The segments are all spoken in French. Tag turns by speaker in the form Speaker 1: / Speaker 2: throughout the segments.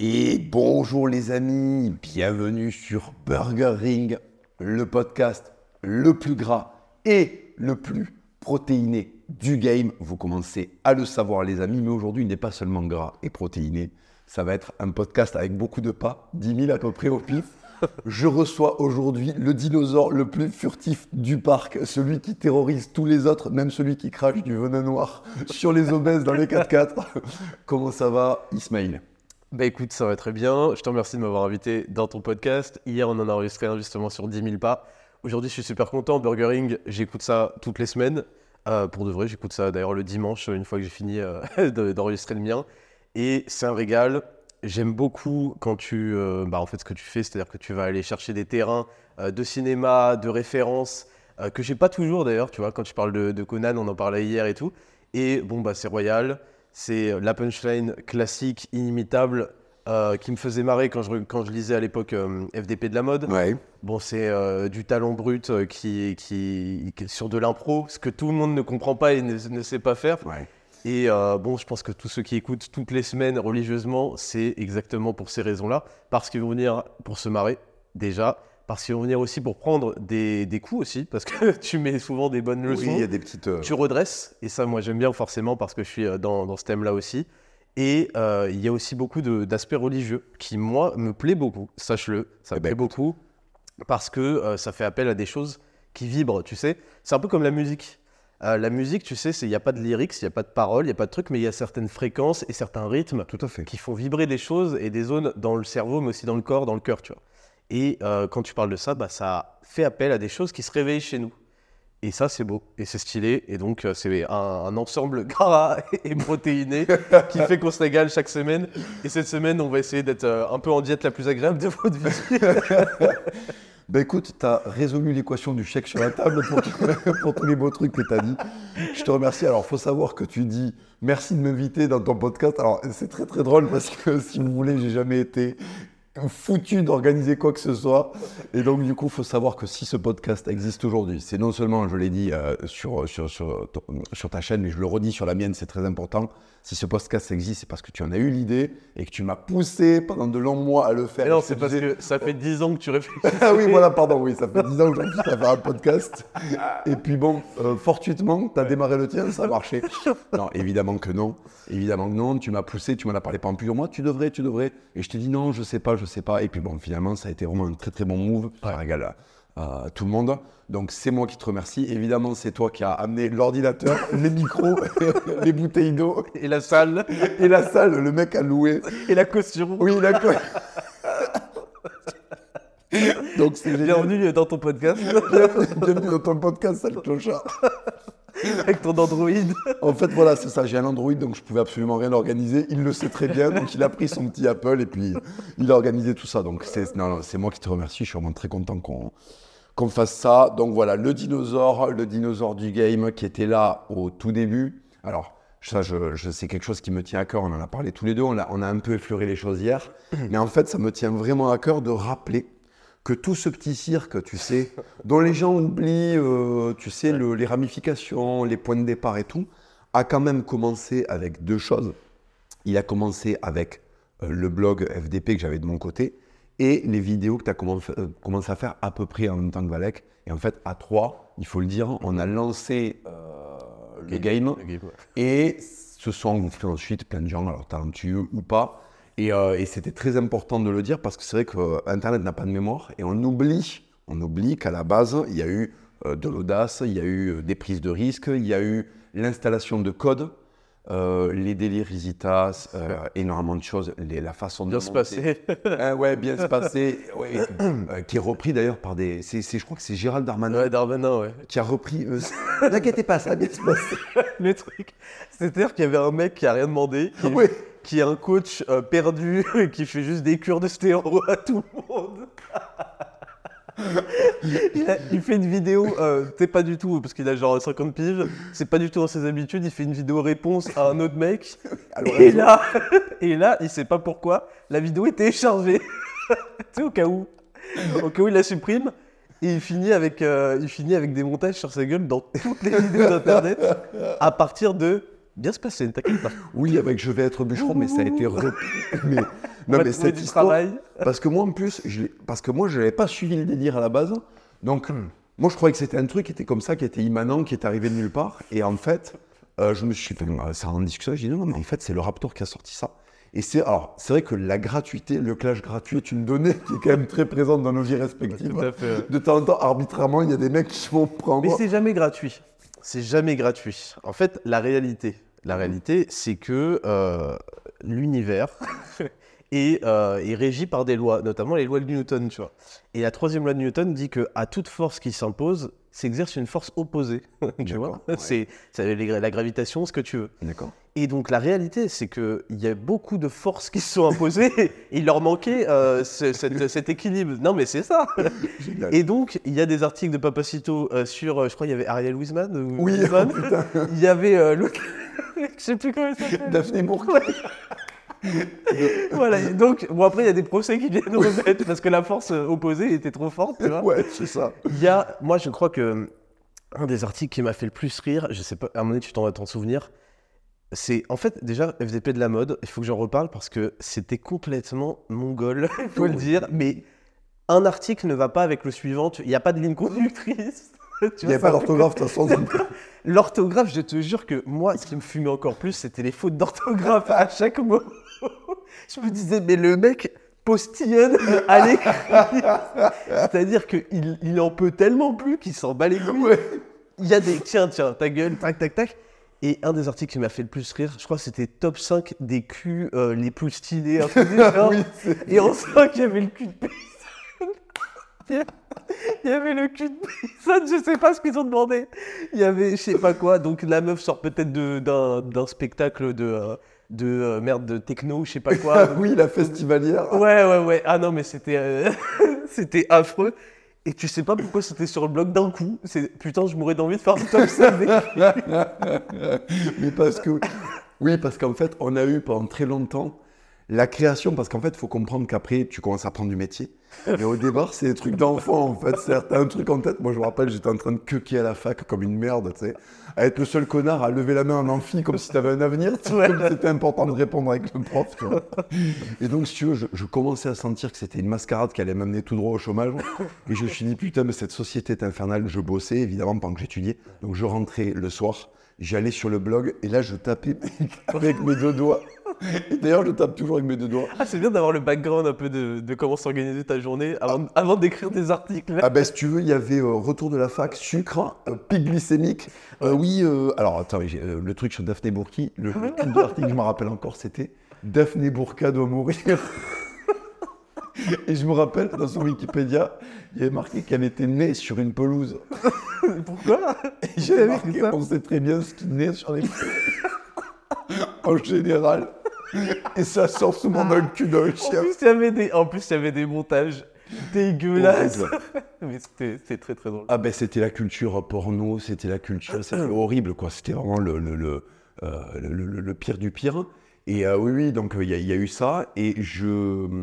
Speaker 1: Et bonjour les amis, bienvenue sur Burger Ring, le podcast le plus gras et le plus protéiné du game. Vous commencez à le savoir les amis, mais aujourd'hui il n'est pas seulement gras et protéiné, ça va être un podcast avec beaucoup de pas, 10 000 à peu près au pif. Je reçois aujourd'hui le dinosaure le plus furtif du parc, celui qui terrorise tous les autres, même celui qui crache du venin noir sur les obèses dans les 4x4. Comment ça va Ismail?
Speaker 2: Bah écoute, ça va très bien. Je te remercie de m'avoir invité dans ton podcast. Hier, on en a enregistré un justement sur 10 000 pas. Aujourd'hui, je suis super content. Burgering, j'écoute ça toutes les semaines. Euh, pour de vrai, j'écoute ça d'ailleurs le dimanche, une fois que j'ai fini euh, d'enregistrer le mien. Et c'est un régal. J'aime beaucoup quand tu, euh, bah en fait, ce que tu fais, c'est-à-dire que tu vas aller chercher des terrains de cinéma, de références, que j'ai pas toujours d'ailleurs. Tu vois, quand tu parles de, de, Conan, on en parlait hier et tout. Et bon, bah c'est royal. C'est euh, la punchline classique, inimitable, euh, qui me faisait marrer quand je, quand je lisais à l'époque euh, FDP de la mode.
Speaker 1: Ouais.
Speaker 2: Bon, c'est du talent brut qui, qui, sur de l'impro, ce que tout le monde ne comprend pas et ne, sait pas faire.
Speaker 1: Ouais.
Speaker 2: Et bon, je pense que tous ceux qui écoutent toutes les semaines religieusement, c'est exactement pour ces raisons-là, parce qu'ils vont venir pour se marrer, déjà, parce qu'ils vont venir aussi pour prendre des, des, coups aussi, parce que tu mets souvent des bonnes leçons.
Speaker 1: Oui, il y a des petites. Euh,
Speaker 2: tu redresses, et ça, moi, j'aime bien forcément parce que je suis euh, dans, dans ce thème-là aussi. Et euh, il y a aussi beaucoup d'aspects religieux qui, moi, me plaît beaucoup. Sache-le, ça me eh ben, plaît beaucoup parce que ça fait appel à des choses qui vibrent, tu sais. C'est un peu comme la musique. la musique, tu sais, il n'y a pas de lyrics, il n'y a pas de paroles, il n'y a pas de trucs, mais il y a certaines fréquences et certains rythmes
Speaker 1: Tout à fait.
Speaker 2: qui font vibrer des choses et des zones dans le cerveau, mais aussi dans le corps, dans le cœur, tu vois. Et euh, quand tu parles de ça, bah, ça fait appel à des choses qui se réveillent chez nous. Et ça, c'est beau et c'est stylé. Et donc, euh, c'est un, ensemble gras et protéiné qui fait qu'on se régale chaque semaine. Et cette semaine, on va essayer d'être euh, un peu en diète la plus agréable de votre vie.
Speaker 1: Ben écoute, tu as résolu l'équation du chèque sur la table pour, tous les beaux trucs que tu as dit. Je te remercie. Alors, faut savoir que tu dis merci de m'inviter dans ton podcast. Alors, c'est très très drôle parce que si vous voulez, j'ai jamais été foutu d'organiser quoi que ce soit. Et donc, du coup, il faut savoir que si ce podcast existe aujourd'hui, c'est non seulement, je l'ai dit euh, sur, sur, sur, sur, ta chaîne, mais je le redis sur la mienne, c'est très important. Si ce podcast existe, c'est parce que tu en as eu l'idée et que tu m'as poussé pendant de longs mois à le faire.
Speaker 2: non, c'est parce que ça fait 10 ans que tu réfléchis.
Speaker 1: ah oui, voilà, pardon, oui, ça fait 10 ans que je réfléchis à faire un podcast. Et puis bon, euh, fortuitement, tu as démarré le tien, ça a marché. Non, évidemment que non. Évidemment que non. Tu m'as poussé, tu m'en as parlé pendant plusieurs mois. Tu devrais, tu devrais. Et je t'ai dit non, je sais pas, je sais pas. Et puis bon, finalement, ça a été vraiment un très très bon move. Ça à, tout le monde. Donc c'est moi qui te remercie. Évidemment, c'est toi qui as amené l'ordinateur, les micros, les bouteilles d'eau.
Speaker 2: Et la salle.
Speaker 1: Et la salle, le mec a loué.
Speaker 2: Et la caution.
Speaker 1: Oui, la caution.
Speaker 2: Donc c'est Bienvenue dans ton podcast.
Speaker 1: Bienvenue dans ton podcast, sale clochard.
Speaker 2: Avec ton Android.
Speaker 1: En fait, voilà, c'est ça. J'ai un Android, donc je pouvais absolument rien organiser. Il le sait très bien, donc il a pris son petit Apple et puis il a organisé tout ça. Donc c'est, non, c'est moi qui te remercie. Je suis vraiment très content qu'on, qu'on fasse ça. Donc voilà, le dinosaure, le dinosaure du game qui était là au tout début. Alors, ça, je, je c'est quelque chose qui me tient à cœur. On en a parlé tous les deux. On a, on a un peu effleuré les choses hier. Mais en fait, ça me tient vraiment à cœur de rappeler que tout ce petit cirque, tu sais, dont les gens oublient, euh, tu sais, les ramifications, les points de départ et tout, a quand même commencé avec deux choses. Il a commencé avec euh, le blog FDP que j'avais de mon côté et les vidéos que tu as euh, commencé à faire à peu près en même temps que Valek. Et en fait, à trois, il faut le dire, on a lancé le game, et se sont engouffrés ensuite plein de gens, alors talentueux ou pas, euh, et, c'était très important de le dire parce que c'est vrai qu'Internet n'a pas de mémoire et on oublie, on oublie qu'à la base, il y a eu euh, de l'audace, il y a eu euh, des prises de risques, il y a eu l'installation de code, les délires Isitas, énormément de choses, la façon de.
Speaker 2: Bien se passer.
Speaker 1: hein, ouais, bien se passer. qui est repris d'ailleurs par des. C'est, je crois que c'est Gérald Darmanin.
Speaker 2: Ouais, Darmanin, ouais.
Speaker 1: Qui a repris. N'inquiétez pas, ça va bien se passer.
Speaker 2: Le truc. C'est-à-dire qu'il y avait un mec qui a rien demandé. Qui... Qui est un coach euh, perdu qui fait juste des cures de stéroïdes à tout le monde. Il, fait une vidéo, euh, c'est pas du tout, parce qu'il a genre 50 piges, c'est pas du tout dans ses habitudes, il fait une vidéo réponse à un autre mec, et là, et là, il sait pas pourquoi, la vidéo est téléchargée, tu sais, au cas où, au cas où il la supprime, et il finit, avec, euh, il finit avec des montages sur sa gueule dans toutes les vidéos d'internet, à partir de bien se passer, ne t'inquiète pas.
Speaker 1: Oui, avec Je vais être boucheron, mais ça a été repris. mais, Non, mais cette
Speaker 2: du
Speaker 1: histoire-
Speaker 2: travail.
Speaker 1: Parce que moi, en plus, je parce que moi, je n'avais pas suivi le délire à la base. Donc,
Speaker 2: Hmm.
Speaker 1: moi, je croyais que c'était un truc qui était comme ça, qui était immanent, qui est arrivé de nulle part. Et en fait, euh, je me suis fait, euh, ça en discussion, j'ai dit non, non, mais en fait, c'est le Raptor qui a sorti ça. Et c'est, alors, c'est vrai que la gratuité, le clash gratuit est une donnée qui est quand même très présente dans nos vies respectives.
Speaker 2: Tout à fait.
Speaker 1: De temps en temps, arbitrairement, il y a des mecs qui vont prendre.
Speaker 2: Mais c'est jamais gratuit. C'est jamais gratuit. En fait, la réalité, la réalité, c'est que euh, l'univers est, euh, est régi par des lois, notamment les lois de Newton, tu vois. Et la troisième loi de Newton dit que à toute force qui s'impose, s'exerce une force opposée. tu vois
Speaker 1: ouais.
Speaker 2: C'est la gravitation, ce que tu veux.
Speaker 1: D'accord.
Speaker 2: Et donc la réalité, c'est qu'il y a beaucoup de forces qui se sont imposées et il leur manquait euh, ce- cet équilibre. Non mais c'est ça. Et donc il y a des articles de Papacito euh, sur, euh, je crois il y avait Ariel Wiesman. ou
Speaker 1: Oui,
Speaker 2: Wiesman.
Speaker 1: oh,
Speaker 2: il y avait euh, je sais plus comment il s'appelle.
Speaker 1: Daphné Bourque.
Speaker 2: voilà. Donc bon après il y a des procès qui viennent remettre parce que la force euh, opposée était trop forte. Tu vois.
Speaker 1: Ouais, c'est ça.
Speaker 2: Il y a, moi je crois que un des articles qui m'a fait le plus rire, je sais pas, à mon avis tu t'en vas t'en souvenir, c'est en fait déjà FDP de la mode, il faut que j'en reparle parce que c'était complètement mongol, il faut le dire, mais un article ne va pas avec le suivant, il n'y a pas de ligne conductrice.
Speaker 1: Il n'y a pas d'orthographe, de toute façon.
Speaker 2: L'orthographe, je te jure que moi, ce qui me fumait encore plus, c'était les fautes d'orthographe à chaque mot. je me disais, mais le mec postillonne à l'écrit. C'est-à-dire qu'il il en peut tellement plus qu'il s'en bat les couilles.
Speaker 1: Ouais.
Speaker 2: Il y a des. Tiens, tiens, ta gueule, tac, tac, tac. Et un des articles qui m'a fait le plus rire, je crois que c'était top 5 des culs euh, les plus stylés. un.
Speaker 1: Oui,
Speaker 2: Et en 5, il y avait le cul de paysanne. Il y avait le cul de paysanne, je sais pas ce qu'ils ont demandé. Il y avait je sais pas quoi. Donc la meuf sort peut-être d'un spectacle de, euh, de euh, merde de techno, je sais pas quoi.
Speaker 1: oui, la festivalière.
Speaker 2: Ouais, ouais, ouais. Ah non, mais c'était euh, c'était affreux. Et tu sais pas pourquoi c'était sur le blog d'un coup. C'est putain, je mourrais d'envie de faire top ça. Mais
Speaker 1: parce que, oui, parce qu'en fait, on a eu pendant très longtemps la création, parce qu'en fait, il faut comprendre qu'après, tu commences à prendre du métier. Mais au départ, c'est des trucs d'enfant, en fait. T'as un truc en tête. Moi, je me rappelle, j'étais en train de quequer à la fac comme une merde, tu sais. À être le seul connard à lever la main en amphi comme si t'avais un avenir. Comme c'était important de répondre avec le prof, tu vois. Et donc, si tu veux, je, je commençais à sentir que c'était une mascarade qui allait m'amener tout droit au chômage. Et je me suis dit, putain, mais cette société est infernale. Je bossais, évidemment, pendant que j'étudiais. Donc, je rentrais le soir, j'allais sur le blog, et là, je tapais avec mes deux doigts. Et d'ailleurs, je tape toujours avec mes deux doigts.
Speaker 2: Ah, c'est bien d'avoir le background un peu de, de comment s'organiser ta journée avant, avant d'écrire des articles.
Speaker 1: Ah ben, si tu veux, il y avait euh, retour de la fac, sucre, euh, pic glycémique. Euh, oui, euh, alors attends, euh, le truc sur Daphné Bourki, le, le titre de l'article, je me rappelle encore, c'était Daphné Bourka doit mourir. Et je me rappelle, dans son Wikipédia, il y avait marqué qu'elle était née sur une pelouse.
Speaker 2: Pourquoi?
Speaker 1: J'avais marqué, on sait très bien ce qui naît sur les pelouses. en général. Et ça sort souvent dans le cul d'un
Speaker 2: En
Speaker 1: chien.
Speaker 2: plus, il y avait des, en plus, il y avait des montages dégueulasses. Mais c'était très très drôle.
Speaker 1: Ah ben c'était la culture porno, c'était la culture, c'était horrible quoi, c'était vraiment le, le, le, euh, le- le- le pire du pire. Et euh, oui, oui, donc euh, il y, a- il y a eu ça. Et je...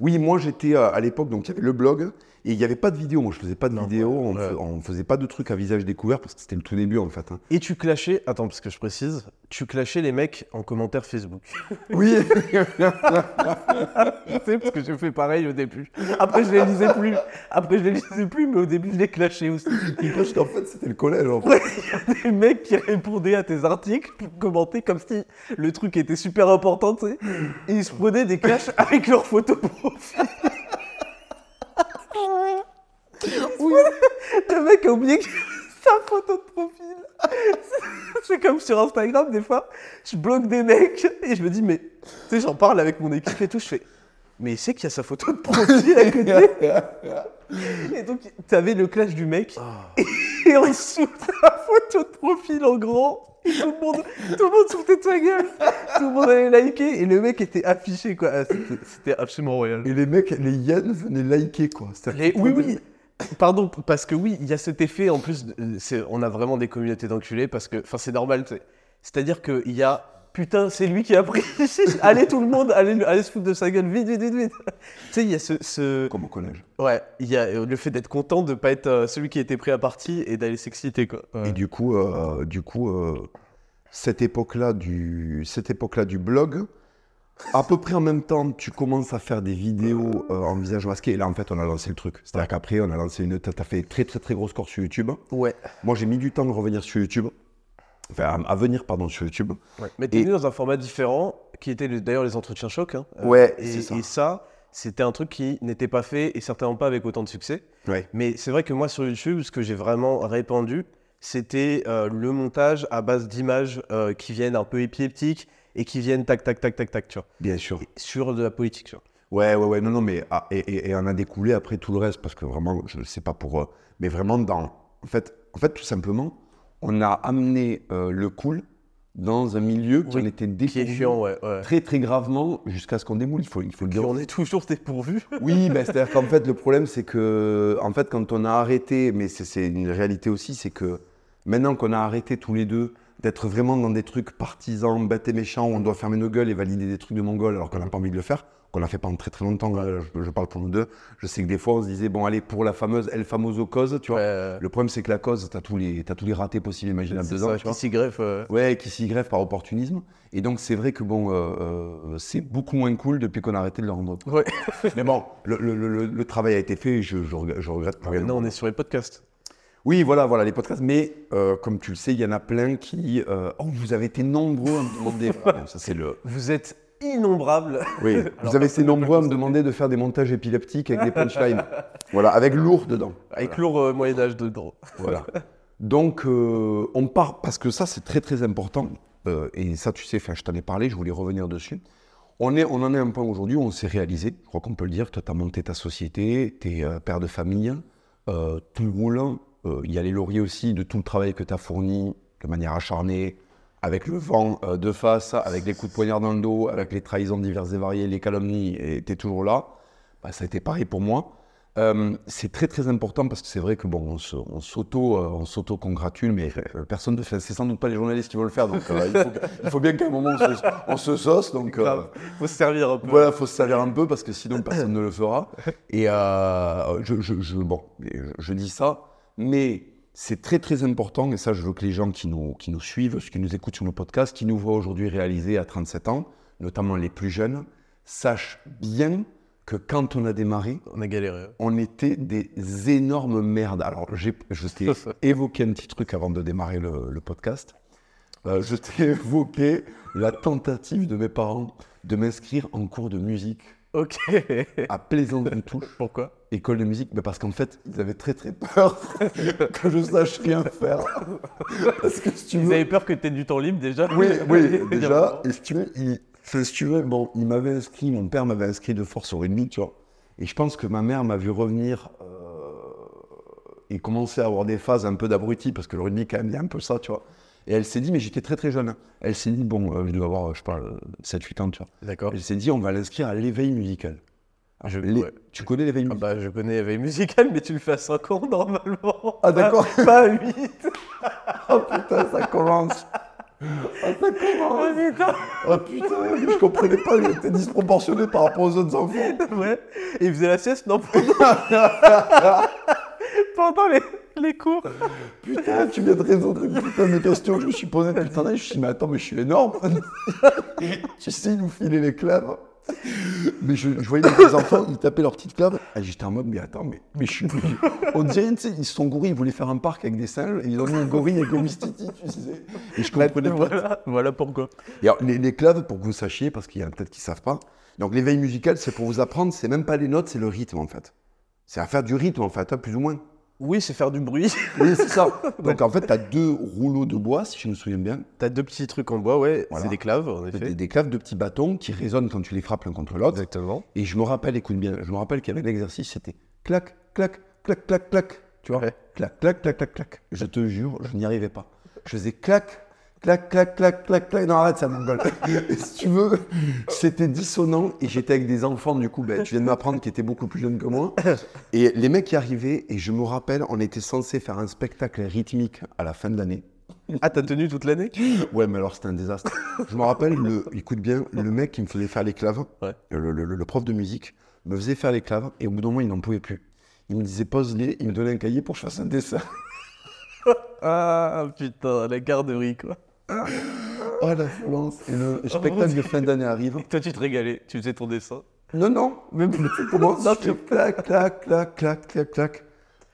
Speaker 1: Oui, moi j'étais euh, à l'époque, donc il y avait le blog, et il n'y avait pas de vidéo, moi je faisais pas de
Speaker 2: Non,
Speaker 1: vidéo, on,
Speaker 2: ouais.
Speaker 1: on faisait pas de trucs à visage découvert, parce que c'était le tout début en fait. hein.
Speaker 2: Et tu clashais, attends, parce que je précise, tu clashais les mecs en commentaire Facebook.
Speaker 1: Oui,
Speaker 2: tu sais, parce que j'ai fait pareil au début. Après, je les lisais plus. Après, je les lisais plus, mais au début, je les clashais aussi.
Speaker 1: parce qu'en fait c'était le collège en fait.
Speaker 2: Il y a des mecs qui répondaient à tes articles pour commenter comme si le truc était super important, tu sais. Et ils se prenaient des clashs avec leurs photos. Oui. Le mec a oublié que sa photo de profil. C'est comme sur Instagram, des fois, je bloque des mecs et je me dis, mais tu sais, j'en parle avec mon équipe et tout, je fais, mais c'est qu'il y a sa photo de profil à côté. Et donc, t'avais le clash du mec et en dessous, ta photo de profil en grand. Tout le monde, tout le monde se foutait de sa gueule. Tout le monde allait liker et le mec était affiché, quoi. Ah, C'était c'était absolument royal.
Speaker 1: Et les mecs, les hyènes venaient liker quoi. C'est-à-dire
Speaker 2: Les-
Speaker 1: qu'ils
Speaker 2: oui, oui. Pardon, parce que oui, il y a cet effet en plus. c'est- on a vraiment des communautés d'enculés parce que, enfin, c'est normal. tu sais. C'est-à-dire qu'il y a. Putain, c'est lui qui a pris. allez, tout le monde, allez, allez se foutre de sa gueule, vite, vite, vite, vite. tu sais, il y a ce. ce-
Speaker 1: Comme au collège.
Speaker 2: Ouais, il y a euh, le fait d'être content de pas être euh, celui qui était pris à partie et d'aller s'exciter, quoi.
Speaker 1: Et du coup, euh, du coup euh, cette époque-là du, cette époque-là du blog, à peu près en même temps, tu commences à faire des vidéos euh, en visage masqué. Et là, en fait, on a lancé le truc. C'est-à-dire qu'après, on a lancé une. T'as fait très, très, très gros score sur YouTube.
Speaker 2: Ouais.
Speaker 1: Moi, j'ai mis du temps de revenir sur YouTube. Enfin, à, venir, pardon, sur YouTube.
Speaker 2: Mais t'es
Speaker 1: Et-
Speaker 2: venu dans un format différent, qui était le- d'ailleurs les entretiens choc. hein. Euh,
Speaker 1: Ouais,
Speaker 2: et,
Speaker 1: ça.
Speaker 2: et ça, c'était un truc qui n'était pas fait et certainement pas avec autant de succès.
Speaker 1: Ouais.
Speaker 2: Mais c'est vrai que moi sur YouTube, ce que j'ai vraiment répandu, c'était euh, le montage à base d'images euh, qui viennent un peu épileptiques et qui viennent tac tac tac tac tac, tu vois.
Speaker 1: Bien sûr.
Speaker 2: Et sur de la politique, tu vois.
Speaker 1: Ouais, ouais, ouais, non, non, mais ah, et, et, et on a découlé après tout le reste parce que vraiment, je ne sais pas pour mais vraiment dans, en fait, en fait, tout simplement, on a amené euh, le cool dans un milieu qui
Speaker 2: Oui,
Speaker 1: en était
Speaker 2: Qui est
Speaker 1: dépourvu
Speaker 2: chiant, ouais. ouais.
Speaker 1: très très gravement jusqu'à ce qu'on démoule. Il faut, il faut le dire.
Speaker 2: on est toujours dépourvu.
Speaker 1: Oui, ben, c'est-à-dire qu'en fait, le problème, c'est que, en fait, quand on a arrêté, mais c'est- c'est une réalité aussi, c'est que maintenant qu'on a arrêté tous les deux d'être vraiment dans des trucs partisans, bêtes et méchants, où on doit fermer nos gueules et valider des trucs de mongol alors qu'on n'a pas envie de le faire, qu'on a fait pendant très très longtemps, là, je, je parle pour nous deux, je sais que des fois on se disait, bon, allez, pour la fameuse El Famoso cause, tu vois.
Speaker 2: Ouais,
Speaker 1: Le problème, c'est que la cause, t'as tous les, t'as tous les ratés possibles imaginables dedans,
Speaker 2: ça,
Speaker 1: tu
Speaker 2: qui s'y greffe. euh.
Speaker 1: Ouais, qui s'y greffe par opportunisme. Et donc, c'est vrai que bon, euh, euh, c'est beaucoup moins cool depuis qu'on a arrêté de le rendre.
Speaker 2: Ouais.
Speaker 1: Mais bon, le, le- le- le travail a été fait et je, je, regrette- je regrette pas.
Speaker 2: Maintenant, on est sur les podcasts.
Speaker 1: Oui, voilà, voilà, les podcasts. Mais euh, comme tu le sais, il y en a plein qui. euh, oh, vous avez été nombreux à me demander. Ça, c'est le.
Speaker 2: Vous êtes innombrables.
Speaker 1: Oui,
Speaker 2: Alors,
Speaker 1: vous avez été nombreux à me demander de faire des montages épileptiques avec des punchlines. voilà, avec lourd dedans.
Speaker 2: Avec lourd euh, Moyen-Âge dedans.
Speaker 1: Voilà. Donc, euh, on part, parce que ça, c'est très très important, euh, et ça, tu sais, je t'en ai parlé, je voulais revenir dessus. On, est, on en est à un point aujourd'hui où on s'est réalisé, je crois qu'on peut le dire, toi, tu as monté ta société, tu es père de famille, tout roule, euh, il y a les lauriers aussi de tout le travail que tu as fourni de manière acharnée, avec le vent euh, de face, avec les coups de poignard dans le dos, avec les trahisons diverses et variées, les calomnies, et tu es toujours là. Bah, ça a été pareil pour moi. Euh, c'est très très important parce que c'est vrai que bon, on se- on s'auto, euh, on s'auto-congratule, mais personne ne fait. C'est sans doute pas les journalistes qui vont le faire, donc euh, il, faut, il faut bien qu'à un moment on se, on se sauce. Donc euh.
Speaker 2: Faut se servir un peu.
Speaker 1: voilà, faut se servir un peu parce que sinon personne ne le fera. Et je, je- je- bon, je, je dis ça, mais c'est très très important et ça, je veux que les gens qui nous, qui nous suivent, ceux qui nous écoutent sur nos podcasts, qui nous voient aujourd'hui réaliser à 37 ans, notamment les plus jeunes, sachent bien que quand on a démarré,
Speaker 2: On a galéré.
Speaker 1: on était des énormes merdes. Alors, j'ai- je t'ai évoqué un petit truc avant de démarrer le, le podcast. Euh, je t'ai évoqué la tentative de mes parents de m'inscrire en cours de musique
Speaker 2: Ok.
Speaker 1: à Plaisance-du-Touche,
Speaker 2: Pourquoi?
Speaker 1: École de musique, mais parce qu'en fait, ils avaient très très peur que je sache rien faire. Parce que si tu veux,
Speaker 2: avez peur que tu aies du temps libre déjà
Speaker 1: oui, oui, déjà. Et si tu veux, il, enfin, si tu veux, bon, il m'avait inscrit, mon père m'avait inscrit de force au rugby, tu vois. Et je pense que ma mère m'a vu revenir euh, et commencer à avoir des phases un peu d'abruti, parce que le rugby, quand même, il y a un peu ça, tu vois. Et elle s'est dit, mais j'étais très très jeune. hein. Elle s'est dit, bon, euh, je dois avoir, je pas, euh, 7-8 ans, tu vois.
Speaker 2: D'accord.
Speaker 1: Elle s'est dit, on va l'inscrire à l'éveil musical.
Speaker 2: Je-
Speaker 1: Les-
Speaker 2: ouais.
Speaker 1: Tu connais l'éveil
Speaker 2: Ah
Speaker 1: musical
Speaker 2: bah, je connais l'éveil musical, mais tu le fais à 5 ans normalement.
Speaker 1: Ah, d'accord.
Speaker 2: Pas, à 8.
Speaker 1: Oh putain, ça commence. Ah, ça
Speaker 2: Oh
Speaker 1: commence.
Speaker 2: putain.
Speaker 1: Oh putain, je comprenais pas, il était disproportionné par rapport aux autres enfants.
Speaker 2: Ouais. Et il faisait la sieste, non Pendant, pendant les, les cours.
Speaker 1: Putain, tu viens de résoudre une putain de question que je me suis posée depuis tant d'années. Je me suis dit, mais attends, mais je suis énorme. tu sais, ils nous filaient les claves. Mais je, je voyais les enfants, ils tapaient leurs petites claves. Et j'étais en mode, mais attends, mais, mais je suis. On dirait, tu sais, ils se sont gourés, ils voulaient faire un parc avec des singes, et ils ont mis un gorille avec le mistiti, tu sais. Et je comprenais pas.
Speaker 2: Voilà, voilà pourquoi.
Speaker 1: Et alors, les, les claves, pour que vous sachiez, parce qu'il y en a peut-être qui ne savent pas, donc l'éveil musical, c'est pour vous apprendre, c'est même pas les notes, c'est le rythme en fait. C'est à faire du rythme en fait, hein, plus ou moins.
Speaker 2: Oui, c'est faire du bruit.
Speaker 1: Oui, c'est ça. Donc en fait, tu as deux rouleaux de bois, si je me souviens bien,
Speaker 2: T'as deux petits trucs en bois, ouais.
Speaker 1: Voilà.
Speaker 2: C'est des claves, en effet.
Speaker 1: des, des claves de petits bâtons qui résonnent quand tu les frappes l'un contre l'autre.
Speaker 2: Exactement.
Speaker 1: Et je me rappelle, écoute bien, je me rappelle qu'il y avait l'exercice, c'était clac, clac, clac, clac, clac. Tu vois
Speaker 2: Ouais.
Speaker 1: Clac, clac, clac, clac, clac. Je te jure, je n'y arrivais pas. Je faisais clac, clac, clac, clac, clac, clac. Non, arrête, ça m'engole. Et si tu veux, c'était dissonant et j'étais avec des enfants, du coup, ben, tu viens de m'apprendre qui étaient beaucoup plus jeunes que moi. Et les mecs qui arrivaient, et je me rappelle, on était censé faire un spectacle rythmique à la fin de l'année.
Speaker 2: Ah, t'as tenu toute l'année?
Speaker 1: Ouais, mais alors c'était un désastre. Je me rappelle, le, écoute bien, le mec qui me faisait faire les claves,
Speaker 2: Ouais.
Speaker 1: le, le- le prof de musique, me faisait faire les claves et au bout d'un moment, il n'en pouvait plus. Il me disait pose-les, il me donnait un cahier pour que je fasse un dessin.
Speaker 2: Ah putain, la garderie quoi.
Speaker 1: Oh la violence. Et le spectacle de fin d'année arrive.
Speaker 2: Et toi, tu te régalais, tu faisais ton dessin?
Speaker 1: Non, non, même tu commences,
Speaker 2: Non,
Speaker 1: tu clac, clac, clac, clac, clac, clac.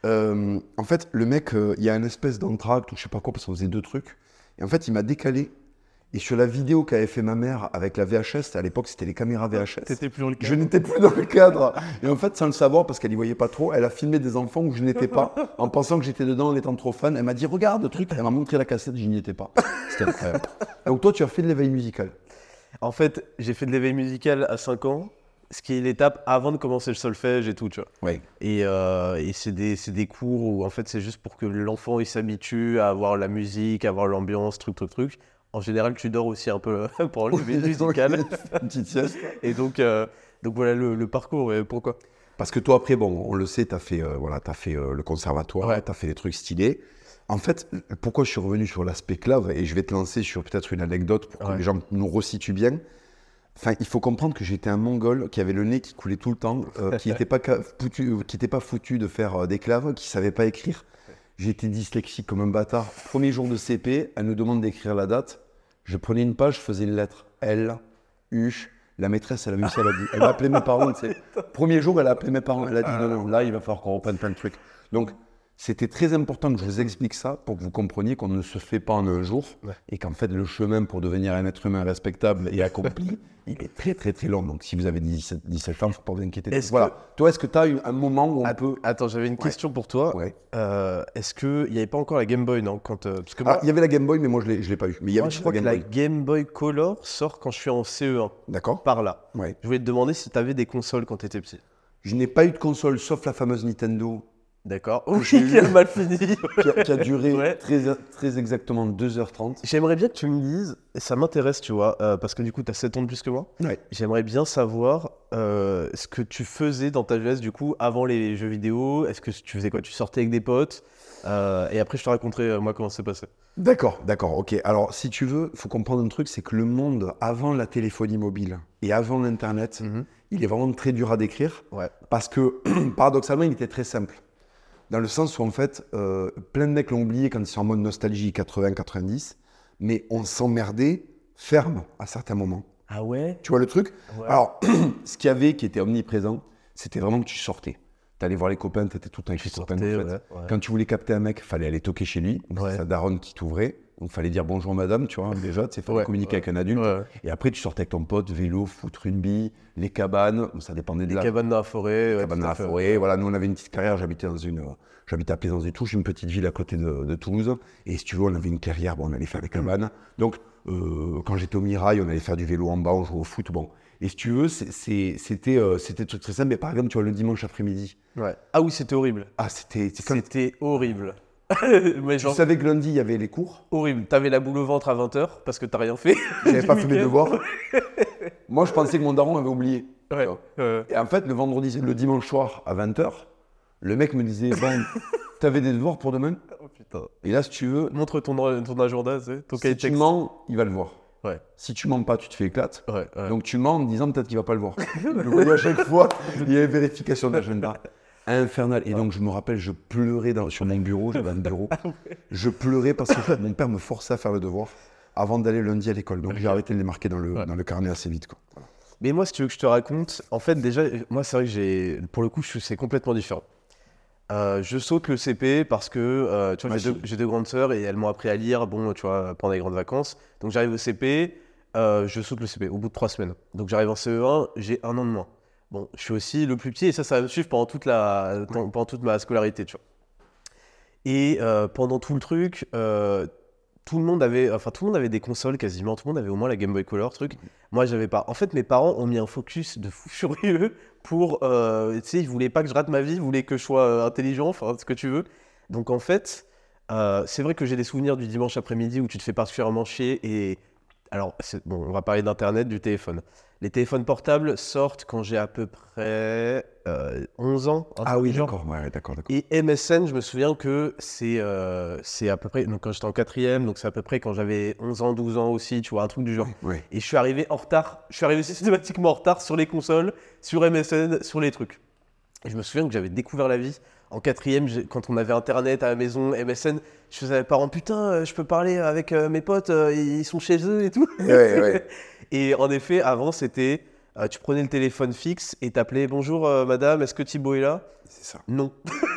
Speaker 1: Euh, en fait, le mec, euh, il y a un espèce d'entracte ou je sais pas quoi, parce qu'on faisait deux trucs. Et en fait, il m'a décalé. Et sur la vidéo qu'avait fait ma mère avec la VHS, à l'époque, c'était les caméras VHS.
Speaker 2: T'étais plus dans le
Speaker 1: Je n'étais plus dans le cadre. Et en fait, sans le savoir, parce qu'elle y voyait pas trop, elle a filmé des enfants où je n'étais pas, en pensant que j'étais dedans, en étant trop fan. Elle m'a dit, regarde le truc. Elle m'a montré la cassette, je n'y étais pas. C'était incroyable. Donc toi, tu as fait de l'éveil musical.
Speaker 2: En fait, j'ai fait de l'éveil musical à 5 ans, ce qui est l'étape avant de commencer le solfège et tout, tu vois.
Speaker 1: Oui.
Speaker 2: Et, euh, et c'est des, cours où en fait c'est juste pour que l'enfant il s'habitue à avoir la musique, à avoir l'ambiance, truc, truc, truc. En général, tu dors aussi un peu pour l'éveil musical.
Speaker 1: Une petite sieste.
Speaker 2: Et donc, euh, donc voilà le, le parcours. Et pourquoi?
Speaker 1: Parce que toi, après, bon, on le sait, tu as fait, euh, voilà, as fait euh, le conservatoire,
Speaker 2: Ouais.
Speaker 1: tu as fait des trucs stylés. En fait, pourquoi je suis revenu sur l'aspect clave, et je vais te lancer sur peut-être une anecdote pour que
Speaker 2: Ouais.
Speaker 1: les gens nous resituent bien. Enfin, il faut comprendre que j'étais un mongol qui avait le nez qui coulait tout le temps, qui n'était pas, foutu, qui était pas foutu de faire des claves, qui savait pas écrire. J'étais dyslexique comme un bâtard. Premier jour de CP, elle nous demande d'écrire la date. Je prenais une page, je faisais une lettre. L, U. La maîtresse, elle a vu ça, elle a dit. Elle a appelé mes parents, tu sais. Premier jour, elle a appelé mes parents. Elle a dit non, non, là, il va falloir qu'on reprenne plein de trucs. Donc, c'était très important que je vous explique ça pour que vous compreniez qu'on ne se fait pas en un jour
Speaker 2: Ouais.
Speaker 1: et qu'en fait, le chemin pour devenir un être humain respectable et accompli, il est très, très, très long. Donc, si vous avez 17, 17 ans, il ne faut pas vous inquiéter. Voilà. Toi, est-ce que tu as eu un moment où on
Speaker 2: Att-
Speaker 1: peut.
Speaker 2: Attends, j'avais une question pour toi.
Speaker 1: Ouais.
Speaker 2: Euh, Est-ce qu'il n'y avait pas encore la Game Boy, non quand, euh, Parce que moi,
Speaker 1: Ah, il y avait la Game Boy, mais moi, je ne l'ai pas eu. Mais il y
Speaker 2: moi,
Speaker 1: avait
Speaker 2: je
Speaker 1: la
Speaker 2: crois que
Speaker 1: Game
Speaker 2: la
Speaker 1: Boy.
Speaker 2: Game Boy Color sort quand je suis en CE1,
Speaker 1: D'accord
Speaker 2: par là. Je voulais te demander si tu avais des consoles quand tu étais petit.
Speaker 1: Je n'ai pas eu de console, sauf la fameuse Nintendo,
Speaker 2: D'accord. Oui, qui a mal fini.
Speaker 1: qui a, qui a duré
Speaker 2: Ouais.
Speaker 1: très, très exactement 2h30.
Speaker 2: J'aimerais bien que tu me dises, et ça m'intéresse, tu vois, euh, parce que du coup, tu as 7 ans de plus que moi.
Speaker 1: Ouais.
Speaker 2: J'aimerais bien savoir euh, ce que tu faisais dans ta jeunesse, du coup, avant les jeux vidéo. Est-ce que tu faisais quoi? Tu sortais avec des potes Euh, Et après, je te raconterai, moi, comment ça s'est passé.
Speaker 1: D'accord, d'accord, ok. Alors, si tu veux, il faut comprendre un truc, c'est que le monde avant la téléphonie mobile et avant l'Internet, il est vraiment très dur à décrire
Speaker 2: Ouais.
Speaker 1: parce que, paradoxalement, il était très simple. Dans le sens où, en fait, euh, plein de mecs l'ont oublié quand ils sont en mode nostalgie 80-90, mais on s'emmerdait ferme à certains moments.
Speaker 2: Ah ouais?
Speaker 1: Tu vois le truc?
Speaker 2: Ouais.
Speaker 1: Alors, ce qu'il y avait qui était omniprésent, c'était vraiment que tu sortais. Tu allais voir les copains, tu étais tout le temps avec les copains. en
Speaker 2: sortais,
Speaker 1: fait.
Speaker 2: ouais, ouais.
Speaker 1: Quand tu voulais capter un mec, fallait aller toquer chez lui. C'est sa daronne qui t'ouvrait. Donc, fallait dire bonjour madame, tu vois, déjà, tu sais, fallait
Speaker 2: Ouais,
Speaker 1: communiquer
Speaker 2: ouais.
Speaker 1: avec un adulte.
Speaker 2: Ouais.
Speaker 1: Et après, tu sortais avec ton pote, vélo, foot, rugby, les cabanes. Ça dépendait de
Speaker 2: Les
Speaker 1: la
Speaker 2: cabanes dans la forêt. ouais,
Speaker 1: cabane
Speaker 2: tout
Speaker 1: dans la forêt. Voilà, nous, on avait une petite carrière. J'habitais dans une. J'habitais à Plaisance-des-Touches, une petite ville à côté de, de Toulouse. Et si tu veux, on avait une clairière, bon, on allait faire des cabanes. Donc, euh, quand j'étais au Mirail, on allait faire du vélo en bas, on jouait au foot. Bon. Et si tu veux, c'était euh, c'était très simple. Mais par exemple, tu vois, le dimanche après-midi,
Speaker 2: Ouais. Ah oui, c'était horrible.
Speaker 1: ah, c'était.
Speaker 2: C'était horrible. Mais
Speaker 1: Tu savais que lundi, il y avait les cours.
Speaker 2: horrible. T'avais la boule au ventre à 20h parce que t'as rien fait.
Speaker 1: J'avais pas fait mes devoirs. Moi, je pensais que mon daron avait oublié.
Speaker 2: Ouais.
Speaker 1: Et en fait, le vendredi, le dimanche soir à 20h, le mec me disait Bon, t'avais des devoirs pour demain?
Speaker 2: Oh putain.
Speaker 1: Et là, si tu veux,
Speaker 2: Montre ton, ton agenda, ton cahier
Speaker 1: si tu mens, il va le voir.
Speaker 2: Ouais.
Speaker 1: Si tu mens pas, tu te fais éclate.
Speaker 2: Ouais, ouais.
Speaker 1: Donc tu mens en me disant peut-être qu'il va pas le voir. Je voyais à chaque fois, il y avait vérification d'agenda. Infernal. Et donc je me rappelle, je pleurais dans- sur mon bureau, j'avais un bureau. Je pleurais parce que mon père me forçait à faire le devoir avant d'aller lundi à l'école. Donc j'ai arrêté de les marquer dans le,
Speaker 2: Ouais.
Speaker 1: dans le carnet assez vite. Quoi.
Speaker 2: Mais moi, si tu veux que je te raconte, en fait, déjà, moi, c'est vrai que j'ai. Pour le coup, c'est complètement différent. Euh, je saute le CP parce que euh, tu vois, j'ai
Speaker 1: Machine.
Speaker 2: deux, j'ai deux grandes sœurs et elles m'ont appris à lire, bon, tu vois, pendant les grandes vacances. Donc j'arrive au CP, euh, je saute le CP au bout de trois semaines. Donc j'arrive en CE1, j'ai un an de moins. Bon, je suis aussi le plus petit et ça, ça va me suivre pendant toute, la, pendant toute ma scolarité, tu vois. Et euh, pendant tout le truc, euh, tout le monde avait, enfin tout le monde avait des consoles quasiment, tout le monde avait au moins la Game Boy Color, truc. Moi, j'avais pas. En fait, mes parents ont mis un focus de fou furieux pour, euh, tu sais, ils voulaient pas que je rate ma vie, ils voulaient que je sois euh, intelligent, enfin ce que tu veux. Donc en fait, c'est vrai que j'ai des souvenirs du dimanche après-midi où tu te fais particulièrement chier et alors bon, on va parler d'internet, du téléphone. Les téléphones portables sortent quand j'ai à peu près euh, 11 ans. un
Speaker 1: Ah oui, d'accord. Ouais, d'accord, d'accord.
Speaker 2: Et MSN, je me souviens que c'est euh, c'est à peu près, donc quand j'étais en quatrième, donc c'est à peu près quand j'avais 11 ans, 12 ans aussi, tu vois, un truc du genre. Et je suis arrivé en retard, je suis arrivé systématiquement en retard sur les consoles, sur MSN, sur les trucs. Et je me souviens que j'avais découvert la vie En quatrième, quand on avait internet à la maison, MSN, je faisais à mes parents putain, euh, je peux parler avec euh, mes potes, euh, ils sont chez eux et tout.
Speaker 1: Ouais, ouais.
Speaker 2: Et en effet, avant, c'était euh, tu prenais le téléphone fixe et t'appelais bonjour euh, madame, est-ce que Thibaut est là?
Speaker 1: C'est ça.
Speaker 2: Non.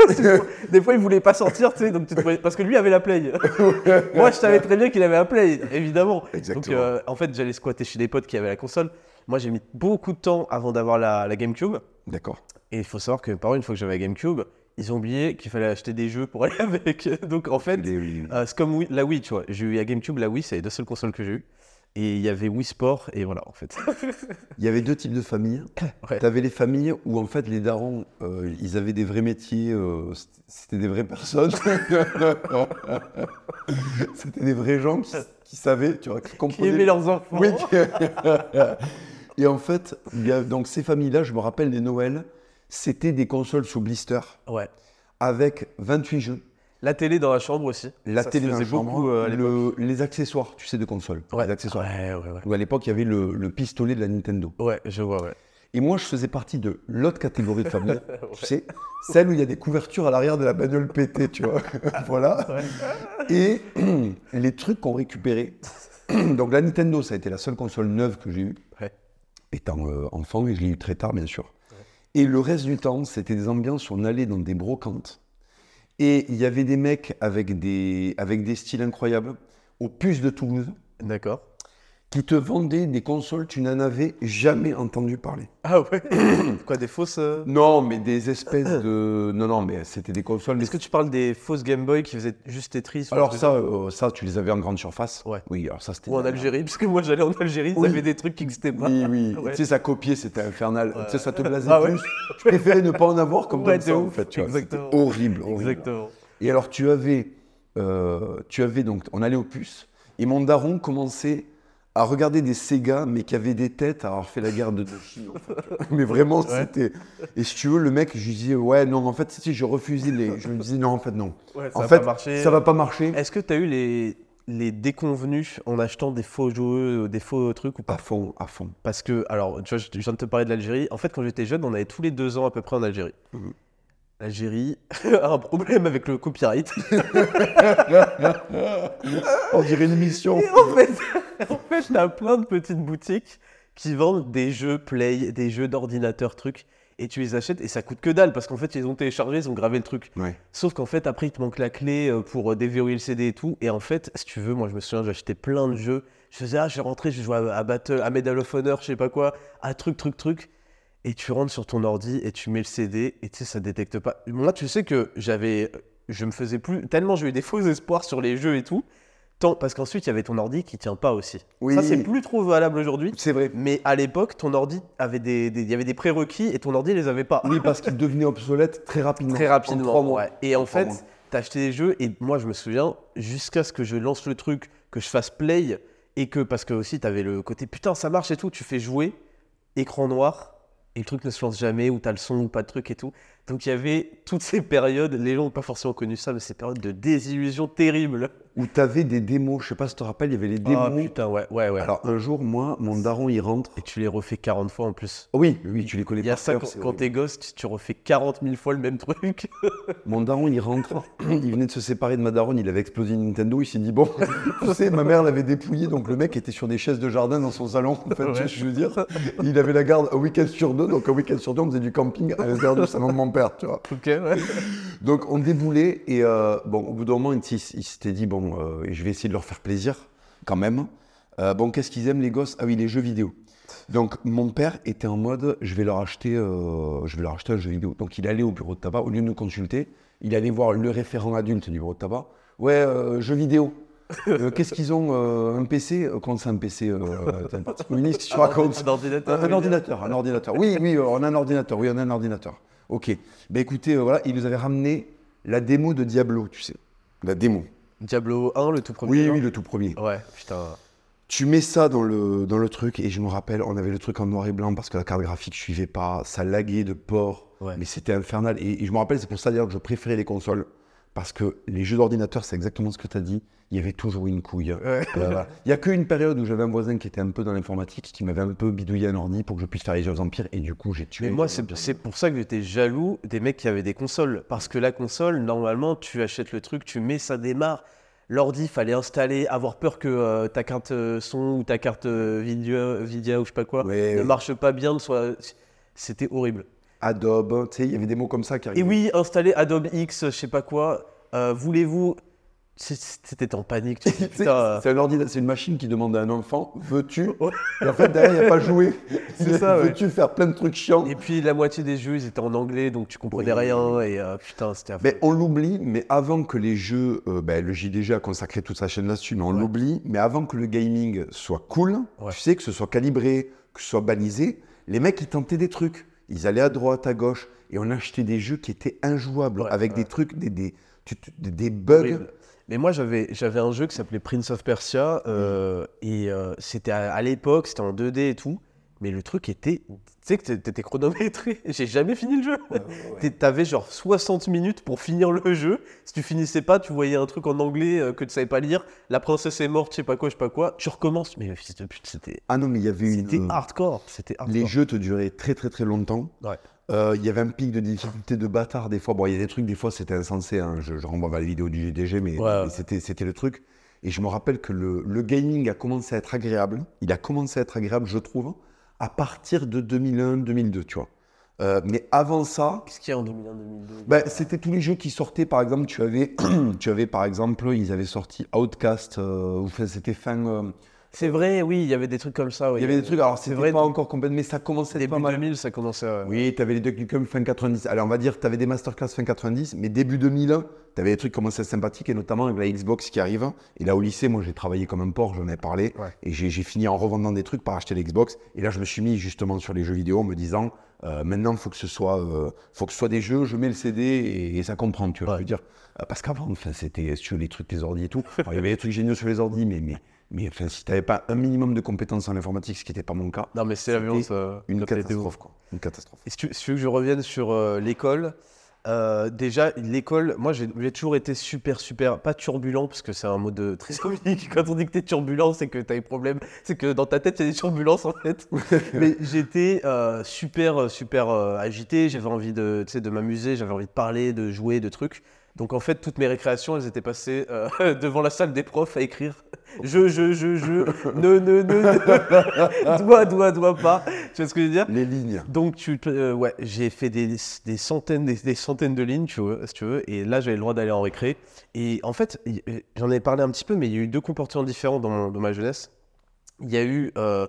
Speaker 2: Des fois, il voulait pas sortir, tu sais, donc tu te voyais- parce que lui avait la play. Moi, je savais très bien qu'il avait la play, évidemment.
Speaker 1: Exactement.
Speaker 2: Donc, euh, en fait, j'allais squatter chez des potes qui avaient la console. Moi, j'ai mis beaucoup de temps avant d'avoir la, la GameCube.
Speaker 1: D'accord.
Speaker 2: Et il faut savoir que mes parents, une fois que j'avais la GameCube, ils ont oublié qu'il fallait acheter des jeux pour aller avec. Donc, en fait, euh, c'est comme la Wii, tu vois. J'ai eu la GameCube, la Wii, c'est les deux seules consoles que j'ai eues. Et il y avait Wii Sport, et voilà, en fait.
Speaker 1: Il y avait deux types de familles.
Speaker 2: Ouais.
Speaker 1: Tu avais les familles où en fait les darons, euh, ils avaient des vrais métiers, euh, c'était- des vraies personnes. c'était des vrais gens qui, qui savaient, tu vois, qui
Speaker 2: aimaient leurs enfants.
Speaker 1: Oui. Et en fait, il y a, donc ces familles-là, je me rappelle des Noëls, c'était des consoles sous blister
Speaker 2: Ouais.
Speaker 1: avec 28 jeux.
Speaker 2: La télé dans la chambre aussi.
Speaker 1: La
Speaker 2: Ça se
Speaker 1: télé dans la
Speaker 2: faisait beaucoup,
Speaker 1: chambre,
Speaker 2: euh, à l'époque.
Speaker 1: le- les accessoires, tu sais, de console.
Speaker 2: Ouais.
Speaker 1: Les accessoires.
Speaker 2: Ouais, ouais, ouais.
Speaker 1: Où à l'époque, il y avait le, le pistolet de la Nintendo.
Speaker 2: Ouais, je vois, ouais.
Speaker 1: Et moi, je faisais partie de l'autre catégorie de famille, tu sais, celle où il y a des couvertures à l'arrière de la bagnole pétée, tu vois. voilà. Et les trucs qu'on récupérait. Donc la Nintendo, ça a été la seule console neuve que j'ai eue,
Speaker 2: Ouais.
Speaker 1: étant euh, enfant, et je l'ai eu très tard, bien sûr. Et le reste du temps, c'était des ambiances où on allait dans des brocantes. Et il y avait des mecs avec des, avec des styles incroyables, aux puces de Toulouse,
Speaker 2: D'accord.
Speaker 1: Qui te vendaient des consoles, tu n'en avais jamais entendu parler.
Speaker 2: Ah ouais Quoi, des fausses. euh,
Speaker 1: Non, mais des espèces de. Non, non, mais c'était des consoles. mais
Speaker 2: Est-ce que tu parles des fausses Game Boy qui faisaient juste Tetris
Speaker 1: Alors ça, euh, ça, tu les avais en grande surface.
Speaker 2: Ouais.
Speaker 1: Oui, alors ça c'était.
Speaker 2: Ou en Algérie, parce que moi j'allais en Algérie, ils
Speaker 1: Oui.
Speaker 2: avaient des trucs qui n'existaient pas.
Speaker 1: Oui, oui.
Speaker 2: Ouais.
Speaker 1: Tu sais, ça copiait, c'était infernal.
Speaker 2: Ouais.
Speaker 1: Tu sais, ça te blasait
Speaker 2: Ah ouais.
Speaker 1: plus. Je préférais ne pas en avoir comme,
Speaker 2: Ouais,
Speaker 1: ça,
Speaker 2: de
Speaker 1: en
Speaker 2: ouf.
Speaker 1: fait. Tu vois. C'était
Speaker 2: Exactement.
Speaker 1: horrible, horrible.
Speaker 2: Exactement.
Speaker 1: Et alors, tu avais, euh, tu avais donc, on allait aux puces, et mon daron commençait à regarder des Sega, mais qui avaient des têtes à avoir fait la guerre de Chine. en fait. mais vraiment,
Speaker 2: Ouais.
Speaker 1: c'était. Et si tu veux, le mec, je lui disais, ouais, non, en fait, si, je refusais les. Je lui disais, non, en fait, non.
Speaker 2: Ouais, ça
Speaker 1: en
Speaker 2: a
Speaker 1: fait,
Speaker 2: pas marché.
Speaker 1: ça va pas marcher.
Speaker 2: Est-ce que tu as eu les, les déconvenus en achetant des faux jeux, des faux trucs ou pas?
Speaker 1: À fond, à fond.
Speaker 2: Parce que, alors, tu vois, je je viens de te parler de l'Algérie. En fait, quand j'étais jeune, on allait tous les deux ans à peu près en Algérie.
Speaker 1: Mhm.
Speaker 2: L'Algérie a un problème avec le copyright.
Speaker 1: On dirait une émission.
Speaker 2: Et en fait, en fait, t'as plein de petites boutiques qui vendent des jeux Play, des jeux d'ordinateur, trucs, et tu les achètes et ça coûte que dalle parce qu'en fait, ils ont téléchargé, ils ont gravé le truc.
Speaker 1: Ouais.
Speaker 2: Sauf qu'en fait, après, il te manque la clé euh, pour euh, déverrouiller le CD et tout. Et en fait, si tu veux, moi, je me souviens, j'achetais plein de jeux. Je faisais, ah, je vais rentrer, je à, à Battle, à Medal of Honor, je sais pas quoi, à truc, truc, truc. Et tu rentres sur ton ordi et tu mets le CD et tu sais, ça détecte pas. Moi, tu sais que j'avais. Je me faisais plus. Tellement j'ai eu des faux espoirs sur les jeux et tout. Tant, parce qu'ensuite, il y avait ton ordi qui tient pas aussi.
Speaker 1: Oui.
Speaker 2: Ça, c'est plus trop valable aujourd'hui.
Speaker 1: C'est vrai.
Speaker 2: Mais à l'époque, ton ordi avait des, des- y avait des prérequis et ton ordi les avait pas.
Speaker 1: Oui, parce qu'il devenait obsolète très rapidement.
Speaker 2: Très
Speaker 1: En
Speaker 2: rapidement.
Speaker 1: trois mois.
Speaker 2: ouais. Et en fait, t'as acheté des jeux et moi je me souviens, jusqu'à ce que je lance le truc, que je fasse play et que, parce que aussi t'avais le côté putain ça marche et tout, tu fais jouer, écran noir et le truc ne se lance jamais ou t'as le son ou pas de truc et tout. Donc il y avait toutes ces périodes, les gens n'ont pas forcément connu ça, mais ces périodes de désillusion terrible.
Speaker 1: Où tu avais des démos, je sais pas si tu te rappelles, il y avait les démos.
Speaker 2: Ah putain, ouais, ouais, ouais.
Speaker 1: Alors un jour, moi, mon daron, il rentre.
Speaker 2: et tu les refais 40 fois en plus.
Speaker 1: Oh oui, oui, tu les connais
Speaker 2: Il y a ça quand, t'es gosse, tu, tu refais 40 000 fois le même truc.
Speaker 1: Mon daron, il rentre. il venait de se séparer de ma daronne, il avait explosé Nintendo. Il s'est dit, bon, tu sais, ma mère l'avait dépouillé, donc le mec était sur des chaises de jardin dans son salon. En fait,
Speaker 2: Ouais.
Speaker 1: je veux dire. Il avait la garde un week-end sur deux, donc un week-end sur deux, on faisait du camping à l'intérieur du salon de mon père, tu vois.
Speaker 2: ok, ouais.
Speaker 1: Donc on déboulait et euh, bon, au bout d'un moment, il, s- il s'était dit bon, euh, je vais essayer de leur faire plaisir quand même. Euh, bon, qu'est-ce qu'ils aiment les gosses? Ah oui, les jeux vidéo. Donc mon père était en mode, je vais leur acheter, euh, je vais leur acheter un jeu vidéo. Donc il allait au bureau de tabac au lieu de nous consulter, il allait voir le référent adulte du bureau de tabac. Ouais, jeux vidéo. Euh, qu'est-ce qu'ils ont euh, Un PC Comment c'est un PC euh, un parti communiste
Speaker 2: Un ordinateur.
Speaker 1: un, ordinateur, un ordinateur. Oui, oui, on a un ordinateur. Oui, on a un ordinateur. Ok. Ben écoutez, euh, voilà, il nous avait ramené la démo de Diablo, tu sais. La démo.
Speaker 2: Diablo 1, le tout premier.
Speaker 1: Oui, oui, le tout premier.
Speaker 2: Ouais, putain.
Speaker 1: Tu mets ça dans le, dans le truc, et je me rappelle, on avait le truc en noir et blanc parce que la carte graphique suivait pas, ça laguait de port,
Speaker 2: Ouais.
Speaker 1: mais c'était infernal. Et, et je me rappelle, c'est pour ça d'ailleurs que je préférais les consoles, Parce que les jeux d'ordinateur, c'est exactement ce que tu as dit. Il y avait toujours une couille.
Speaker 2: Ouais.
Speaker 1: Voilà. Il y a qu'une période où j'avais un voisin qui était un peu dans l'informatique, qui m'avait un peu bidouillé un ordi pour que je puisse faire les jeux empires. Et du coup, j'ai tué.
Speaker 2: Mais moi, c'est pour ça que j'étais jaloux des mecs qui avaient des consoles. Parce que la console, normalement, tu achètes le truc, tu mets, ça démarre. L'ordi, fallait installer, avoir peur que euh, ta carte euh, son ou ta carte euh, vidéo, vidéo ou je sais pas quoi
Speaker 1: Ouais,
Speaker 2: ne
Speaker 1: ouais.
Speaker 2: marche pas bien, soit... c'était horrible.
Speaker 1: Adobe, tu sais, il y avait des mots comme ça qui
Speaker 2: Et
Speaker 1: arrivaient.
Speaker 2: oui, installer Adobe X, je sais pas quoi. euh, Voulez-vous. C'était en panique. Euh,
Speaker 1: C'est un ordinateur, c'est une machine qui demande à un enfant veux-tu. Et en fait, derrière, il n'y a pas joué.
Speaker 2: C'est ça, ouais.
Speaker 1: Veux-tu faire plein de trucs chiants
Speaker 2: Et puis la moitié des jeux, ils étaient en anglais, donc tu comprenais
Speaker 1: Oui.
Speaker 2: rien. Et euh, putain, c'était.
Speaker 1: Mais on l'oublie, mais avant que les jeux, euh, ben, le JDG a consacré toute sa chaîne là-dessus, mais on
Speaker 2: Ouais.
Speaker 1: l'oublie, mais avant que le gaming soit cool,
Speaker 2: Ouais.
Speaker 1: tu sais, que ce soit calibré, que ce soit balisé, les mecs, ils tentaient des trucs. Ils allaient à droite, à gauche, et on achetait des jeux qui étaient injouables,
Speaker 2: Ouais,
Speaker 1: avec
Speaker 2: ouais.
Speaker 1: des trucs, des, des, bugs.
Speaker 2: Mais moi, j'avais, j'avais un jeu qui s'appelait Prince of Persia, euh, et euh, c'était à, à l'époque, c'était en 2D et tout, mais le truc était, tu sais que t'é- t'étais chronométré, j'ai jamais fini le jeu. T'é- T'avais genre 60 minutes pour finir le jeu, si tu finissais pas, tu voyais un truc en anglais euh, que tu savais pas lire, la princesse est morte, je sais pas quoi, je sais pas quoi, tu recommences, mais fils de pute, c'était,
Speaker 1: Ah non, mais il y avait une...
Speaker 2: c'était hardcore, c'était hardcore.
Speaker 1: Les jeux te duraient très très très longtemps.
Speaker 2: Ouais.
Speaker 1: Euh, Il y avait un pic de difficulté de bâtard des fois. Bon, il y a des trucs, des fois c'était insensé. hein. Je, je renvoie vers les vidéos du GDG, mais,
Speaker 2: Ouais.
Speaker 1: mais c'était c'était le truc. Et je me rappelle que le, le gaming a commencé à être agréable. Il a commencé à être agréable, je trouve, à partir de 2001-2002, tu vois. Euh, mais avant ça,
Speaker 2: Qu'est-ce qu'il y a en 2001-2002
Speaker 1: ben, c'était tous les jeux qui sortaient. Par exemple, tu avais, tu avais par exemple, ils avaient sorti Outcast. euh, c'était fin. euh,
Speaker 2: C'est vrai, oui, il y avait des trucs comme ça. oui.
Speaker 1: il y avait des trucs. Alors,
Speaker 2: C'est vrai,
Speaker 1: pas encore complètement, mais ça commençait
Speaker 2: début
Speaker 1: pas mal.
Speaker 2: 2000, ça commençait à...
Speaker 1: Oui, tu avais les Duck Nukem fin 90. Alors, on va dire, tu avais des masterclass fin 90, mais début 2000, tu avais des trucs qui commençaient à être sympathiques, et notamment avec la Xbox qui arrive. Et là, au lycée, moi, j'ai travaillé comme un porc, j'en ai parlé.
Speaker 2: Ouais.
Speaker 1: Et j'ai fini en revendant des trucs par acheter l'Xbox. Et là, je me suis mis justement sur les jeux vidéo en me disant, euh, maintenant, il faut que ce soit, euh, faut que ce soit des jeux, je mets le CD et, et ça comprend, tu vois,
Speaker 2: Ouais.
Speaker 1: je veux dire. Euh, parce qu'avant, enfin, c'était sur les trucs, les ordi et tout. Alors, il y avait des trucs géniaux sur les ordi, mais, mais, mais enfin, si tu n'avais pas un minimum de compétences en informatique, ce qui n'était pas mon cas,
Speaker 2: Non, mais c'est la violence. euh,
Speaker 1: une catastrophe, quoi. Une catastrophe.
Speaker 2: Et si tu, si tu veux que je revienne sur euh, l'école, euh, déjà, l'école, moi j'ai toujours été super, super, pas turbulent, parce que c'est un mot de très comique. Quand on dit que t'es turbulent, c'est que t'as des problèmes, c'est que dans ta tête il y a des turbulences en fait. Mais j'étais euh, super, super euh, agité, j'avais envie de, de m'amuser, j'avais envie de parler, de jouer, de trucs. Donc en fait, toutes mes récréations, elles étaient passées euh, devant la salle des profs à écrire je, je, je, je, ne, ne, ne, ne, doigt, doigt, doigt pas. Tu vois ce que je veux dire?
Speaker 1: Les lignes.
Speaker 2: donc, tu, euh, ouais, j'ai fait des, des centaines, des, des centaines de lignes, tu vois, si tu veux, et là, j'avais le droit d'aller en récré. Et en fait, euh, j'en ai parlé un petit peu, mais il y a eu deux comportements différents dans, mon- dans ma jeunesse. Il y a eu euh,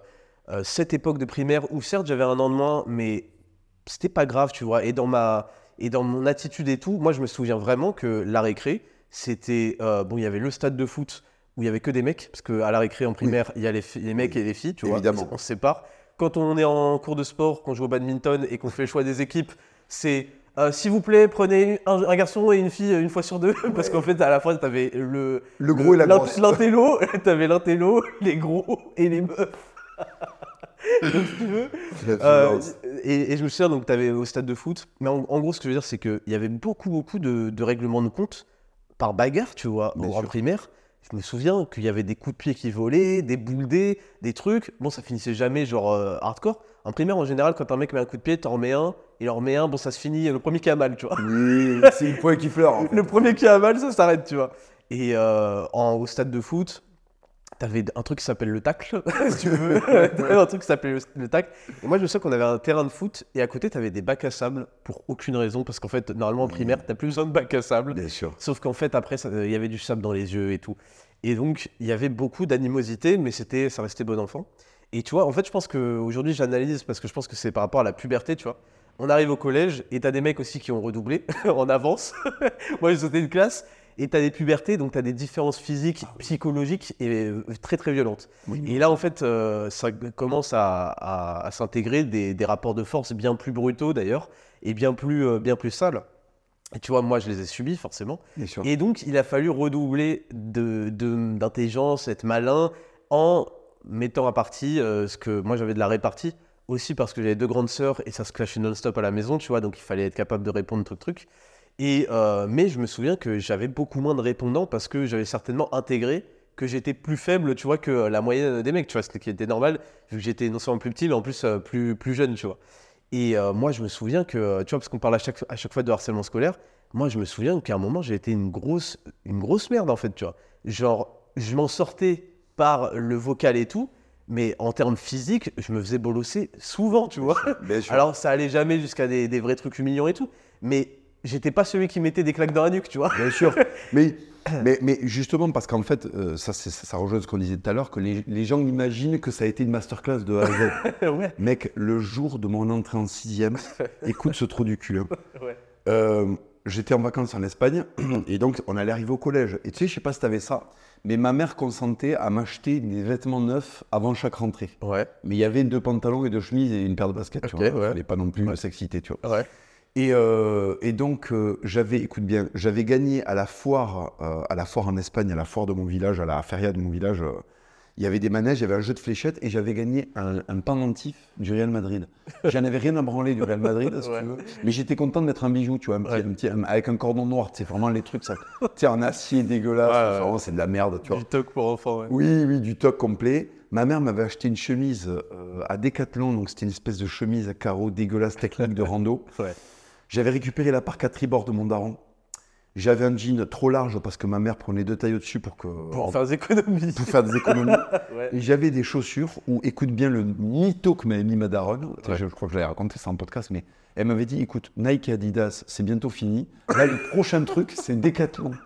Speaker 2: euh, cette époque de primaire où, certes, j'avais un an de moins, mais c'était pas grave, tu vois. Et dans, ma, et dans mon attitude et tout, moi, je me souviens vraiment que la récré, c'était. euh, bon, il y avait le stade de foot où il y avait que des mecs, parce qu'à la récré en primaire, il y a les, mecs et les filles, tu vois.
Speaker 1: Évidemment.
Speaker 2: On se sépare. Quand on est en cours de sport, qu'on joue au badminton et qu'on fait le choix des équipes, c'est. euh, S'il vous plaît, prenez un, un garçon et une fille une fois sur deux, parce qu'en fait, à la fin, t'avais le,
Speaker 1: Le gros et la grosse.
Speaker 2: L'intello, t'avais l'intello, les gros et les meufs. Donc, si tu veux,
Speaker 1: La
Speaker 2: euh, et, et je me souviens, donc, tu avais au stade de foot. Mais en, en gros, ce que je veux dire, c'est qu'il y avait beaucoup, beaucoup de, de règlements de compte par bagarre, tu vois,
Speaker 1: Bien
Speaker 2: au- primaire. Je me souviens qu'il y avait des coups de pied qui volaient, des boules dés, des trucs. Bon, ça finissait jamais genre euh, hardcore. En primaire, en général, quand un mec met un coup de pied, t'en remets un, il en remet un, bon, ça se finit, le premier qui a mal, tu vois.
Speaker 1: Oui, c'est une poêle qui en fait.
Speaker 2: Le premier qui a mal, ça s'arrête, tu vois. Et euh, en, au stade de foot, t'avais un truc qui s'appelle le tacle, si tu veux. T'avais un truc qui s'appelait le, le tacle. Et moi, je me souviens qu'on avait un terrain de foot et à côté, t'avais des bacs à sable pour aucune raison. Parce qu'en fait, normalement, en primaire, t'as plus besoin de bacs à sable.
Speaker 1: Bien sûr.
Speaker 2: Sauf qu'en fait, après, il y avait du sable dans les yeux et tout. Et donc, il y avait beaucoup d'animosité, mais c'était, ça restait bon enfant. Et tu vois, en fait, je pense qu'aujourd'hui, j'analyse parce que je pense que c'est par rapport à la puberté, tu vois. On arrive au collège et t'as des mecs aussi qui ont redoublé en avance. Moi, j'ai sauté une classe et t'as des pubertés, donc t'as des différences physiques, psychologiques et euh, très très violentes.
Speaker 1: Oui.
Speaker 2: Et là, en fait, euh, ça commence à, à- à s'intégrer des, des rapports de force bien plus brutaux d'ailleurs et bien plus, euh, bien plus sales. Et tu vois, moi, je les ai subis forcément. Et donc, il a fallu redoubler de- de- d'intelligence, être malin, en mettant à partie euh, ce que moi j'avais de la répartie. Aussi parce que j'avais deux grandes sœurs et ça se clashait non-stop à la maison, tu vois, donc il fallait être capable de répondre truc truc. Et, euh, mais je me souviens que j'avais beaucoup moins de répondants parce que j'avais certainement intégré que j'étais plus faible, tu vois, que la moyenne des mecs, tu vois, ce qui était normal, vu que j'étais non seulement plus petit, mais en plus euh, plus, plus jeune, tu vois. Et euh, moi, je me souviens que, tu vois, parce qu'on parle à chaque, à chaque fois de harcèlement scolaire, moi, je me souviens qu'à un moment, j'ai été une grosse, une grosse merde, en fait, tu vois. Genre, je m'en sortais par le vocal et tout, mais en termes physiques, je me faisais bolosser souvent, tu vois.
Speaker 1: Bien sûr.
Speaker 2: Alors, ça allait jamais jusqu'à des, des vrais trucs humiliants et tout, mais j'étais pas celui qui mettait des claques dans la nuque, tu vois.
Speaker 1: Bien sûr. Mais, mais, mais justement, parce qu'en fait, euh, ça, ça, rejoint ce qu'on disait tout à l'heure, que les, les gens imaginent que ça a été une masterclass de A à Z.
Speaker 2: ouais.
Speaker 1: Mec, le jour de mon entrée en sixième, écoute ce trou du cul. hein.
Speaker 2: Ouais.
Speaker 1: Euh, J'étais en vacances en Espagne et donc on allait arriver au collège. Et tu sais, je sais pas si tu avais ça, mais ma mère consentait à m'acheter des vêtements neufs avant chaque rentrée.
Speaker 2: Ouais.
Speaker 1: Mais il y avait deux pantalons et deux chemises et une paire de baskets. tu
Speaker 2: Ok,
Speaker 1: vois.
Speaker 2: ouais.
Speaker 1: Fallait pas non plus s'exciter, tu vois.
Speaker 2: Ouais.
Speaker 1: Et, euh, et donc, euh, j'avais, écoute bien, j'avais gagné à la foire, euh, à la foire en Espagne, à la foire de mon village, à la feria de mon village. il y avait des manèges, il y avait un jeu de fléchettes et j'avais gagné un, un pendentif du Real Madrid. J'en avais rien à branler du Real Madrid, si
Speaker 2: Ouais.
Speaker 1: tu veux. Mais j'étais content de mettre un bijou, tu vois, un petit,
Speaker 2: Ouais.
Speaker 1: un petit- un- avec un cordon noir. C'est vraiment les trucs, ça, en acier dégueulasse.
Speaker 2: Ouais,
Speaker 1: c'est de la merde, tu vois.
Speaker 2: Du toc pour enfants.
Speaker 1: Oui, oui, du toc complet. Ma mère m'avait acheté une chemise à Decathlon, donc c'était une espèce de chemise à carreaux dégueulasse technique de rando.
Speaker 2: Ouais.
Speaker 1: J'avais récupéré la parc à tribord de mon daron. J'avais un jean trop large parce que ma mère prenait deux tailles au-dessus pour, que,
Speaker 2: Pour faire des économies.
Speaker 1: pour faire des économies.
Speaker 2: Ouais.
Speaker 1: Et j'avais des chaussures où, écoute bien le mytho que m'avait mis ma daronne.
Speaker 2: Ouais.
Speaker 1: Je, je crois que je l'avais raconté ça en podcast, mais elle m'avait dit écoute, Nike et Adidas, c'est bientôt fini. Là, le prochain truc, c'est Decathlon.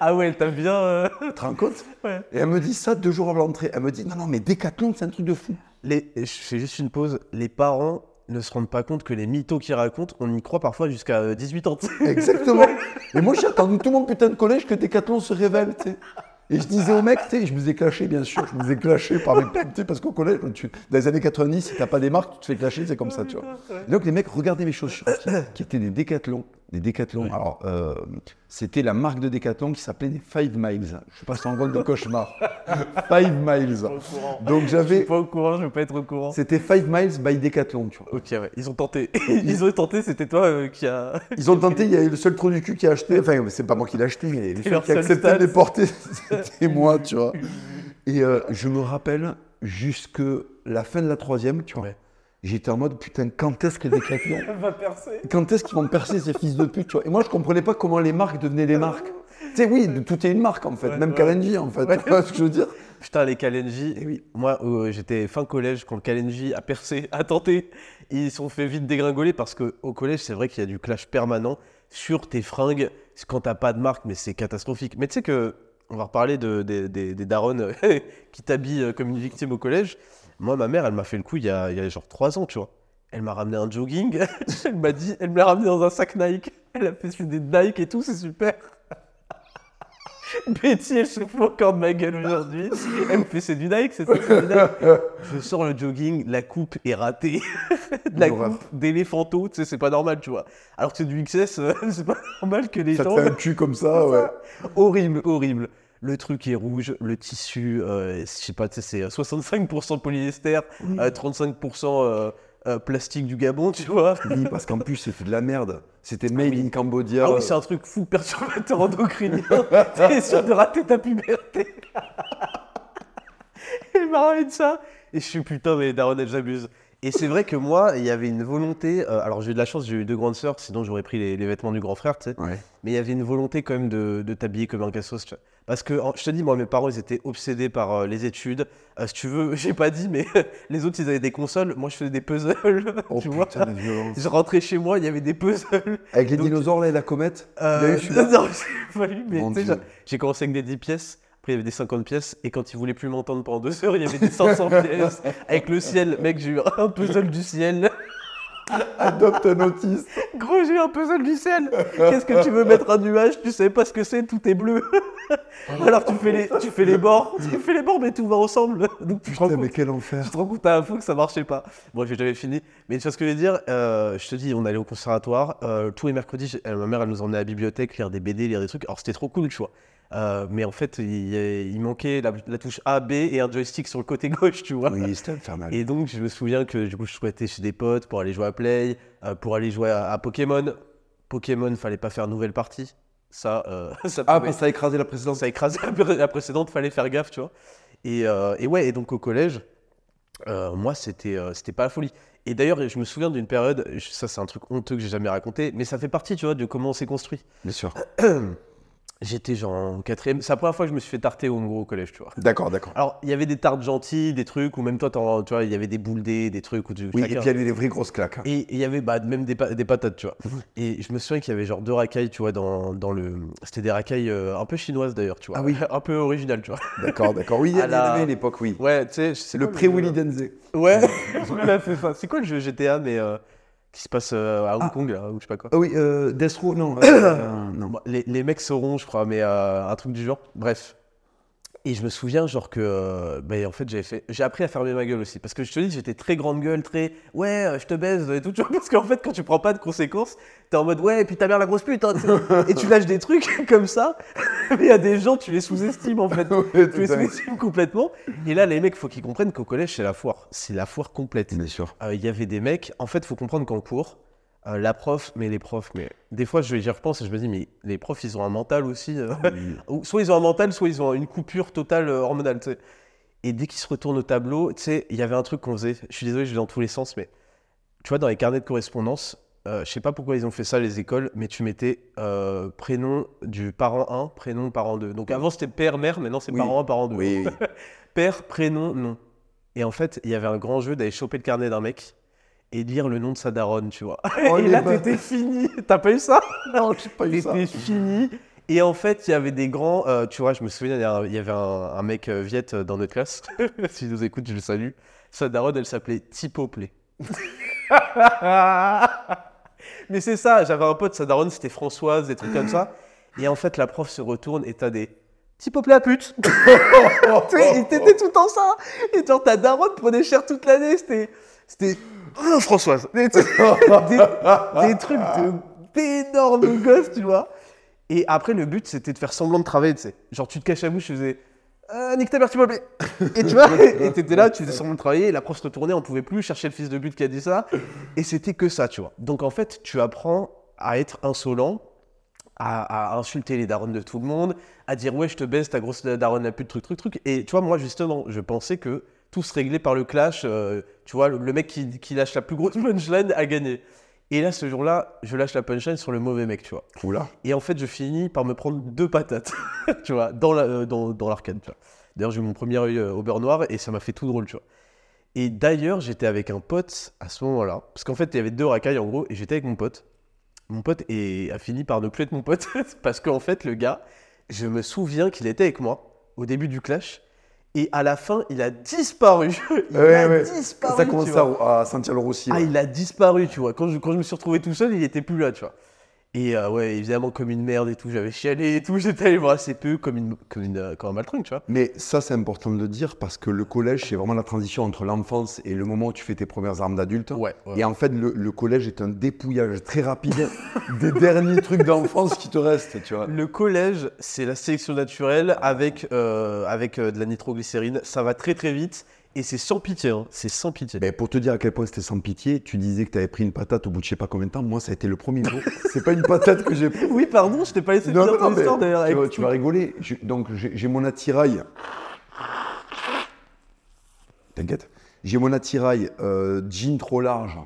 Speaker 2: Ah ouais, t'as bien. euh,
Speaker 1: Tu te rends compte?
Speaker 2: Ouais.
Speaker 1: Et elle me dit ça deux jours avant l'entrée. Elle me dit non, non, mais Decathlon, c'est un truc de fou.
Speaker 2: Les... Je fais juste une pause. Les parents ne se rendent pas compte que les mythos qu'ils racontent, on y croit parfois jusqu'à euh, 18 ans.
Speaker 1: Exactement. Et moi, j'ai attendu tout mon putain de collège que Decathlon se révèle, tu sais. Et je disais aux mecs, tu sais, je me faisais clasher, bien sûr, je me faisais clasher par mes potes, parce qu'au collège, quand tu- dans les années 90, si t'as pas des marques, tu te fais clasher, c'est comme ça, tu vois. Et donc les mecs regardaient mes chaussures, qui, qui étaient des Decathlon, des Decathlon. Alors, euh, c'était la marque de Decathlon qui s'appelait des Five Miles. Je pas c'est un rôle de cauchemar. Five Miles.
Speaker 2: Au courant.
Speaker 1: Donc
Speaker 2: Je suis
Speaker 1: j'avais,
Speaker 2: pas au courant, je veux pas être au courant.
Speaker 1: c'était Five Miles by Decathlon, tu vois.
Speaker 2: Ok, ouais, ils ont tenté. ils ont tenté, c'était toi euh, qui a.
Speaker 1: Ils ont tenté, il y a eu le seul trou du cul qui a acheté, enfin c'est pas moi qui l'ai acheté, mais le seul qui a
Speaker 2: seul
Speaker 1: accepté
Speaker 2: stats.
Speaker 1: de les porter, c'était moi, tu vois. Et euh, je me rappelle jusque la fin de la troisième, tu vois.
Speaker 2: Ouais.
Speaker 1: J'étais en mode putain, quand est-ce que Decathlon
Speaker 2: Elle va percer.
Speaker 1: Quand est-ce qu'ils vont percer ces fils de pute, tu vois? Et moi je comprenais pas comment les marques devenaient des marques. Tu sais, oui, tout est une marque en fait,
Speaker 2: Ouais,
Speaker 1: même
Speaker 2: ouais.
Speaker 1: Kalenji en fait, tu vois ce que je veux dire?
Speaker 2: Putain, les Kalenji.
Speaker 1: Eh oui.
Speaker 2: Moi, euh, j'étais fin collège quand le Kalenji a percé, a tenté. Ils se sont fait vite dégringoler parce qu'au collège, c'est vrai qu'il y a du clash permanent sur tes fringues quand t'as pas de marque, mais c'est catastrophique. Mais tu sais que, on va reparler de, des- des, des darons euh, qui t'habillent euh, comme une victime au collège. Moi, ma mère, elle m'a fait le coup il y a, il y a genre 3 ans, tu vois. Elle m'a ramené un jogging. elle m'a dit, elle me l'a ramené dans un sac Nike. Elle a fait des Nike et tout, c'est super. Betty, elle se fout encore de ma gueule aujourd'hui. Elle me fait c'est du Nike, c'est ça, du Nike. Je sors le jogging, la coupe est ratée. la coupe d'éléphanto, tu sais, c'est pas normal, tu vois. Alors que c'est du XS, c'est pas normal que les
Speaker 1: Ça te
Speaker 2: gens.
Speaker 1: fait un cul comme ça, ouais.
Speaker 2: Horrible, horrible. Le truc est rouge, le tissu, euh, je sais pas, c'est 65% polyester, euh, 35% euh, plastique du Gabon, tu vois.
Speaker 1: Oui, parce qu'en plus c'était de la merde. C'était made in Cambodia.
Speaker 2: Ah oui, c'est un truc fou, perturbateur endocrinien. T'es sûr de rater ta puberté. Il m'a de ça. Et je suis putain, mais Daron, elle j'abuse. Et c'est vrai que moi, il y avait une volonté. euh, alors j'ai eu de la chance, j'ai eu deux grandes sœurs, sinon j'aurais pris les, les vêtements du grand frère, tu sais.
Speaker 1: Ouais.
Speaker 2: Mais il y avait une volonté quand même de, de t'habiller comme un cassos. tu vois. Parce que, en- je te dis, moi, mes parents, ils étaient obsédés par euh, les études. Euh, si tu veux, j'ai pas dit, mais les autres, ils avaient des consoles. Moi, je faisais des puzzles.
Speaker 1: Oh
Speaker 2: tu vois
Speaker 1: putain, violence.
Speaker 2: Je rentrais chez moi, il y avait des puzzles.
Speaker 1: Avec les
Speaker 2: Donc-
Speaker 1: dinosaures là et la comète
Speaker 2: Euh,
Speaker 1: Tu l'as eu,
Speaker 2: non, j'ai pas mais j'ai commencé avec des 10 pièces, après il y avait des 50 pièces, et quand ils voulaient plus m'entendre pendant deux heures, il y avait des 500 pièces. Avec le ciel, mec, j'ai eu un puzzle du ciel.
Speaker 1: Adopte un autiste.
Speaker 2: Gros, j'ai un puzzle du ciel. Qu'est-ce que tu veux mettre un nuage? Tu sais pas ce que c'est, tout est bleu. Alors tu fais les, tu fais les bords, tu fais les bords, mais tout va ensemble. Donc tu
Speaker 1: Putain, mais quel enfer.
Speaker 2: tu te rends compte à fois que ça marchait pas. Bon, j'ai jamais fini. Mais tu vois ce que je veux dire? Euh, Je te dis, on allait au conservatoire. euh, tous les mercredis, euh, ma mère, elle nous emmenait à la bibliothèque, lire des BD, lire des trucs. Alors, c'était trop cool, tu vois. Euh, mais en fait, il, il manquait la, la touche A, B et un joystick sur le côté gauche, tu vois.
Speaker 1: Oui, c'était infernal.
Speaker 2: Et donc, je me souviens que du coup, je souhaitais chez des potes pour aller jouer à Play, euh, pour aller jouer à, à Pokémon. Pokémon, fallait pas faire nouvelle partie. Ça, euh, ça
Speaker 1: Ah, parce que ça a écrasé la précédente.
Speaker 2: ça a écrasé la pré- la précédente, fallait faire gaffe, tu vois. Et, et ouais, et donc au collège, moi, c'était c'était pas la folie. Et d'ailleurs, je me souviens d'une période, ça c'est un truc honteux que j'ai jamais raconté, mais ça fait partie, tu vois, de comment on s'est construit.
Speaker 1: Bien sûr.
Speaker 2: J'étais genre en quatrième, c'est la première fois que je me suis fait tarter au gros au collège, tu vois.
Speaker 1: D'accord, d'accord.
Speaker 2: Alors, il y avait des tartes gentilles, des trucs, ou même toi, tu vois, il y avait des boules dés, des trucs. Où tu,
Speaker 1: Oui, et puis il y avait des vraies grosses claques.
Speaker 2: et il y avait bah, même des, pa- des patates, tu vois. Et je me souviens qu'il y avait genre deux racailles, tu vois, dans, dans le. C'était des racailles euh, un peu chinoises d'ailleurs, tu vois.
Speaker 1: Ah oui.
Speaker 2: un peu originales, tu vois.
Speaker 1: D'accord, d'accord. Oui, il y
Speaker 2: À
Speaker 1: en
Speaker 2: la-
Speaker 1: avait à l'époque, oui.
Speaker 2: Ouais, tu sais, c'est
Speaker 1: Le pré-Willy
Speaker 2: jeu,
Speaker 1: Denze.
Speaker 2: Ouais, voilà, c'est ça. C'est quoi le jeu GTA, mais euh, qui se passe euh, à Hong
Speaker 1: Ah.
Speaker 2: Kong, là, ou je sais pas quoi
Speaker 1: Ah oui, euh, Death Row, non. euh, non.
Speaker 2: Les, les mecs sauront, je crois, mais un truc du genre. Bref. Et je me souviens, genre que. euh, ben, en fait, j'avais fait. J'ai appris à fermer ma gueule aussi. Parce que je te dis, j'étais très grande gueule, très. Ouais, euh, je te baise et tout. tu vois, Parce qu'en fait, quand tu prends pas de conséquences, t'es en mode. Ouais, et puis ta mère la grosse pute. hein, tu sais. et tu lâches des trucs comme ça. Mais il y a des gens, tu les sous-estimes, en fait.
Speaker 1: Ouais,
Speaker 2: Tu les sous-estimes complètement. Et là, les mecs, faut qu'ils comprennent qu'au collège, c'est la foire. C'est la foire complète.
Speaker 1: Bien sûr.
Speaker 2: Euh, il y avait des mecs. En fait, faut comprendre qu'en cours, euh, la prof, mais les profs, mais des fois, je- j'y repense et je me dis, mais les profs, ils ont un mental aussi. euh, ou soit ils ont un mental, soit ils ont une coupure totale euh, hormonale. Et dès qu'ils se retournent au tableau, tu sais, il y avait un truc qu'on faisait. Je suis désolé, je vais dans tous les sens, mais tu vois, dans les carnets de correspondance, je sais pas pourquoi ils ont fait ça, les écoles, mais tu mettais prénom du parent 1, prénom parent 2. Donc avant, c'était père, mère, maintenant, c'est
Speaker 1: Oui.
Speaker 2: parent 1, parent 2.
Speaker 1: Oui, oui.
Speaker 2: Père, prénom, nom. Et en fait, il y avait un grand jeu d'aller choper le carnet d'un mec et lire le nom de sa daronne, tu vois.
Speaker 1: Oh,
Speaker 2: et là, t'étais fini. T'as pas eu ça?
Speaker 1: Non, j'ai pas eu ça.
Speaker 2: T'étais fini. Et en fait, il y avait des grands. euh, tu vois, je me souviens, il y il avait un, un mec euh, Viet euh, dans notre classe. S'il nous écoute, je le salue. Sa daronne, elle s'appelait Tipo Play. Mais c'est ça, j'avais un pote, sa daronne, c'était Françoise, des trucs comme ça. Et en fait, la prof se retourne et t'as des. Tipo Play à pute Tu sais, et t'étais tout le temps ça. Et genre, ta daronne prenait cher toute l'année. C'était. C'était. Oh, Françoise Des, trucs- des- des trucs d'énormes gosses, tu vois. Et après, le but, c'était de faire semblant de travailler, tu sais. Genre, tu te caches la bouche, tu faisais. Euh, nique ta mère, tu m'as appelé. Et tu vois, et t'étais là, tu faisais semblant de travailler, la prof se retournait, on pouvait plus chercher le fils de but qui a dit ça. Et c'était que ça, tu vois. Donc, en fait, tu apprends à être insolent, à, à insulter les darons de tout le monde, à dire ouais, je te baisse, ta grosse daronne la pute, truc, truc, truc. Et tu vois, moi, justement, je pensais que tout se réglait par le clash. euh, tu vois, le, le mec qui, qui lâche la plus grosse punchline a gagné. Et là, ce jour-là, je lâche la punchline sur le mauvais mec, tu vois.
Speaker 1: Oula.
Speaker 2: Et en fait, je finis par me prendre deux patates, tu vois, dans la- euh, dans, l'arcade. D'ailleurs, j'ai eu mon premier œil euh, au beurre noir et ça m'a fait tout drôle, tu vois. Et d'ailleurs, j'étais avec un pote à ce moment-là, parce qu'en fait, il y avait deux racailles en gros, et j'étais avec mon pote. Mon pote est- a fini par ne plus être mon pote, parce qu'en fait, le gars, je me souviens qu'il était avec moi au début du clash, et à la fin, il a disparu. Il
Speaker 1: Ouais,
Speaker 2: a
Speaker 1: ouais.
Speaker 2: disparu.
Speaker 1: Ça commence à, à sentir le roussi.
Speaker 2: Ah, il a disparu, tu vois. Quand je, quand je me suis retrouvé tout seul, il était plus là, tu vois. Et euh, ouais, évidemment, comme une merde et tout, j'avais chialé et tout, j'étais allé voir assez peu, comme, une, comme, une, euh, comme un maltringue, tu vois.
Speaker 1: Mais ça, c'est important de le dire parce que le collège, c'est vraiment la transition entre l'enfance et le moment où tu fais tes premières armes d'adulte.
Speaker 2: Ouais, ouais.
Speaker 1: Et en fait, le, le collège est un dépouillage très rapide des derniers trucs d'enfance qui te restent, tu vois.
Speaker 2: Le collège, c'est la sélection naturelle avec, euh, avec de la nitroglycérine. Ça va très très vite et c'est sans pitié, hein. c'est sans pitié.
Speaker 1: Ben, pour te dire à quel point c'était sans pitié, tu disais que tu avais pris une patate au bout de je sais pas combien de temps. Moi, ça a été le premier jour. c'est pas une patate que j'ai pris.
Speaker 2: Oui, pardon, je t'ai pas laissé
Speaker 1: Non, non,
Speaker 2: ton
Speaker 1: mais
Speaker 2: histoire d'ailleurs.
Speaker 1: tu,
Speaker 2: avec
Speaker 1: tu vas rigoler. Je- donc, j'ai mon attirail. T'inquiète. J'ai mon attirail, euh, jean trop large,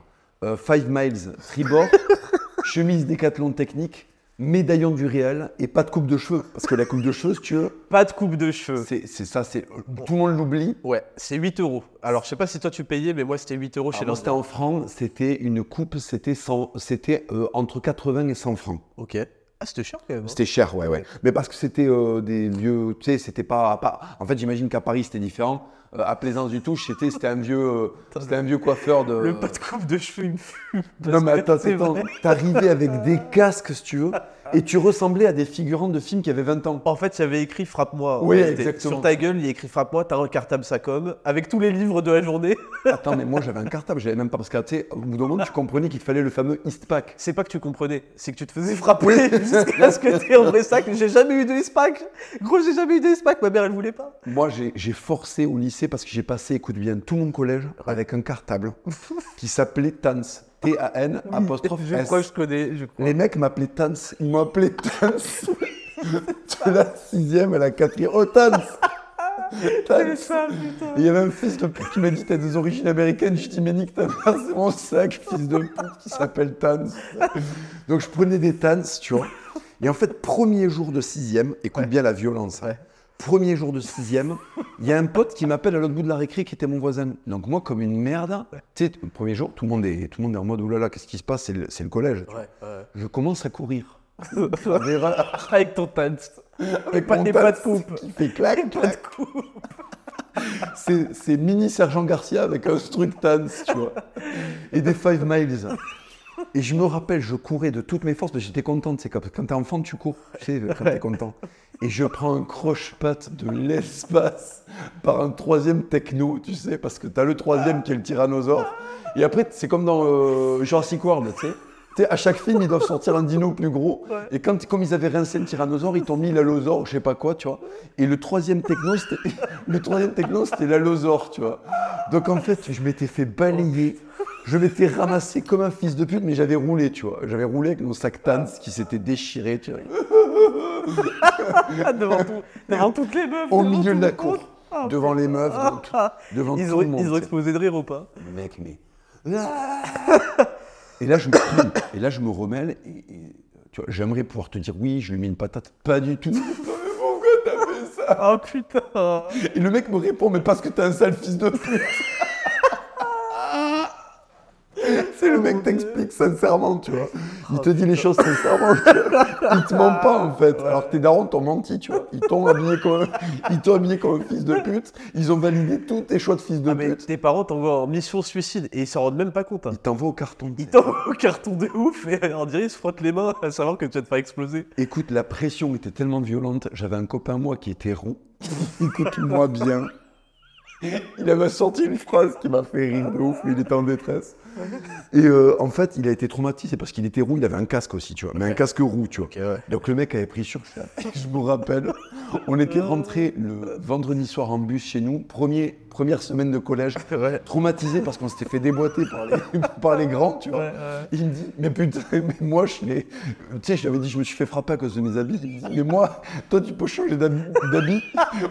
Speaker 1: 5 miles, tribord, chemise décathlon technique, médaillon du réel et pas de coupe de cheveux. Parce que la coupe de cheveux, si tu veux,
Speaker 2: Pas de coupe de cheveux.
Speaker 1: c'est ça, c'est tout le monde l'oublie.
Speaker 2: Ouais, c'est 8 euros. Alors, je sais pas si toi tu payais, mais moi c'était 8 euros chez
Speaker 1: moi, C'était en francs, c'était une coupe, c'était 100 c'était euh, entre 80 et 100 francs.
Speaker 2: Ok. Ah, c'était cher quand même. hein.
Speaker 1: C'était cher, ouais, ouais. Mais parce que c'était euh, des vieux, tu sais, c'était pas, pas- En fait, j'imagine qu'à Paris c'était différent. Euh, à Plaisance du Touche, c'était c'était un vieux, euh, c'était un vieux coiffeur de.
Speaker 2: Le pas de coupe de cheveux, il me fume.
Speaker 1: Non mais attends, t'arrivais avec des casques si tu veux, et tu ressemblais à des figurants de films qui avaient 20 ans.
Speaker 2: En fait, il y avait écrit Frappe-moi.
Speaker 1: Oui, exactement.
Speaker 2: Sur ta gueule, il y a écrit Frappe-moi, t'as un cartable Sacom, avec tous les livres de la journée.
Speaker 1: Attends, mais moi j'avais un cartable, j'avais même pas parce que tu sais, au bout d'un moment tu comprenais qu'il fallait le fameux Eastpak.
Speaker 2: C'est pas que tu comprenais, c'est que tu te faisais frapper jusqu'à ce que t'aies un vrai sac. J'ai jamais eu de S-Pack. Gros, j'ai jamais eu de S-Pack, ma mère elle voulait pas.
Speaker 1: Moi j'ai j'ai forcé au lycée parce que j'ai passé, écoute bien, tout mon collège avec un cartable qui s'appelait Tans. T-A-N, apostrophe
Speaker 2: Je
Speaker 1: S.
Speaker 2: crois que je connais. Je crois.
Speaker 1: Les mecs m'appelaient Tans. Ils m'ont appelé Tans. de la sixième à la quatrième. Oh, Tans
Speaker 2: ça, putain.
Speaker 1: Il y avait un fils de pute qui m'a dit T'as des origines américaines Je dis Mais nique ta mère, c'est mon sac, fils de pute, qui s'appelle Tans. Donc je prenais des Tans, tu vois. Et en fait, premier jour de sixième, écoute
Speaker 2: Ouais.
Speaker 1: bien la violence. hein.
Speaker 2: Ouais.
Speaker 1: Premier jour de sixième, il y a un pote qui m'appelle à l'autre bout de la récré qui était mon voisin. Donc moi, comme une merde, tu sais, le premier jour, tout le monde est, tout le monde est en mode oulala, qu'est-ce qui se passe? C'est le, collège.
Speaker 2: Ouais, ouais.
Speaker 1: Je commence à courir.
Speaker 2: Avec ton tan.
Speaker 1: Avec
Speaker 2: pas- et pas de coupe.
Speaker 1: Qui fait
Speaker 2: Pas de coupe.
Speaker 1: C'est c'est mini Sergent Garcia avec un truc Tans, tu vois. Et des Five Miles. Et je me rappelle, je courais de toutes mes forces, j'étais content, c'est quand, quand t'es enfant, tu cours, tu sais, quand t'es content. Et je prends un croche-patte de l'espace par un troisième techno, tu sais, parce que t'as le troisième qui est le tyrannosaure. Et après, c'est comme dans euh, Jurassic World, tu sais. À chaque film, ils doivent sortir un dino plus gros.
Speaker 2: Ouais.
Speaker 1: Et quand, comme ils avaient rincé le tyrannosaure, ils t'ont mis l'allosaure, je sais pas quoi, tu vois. Et le troisième techno, c'était le troisième techno, c'était l'allosaure, tu vois. Donc en fait, je m'étais fait balayer. Je m'étais ramassé comme un fils de pute, mais j'avais roulé, tu vois. J'avais roulé avec mon sac Tans qui s'était déchiré, tu vois.
Speaker 2: Ah, devant, tout- devant toutes les meufs.
Speaker 1: Au milieu de la cour.
Speaker 2: Ah,
Speaker 1: Devant les meufs, devant, tout- devant
Speaker 2: Ils
Speaker 1: tout
Speaker 2: ont,
Speaker 1: le monde.
Speaker 2: ils ont explosé de rire ou pas?
Speaker 1: Mec, mais. Et là, je me, et là, je me remêle. Et, et, tu vois, j'aimerais pouvoir te dire oui, je lui mets une patate. Pas du tout. Pourquoi t'as fait ça?
Speaker 2: Oh putain
Speaker 1: Et le mec me répond, mais parce que t'es un sale fils de pute. C'est le mec t'explique sincèrement, tu vois. Il te dit les choses sincèrement. Il te ment pas en fait. Alors que tes darons t'ont menti, tu vois. Ils t'ont habillé comme, ils t'ont habillé comme un fils de pute. Ils ont validé tous tes choix de fils de
Speaker 2: Ah, mais
Speaker 1: pute.
Speaker 2: tes parents t'envoient en mission suicide et ils s'en rendent même pas compte. hein.
Speaker 1: Ils t'envoient au carton.
Speaker 2: Ils t'envoient au carton de ouf et on dirait ils se frottent les mains à savoir que tu vas te faire exploser.
Speaker 1: Écoute, la pression était tellement violente. J'avais un copain, moi, qui était rond. Écoute-moi bien. Il avait sorti une phrase qui m'a fait rire de ouf. Il était en détresse. Et euh, en fait, il a été traumatisé parce qu'il était roux. Il avait un casque aussi, tu vois. Mais un casque roux, tu vois.
Speaker 2: ouais.
Speaker 1: Donc le mec avait pris sur ça. Je me rappelle, on était rentré le vendredi soir en bus chez nous, premier, première semaine de collège,
Speaker 2: Ouais.
Speaker 1: traumatisé parce qu'on s'était fait déboîter par les, par les grands, tu vois.
Speaker 2: Ouais.
Speaker 1: Il me dit, mais putain, mais moi je l'ai. Tu sais, je lui avais dit, je me suis fait frapper à cause de mes habits. Il me dit, mais moi, toi tu peux changer d'habit.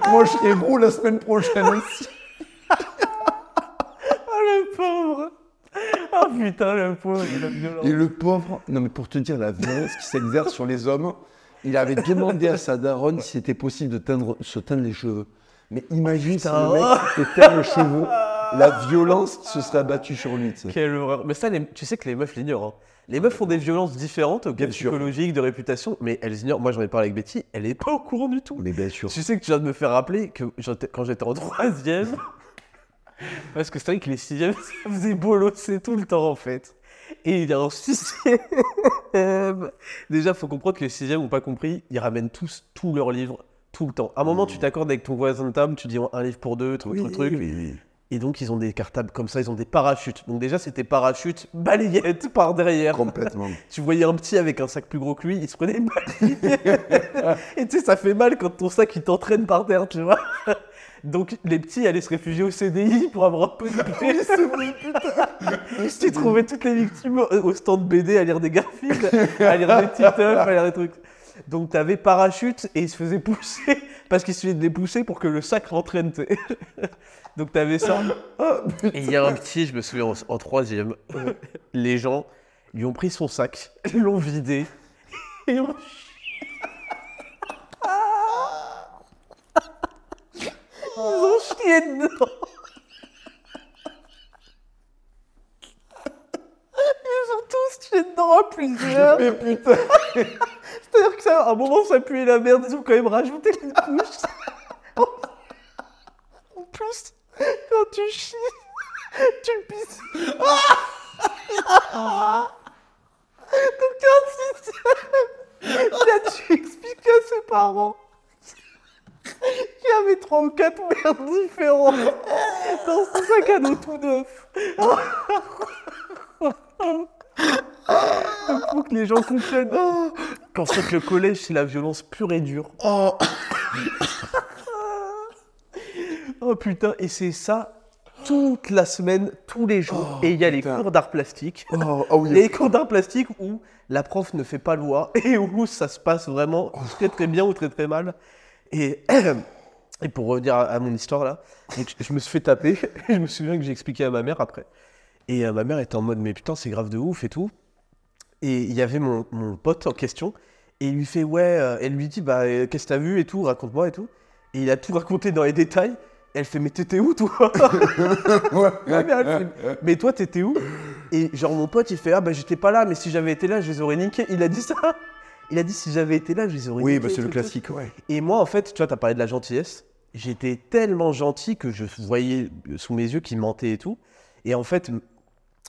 Speaker 1: Moi je serai roux la semaine prochaine aussi.
Speaker 2: Oh le pauvre Oh putain le pauvre, il a violence.
Speaker 1: Et le pauvre, non mais pour te dire la violence qui s'exerce sur les hommes, il avait demandé à sa daronne si c'était possible de teindre, se teindre les cheveux. Mais imagine si le mec s'était teint les cheveux, la violence qui se serait abattue sur lui.
Speaker 2: Quelle horreur. Mais ça, les- tu sais que les meufs l'ignorent. hein. Les meufs font des violences différentes,
Speaker 1: Bien
Speaker 2: psychologiques, de réputation, mais elles ignorent. Moi, j'en ai parlé avec Betty, elle est pas au courant du tout.
Speaker 1: Mais bien sûr.
Speaker 2: Tu sais que tu viens de me faire rappeler que quand j'étais en troisième, parce que c'est vrai que les sixièmes, ça faisait bolosser tout le temps en fait. Et il y a un sixième. Déjà, faut comprendre que les sixièmes n'ont pas compris, ils ramènent tous tous leurs livres tout le temps. À un moment, tu t'accordes avec ton voisin de table, tu dis un livre pour deux, truc,
Speaker 1: Oui,
Speaker 2: truc, truc.
Speaker 1: oui, oui.
Speaker 2: Et donc, ils ont des cartables comme ça, ils ont des parachutes. Donc, déjà, c'était parachute, balayette par derrière.
Speaker 1: Complètement.
Speaker 2: Tu voyais un petit avec un sac plus gros que lui, il se prenait une balayette. Et tu sais, ça fait mal quand ton sac il t'entraîne par terre, tu vois. Donc, les petits allaient se réfugier au CDI pour avoir un peu de paix.
Speaker 1: c'est vrai, putain.
Speaker 2: Tu trouvais toutes les victimes au stand BD à lire des Garfield, à lire des Titeuf, à lire des trucs. Donc, t'avais parachute et il se faisait pousser parce qu'il suffisait de les pousser pour que le sac rentraîne. Donc, t'avais ça. Et il y a un petit, je me souviens, en, en troisième, les gens lui ont pris son sac, l'ont vidé et ont Ils ont chié dedans. Ils ont tous chié dedans à plusieurs.
Speaker 1: Mais putain.
Speaker 2: C'est-à-dire que ça, à un moment, ça puait la merde. Ils ont quand même rajouté une couche. En plus, quand tu chies, tu le pisses. Donc, un sixième, il a dû expliquer à ses parents avait trois ou quatre merdes différentes dans son sac à dos tout neuf. Il faut que les gens comprennent qu'en fait le collège c'est la violence pure et dure.
Speaker 1: Oh.
Speaker 2: Oh putain, et c'est ça toute la semaine, tous les jours.
Speaker 1: Oh,
Speaker 2: et il y a
Speaker 1: putain.
Speaker 2: les cours d'art plastique.
Speaker 1: Oh, ah oui.
Speaker 2: Les cours d'art plastique où la prof ne fait pas loi et où ça se passe vraiment très très bien ou très très mal. Et, et pour revenir à, mon histoire là, je me suis fait taper. Et je me souviens que j'ai expliqué à ma mère après. Et euh, ma mère était en mode mais putain c'est grave de ouf et tout. Et il y avait mon, mon pote en question et il lui fait ouais, euh, elle lui dit bah euh, qu'est-ce que t'as vu et tout, raconte-moi et tout. Et il a tout raconté dans les détails. Elle fait mais t'étais où toi? Ma mais toi t'étais où? Et genre mon pote il fait ah bah j'étais pas là mais si j'avais été là je les aurais niqués. Il a dit ça. Il a dit si j'avais été là je les aurais
Speaker 1: Oui, bah, c'est le
Speaker 2: tout,
Speaker 1: classique, ouais.
Speaker 2: Et moi en fait tu vois t'as parlé de la gentillesse. J'étais tellement gentil que je voyais sous mes yeux qu'il mentait et tout. Et en fait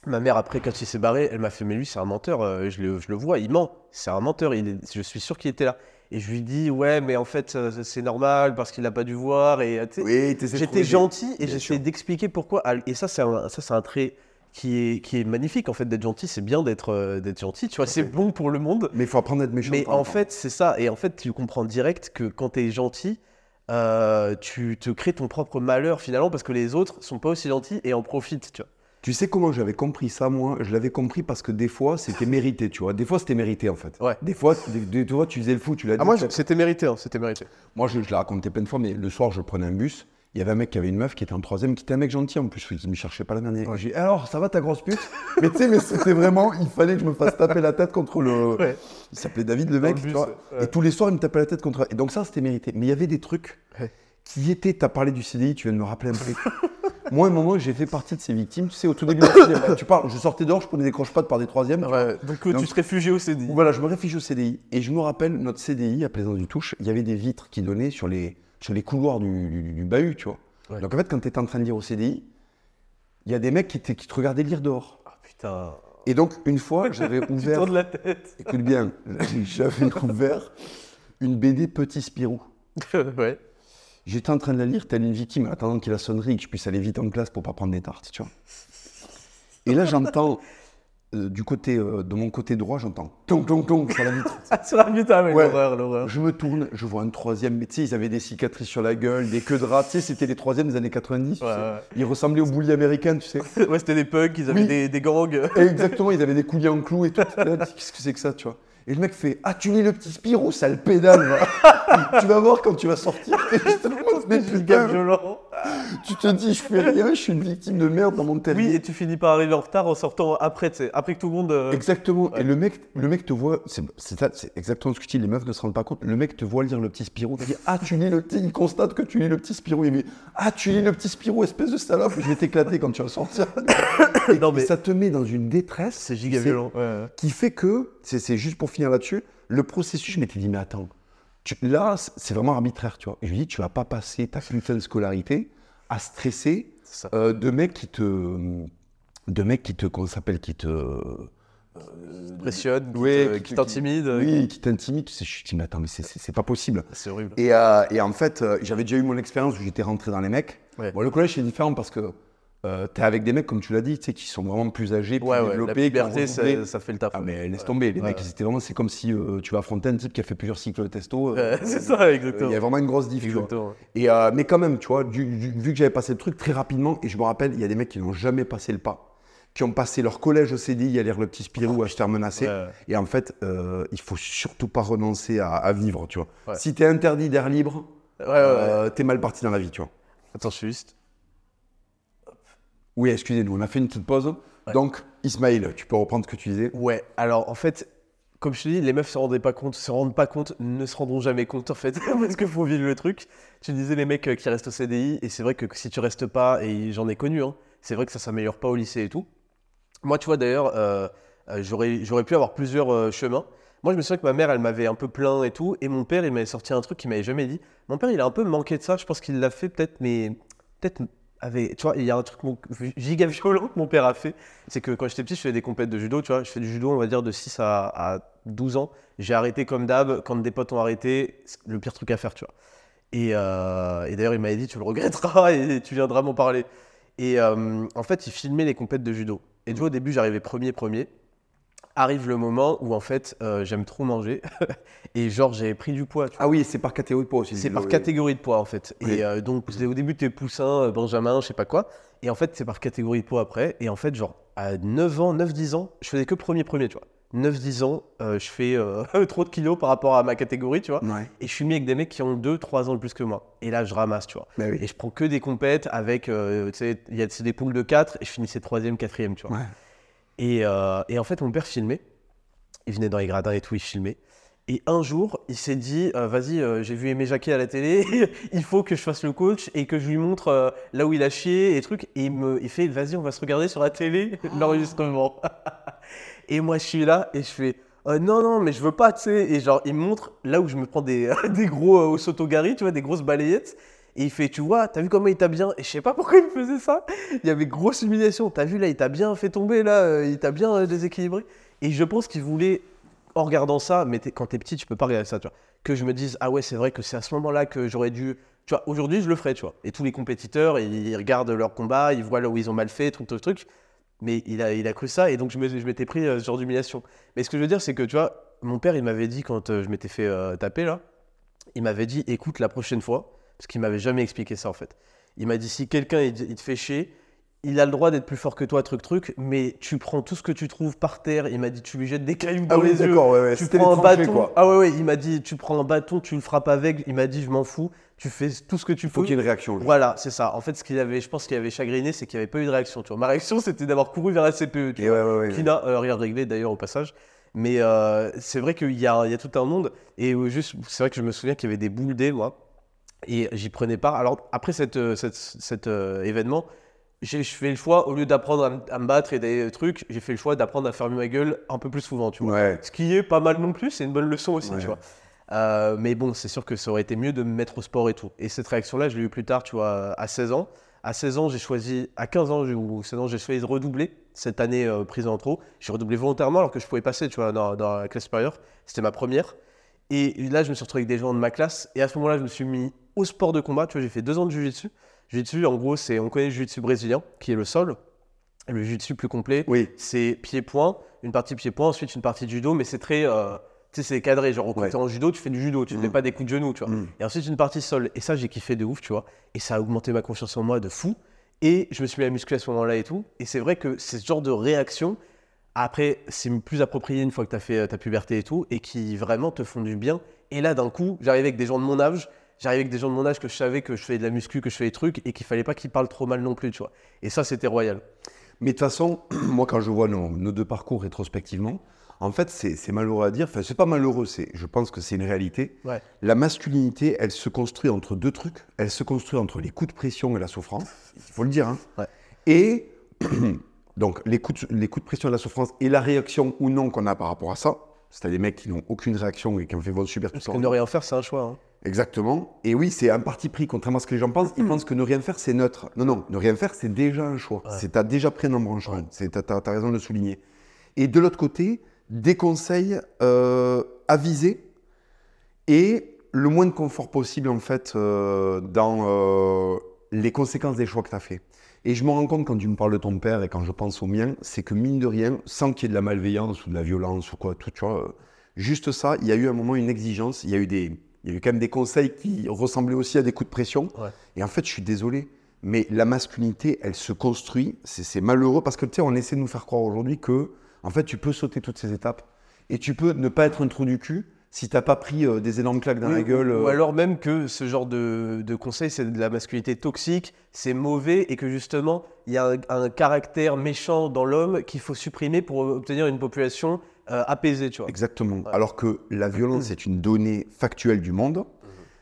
Speaker 2: ma mère après quand il s'est barré elle m'a fait mais lui c'est un menteur. euh, Je le, je le vois il ment. C'est un menteur. Il est- je suis sûr qu'il était là. Et je lui dis ouais mais en fait euh, c'est normal parce qu'il a pas dû voir et euh,
Speaker 1: Oui,
Speaker 2: J'étais gentil et j'essayais d'expliquer pourquoi. Et ça, c'est un, ça, c'est un trait qui est, qui est magnifique en fait d'être gentil. C'est bien d'être euh, d'être gentil. Tu vois, c'est bon pour le monde.
Speaker 1: Mais il faut apprendre à être méchant.
Speaker 2: Mais en fait, c'est ça. Et en fait, tu comprends direct que quand tu es gentil, euh, tu te crées ton propre malheur finalement parce que les autres sont pas aussi gentils et en profitent. Tu vois.
Speaker 1: Tu sais comment j'avais compris ça, moi? Je l'avais compris parce que des fois, c'était mérité, tu vois. Des fois, c'était mérité, en fait.
Speaker 2: Ouais.
Speaker 1: Des fois, des, des- des fois, tu faisais le fou, tu l'as dit.
Speaker 2: Ah, moi,
Speaker 1: tu sais.
Speaker 2: c'était mérité. hein, c'était mérité.
Speaker 1: Moi, je, je l'ai raconté plein de fois, mais le soir, je prenais un bus. Il y avait un mec qui avait une meuf qui était en troisième, qui était un mec gentil en plus. Il me cherchait pas la dernière. J'ai dit, alors, ça va ta grosse pute? Mais tu sais, mais c'était vraiment, il fallait que je me fasse taper la tête contre le.
Speaker 2: Ouais.
Speaker 1: Il s'appelait David, le mec.
Speaker 2: le
Speaker 1: tu vois.
Speaker 2: ouais.
Speaker 1: Et tous les soirs, il me tapait la tête contre. Et donc, ça, c'était mérité. Mais il y avait des trucs
Speaker 2: Ouais.
Speaker 1: qui étaient. Tu as parlé du CDI, tu viens de me rappeler un truc. Moi, à un moment, j'ai fait partie de ces victimes. Tu sais, au tout début, de la CDI, tu parles, je sortais dehors, je prenais des croche-pattes par des troisièmes.
Speaker 2: Ouais, donc,
Speaker 1: Donc-
Speaker 2: tu te réfugies au CDI.
Speaker 1: Voilà, je me réfugie au CDI. Et je me rappelle, notre CDI à Plaisance du Touche, il y avait des vitres qui donnaient sur les, sur les couloirs du, du- du bahut, tu vois.
Speaker 2: Ouais.
Speaker 1: Donc en fait, quand tu étais en train de lire au CDI, il y a des mecs qui, te regardaient lire dehors.
Speaker 2: Ah putain.
Speaker 1: Et donc, une fois, j'avais
Speaker 2: Tu
Speaker 1: ouvert,
Speaker 2: tournes la tête.
Speaker 1: écoute bien, j'avais ouvert une BD Petit Spirou.
Speaker 2: ouais.
Speaker 1: J'étais en train de la lire, telle une victime, en attendant qu'il y ait la sonnerie, que je puisse aller vite en classe pour pas prendre des tartes, tu vois. Et là, j'entends, euh, du côté, euh, de mon côté droit, j'entends tong tong tong sur la vitre.
Speaker 2: Ah, sur la mais
Speaker 1: Ouais.
Speaker 2: l'horreur, l'horreur.
Speaker 1: Je me tourne, je vois un troisième, mais tu sais, ils avaient des cicatrices sur la gueule, des queues de rat, tu sais, c'était les troisièmes des années 90. tu
Speaker 2: Ouais,
Speaker 1: sais.
Speaker 2: ouais.
Speaker 1: Ils ressemblaient aux boulis américains, tu sais.
Speaker 2: Ouais, c'était des punks, ils avaient
Speaker 1: Oui.
Speaker 2: des, des gangs.
Speaker 1: Et exactement, ils avaient des couliers en clous et tout. Qu'est-ce que c'est que ça, tu vois Et le mec fait Ah, tu lis le petit Spirou, sale pédale, va. Tu vas voir quand tu vas sortir. Et demande, mais putain,
Speaker 2: violent.
Speaker 1: tu te dis, je fais rien, je suis une victime de merde dans mon
Speaker 2: Oui,
Speaker 1: terrier.
Speaker 2: et tu finis par arriver en retard en sortant après, tu sais, après que tout le monde. euh,
Speaker 1: Exactement.
Speaker 2: Ouais.
Speaker 1: Et le mec, le mec te voit, c'est exactement ce que tu dis, les meufs ne se rendent pas compte. Le mec te voit lire le petit Spirou, il dit Ah, tu lis le petit, il constate que tu lis le petit Spirou. Il dit Ah, tu lis le petit Spirou, espèce de salope, je vais t'éclater quand tu vas sortir. Et
Speaker 2: Non, mais-
Speaker 1: ça te met dans une détresse.
Speaker 2: C'est giga violent. Ouais.
Speaker 1: Qui fait que, c'est c'est juste pour finir là-dessus, le processus, je m'étais dit Mais attends, tu- là, c'est- vraiment arbitraire, tu vois. Je lui dis Tu vas pas passer ta de scolarité à stresser euh, de mecs qui te. De mecs qui te. Ça s'appelle Qui te.
Speaker 2: Pressionne, qui
Speaker 1: Ouais,
Speaker 2: t'intimide.
Speaker 1: Oui, qui t'intimide. Tu sais, je me dis, mais attends, mais c'est- pas possible.
Speaker 2: C'est horrible.
Speaker 1: Et, euh, et en fait, euh, j'avais déjà eu mon expérience où j'étais rentré dans les mecs.
Speaker 2: Ouais.
Speaker 1: Bon, le collège, c'est différent parce que euh, t'es avec des mecs, comme tu l'as dit, tu sais, qui sont vraiment plus âgés, plus
Speaker 2: Ouais, ouais, la
Speaker 1: développés, qui ont
Speaker 2: puberté, ça, fait le taf.
Speaker 1: Ah,
Speaker 2: ouais.
Speaker 1: mais laisse tomber, les
Speaker 2: Ouais,
Speaker 1: mecs,
Speaker 2: ouais.
Speaker 1: c'était vraiment, c'est comme si euh, tu vas affronter un type qui a fait plusieurs cycles de testo. euh,
Speaker 2: Ouais, c'est ça,
Speaker 1: Il
Speaker 2: exactement.
Speaker 1: y a vraiment une grosse diff, tu vois.
Speaker 2: Exactement.
Speaker 1: Et, euh, mais quand même, tu vois, du- du- vu que j'avais passé le truc très rapidement, et je me rappelle, il y a des mecs qui n'ont jamais passé le pas, qui ont passé leur collège au CDI à lire le petit Spirou, à se faire menacer.
Speaker 2: Ouais, ouais.
Speaker 1: Et en fait, euh, il faut surtout pas renoncer à, à vivre, tu vois.
Speaker 2: Ouais.
Speaker 1: Si t'es interdit d'air libre,
Speaker 2: Ouais, ouais, ouais.
Speaker 1: t'es mal parti dans la vie, tu vois.
Speaker 2: Attends, je suis juste.
Speaker 1: Oui, excusez-nous, on a fait une petite pause.
Speaker 2: Ouais.
Speaker 1: Donc, Ismaël, tu peux reprendre ce que tu disais.
Speaker 2: Ouais, alors en fait, comme je te dis, les meufs se rendaient pas compte, se rendent pas compte, ne se rendront jamais compte en fait, parce qu'il faut vivre le truc. Tu disais les mecs euh, qui restent au CDI, et c'est vrai que si tu restes pas, et j'en ai connu, hein, c'est vrai que ça s'améliore pas au lycée et tout. Moi, tu vois d'ailleurs, euh, euh, j'aurais j'aurais pu avoir plusieurs euh, chemins. Moi, je me souviens que ma mère, elle m'avait un peu plaint et tout, et mon père, il m'avait sorti un truc qu'il m'avait jamais dit. Mon père, il a un peu manqué de ça, je pense qu'il l'a fait peut-être, mais peut-être tu vois, il y a un truc mon- que mon père a fait, c'est que quand j'étais petit, je faisais des compètes de judo, tu vois, je fais du judo, on va dire, de 6 à, à 12 ans. J'ai arrêté comme d'hab, quand des potes ont arrêté, c'est le pire truc à faire, tu vois. Et, euh, et d'ailleurs, il m'avait dit, tu le regretteras et tu viendras m'en parler. Et euh, en fait, il filmait les compètes de judo. Et tu vois, au début, j'arrivais premier, premier. Arrive le moment où en fait euh, j'aime trop manger et genre j'avais pris du poids. tu vois.
Speaker 1: Ah oui, c'est par catégorie de poids aussi.
Speaker 2: C'est par
Speaker 1: Oui.
Speaker 2: catégorie de poids en fait.
Speaker 1: Oui.
Speaker 2: Et euh, donc au début t'es poussin, euh, benjamin, je sais pas quoi. Et en fait c'est par catégorie de poids après. Et en fait genre à 9 ans, 9-10 ans, je faisais que premier premier tu vois. 9-10 ans, euh, je fais euh, trop de kilos par rapport à ma catégorie tu vois.
Speaker 1: Ouais.
Speaker 2: Et je suis mis avec des mecs qui ont 2-3 ans de plus que moi. Et là je ramasse tu vois.
Speaker 1: Bah oui.
Speaker 2: Et je prends que des compètes avec, euh, tu sais, il y a c'est des poules de 4 et je finissais 3ème, 4ème tu vois.
Speaker 1: Ouais.
Speaker 2: Et, euh, et en fait, mon père filmait. Il venait dans les gradins et tout, il filmait. Et un jour, il s'est dit euh, Vas-y, euh, j'ai vu Aimé Jacquet à la télé, il faut que je fasse le coach et que je lui montre là où il a chié et trucs. Et il, me, fait Vas-y, on va se regarder sur la télé l'enregistrement. et moi, je suis là et je fais Non, non, mais je veux pas, tu sais. Et genre, il me montre là où je me prends des, des gros au Sotogari, tu vois, des grosses balayettes. Et il fait, tu vois, t'as vu comment il t'a bien. Et je sais pas pourquoi il faisait ça. Il y avait grosse humiliation. T'as vu là, il t'a bien fait tomber là, euh, il t'a bien euh, déséquilibré. Et je pense qu'il voulait, en regardant ça, mais quand t'es petit, tu peux pas regarder ça, tu vois, que je me dise, ah ouais, c'est vrai que c'est à ce moment-là que j'aurais dû. Tu vois, aujourd'hui, je le ferais, tu vois. Et tous les compétiteurs, ils, regardent leur combat, ils voient là où ils ont mal fait, truc, truc, truc. Mais il a, il a cru ça, et donc je m'étais pris euh, ce genre d'humiliation. Mais ce que je veux dire, c'est que, tu vois, mon père, il m'avait dit, quand euh, je m'étais fait taper, là, il m'avait dit, écoute, la prochaine fois, parce qu'il m'avait jamais expliqué ça, en fait. Il m'a dit, si quelqu'un, il, te fait chier, il a le droit d'être plus fort que toi, truc, truc, mais tu prends tout ce que tu trouves par terre. Il m'a dit, tu lui jettes des cailloux dans
Speaker 1: Ah oui,
Speaker 2: les yeux.
Speaker 1: ouais, ouais.
Speaker 2: Tu prends un bâton.
Speaker 1: quoi.
Speaker 2: Ah ouais, ouais, il m'a dit, tu prends un bâton, tu le frappes avec. Il m'a dit, je m'en fous, tu fais tout ce que tu
Speaker 1: Il faut
Speaker 2: peux.
Speaker 1: qu'il y ait une réaction.
Speaker 2: Voilà, c'est ça. En fait, ce qu'il avait, je pense qu'il avait chagriné, c'est qu'il n'y avait pas eu de réaction. Tu vois. Ma réaction, c'était d'avoir couru vers la CPE. Tu
Speaker 1: Et
Speaker 2: vois
Speaker 1: ouais, ouais, ouais.
Speaker 2: qui n'a euh, rien réglé d'ailleurs au passage. Mais euh, c'est vrai qu'il y a, il y a tout un monde. Et euh, juste, c'est vrai que je me souviens qu'il y avait des boules moi. Et j'y prenais part. Alors, après cet euh, cette- cet, euh, événement, j'ai je fais le choix, au lieu d'apprendre à, me- à me battre et des trucs, j'ai fait le choix d'apprendre à fermer ma gueule un peu plus souvent, tu vois.
Speaker 1: Ouais.
Speaker 2: Ce qui est pas mal non plus, c'est une bonne leçon aussi,
Speaker 1: Ouais.
Speaker 2: tu vois. Euh, mais bon, c'est sûr que ça aurait été mieux de me mettre au sport et tout. Et cette réaction-là, je l'ai eu plus tard, tu vois, à 16 ans. À 16 ans, j'ai choisi, à 15 ans j'ai- ou 16 ans, j'ai choisi de redoubler cette année euh, prise en trop. J'ai redoublé volontairement alors que je pouvais passer, tu vois, dans, dans la classe supérieure. C'était ma première. Et là, je me suis retrouvé avec des gens de ma classe. Et à ce moment-là, je me suis mis au sport de combat. Tu vois, j'ai fait deux ans de jiu-jitsu. Jiu-jitsu, en gros, c'est, on connaît le jiu-jitsu brésilien, qui est le sol. Le jiu-jitsu plus complet,
Speaker 1: Oui.
Speaker 2: c'est pied-point, une partie pied-point, ensuite une partie judo, mais c'est très. euh, tu sais, c'est cadré. Genre, quand
Speaker 1: Ouais.
Speaker 2: t'es en judo, tu fais du judo, tu ne fais
Speaker 1: Mm.
Speaker 2: pas des coups de genou, tu vois.
Speaker 1: Mm.
Speaker 2: Et ensuite, une partie sol. Et ça, j'ai kiffé de ouf, tu vois. Et ça a augmenté ma confiance en moi de fou. Et je me suis mis à muscler à ce moment-là et tout. Et c'est vrai que c'est ce genre de réaction, après, c'est plus approprié une fois que tu as fait euh, ta puberté et tout, et qui vraiment te font du bien. Et là, d'un coup, j'arrivais avec des gens de mon âge. J'arrivais avec des gens de mon âge que je savais que je faisais de la muscu, que je faisais des trucs, et qu'il fallait pas qu'ils parlent trop mal non plus, tu vois. Et ça, c'était royal.
Speaker 1: Mais de toute façon, moi, quand je vois nos, nos deux parcours rétrospectivement, en fait, c'est malheureux à dire. Enfin, c'est pas malheureux, c'est, je pense que c'est une réalité.
Speaker 2: Ouais.
Speaker 1: La masculinité, elle se construit entre deux trucs. Elle se construit entre les coups de pression et la souffrance. Il faut le dire. Hein.
Speaker 2: Ouais.
Speaker 1: Et donc, les coups, de, les coups de pression et la souffrance et la réaction ou non qu'on a par rapport à ça. C'est des mecs qui n'ont aucune réaction et qui ont fait vont subir tout
Speaker 2: Parce
Speaker 1: ça.
Speaker 2: que ne rien faire, c'est un choix. hein.
Speaker 1: Exactement. Et oui, c'est un parti pris, contrairement à ce que les gens pensent. Ils pensent que ne rien faire, c'est neutre. Non, non, ne rien faire, c'est déjà un choix.
Speaker 2: Ouais.
Speaker 1: C'est t'as déjà pris un embranchement. C'est t'as, t'as- t'as raison de le souligner. Et de l'autre côté, des conseils euh, avisés et le moins de confort possible en fait euh, dans euh, les conséquences des choix que tu as fait. Et je me rends compte quand tu me parles de ton père et quand je pense au mien, c'est que mine de rien, sans qu'il y ait de la malveillance ou de la violence ou quoi, tout, tu vois, euh, juste ça, il y a eu un moment une exigence, il y a eu des, il y a eu quand même des conseils qui ressemblaient aussi à des coups de pression.
Speaker 2: Ouais.
Speaker 1: Et en fait, je suis désolé, mais la masculinité, elle se construit. C'est c'est malheureux parce que tu sais, on essaie de nous faire croire aujourd'hui que, en fait, tu peux sauter toutes ces étapes et tu peux ne pas être un trou du cul si t'as pas pris euh, des énormes claques dans
Speaker 2: Oui,
Speaker 1: la gueule.
Speaker 2: Ou
Speaker 1: euh,
Speaker 2: alors même que ce genre de, de conseil, c'est de la masculinité toxique, c'est mauvais et que justement, il y a un, un caractère méchant dans l'homme qu'il faut supprimer pour obtenir une population euh, apaisée, tu vois.
Speaker 1: Exactement. Alors que la violence est une donnée factuelle du monde.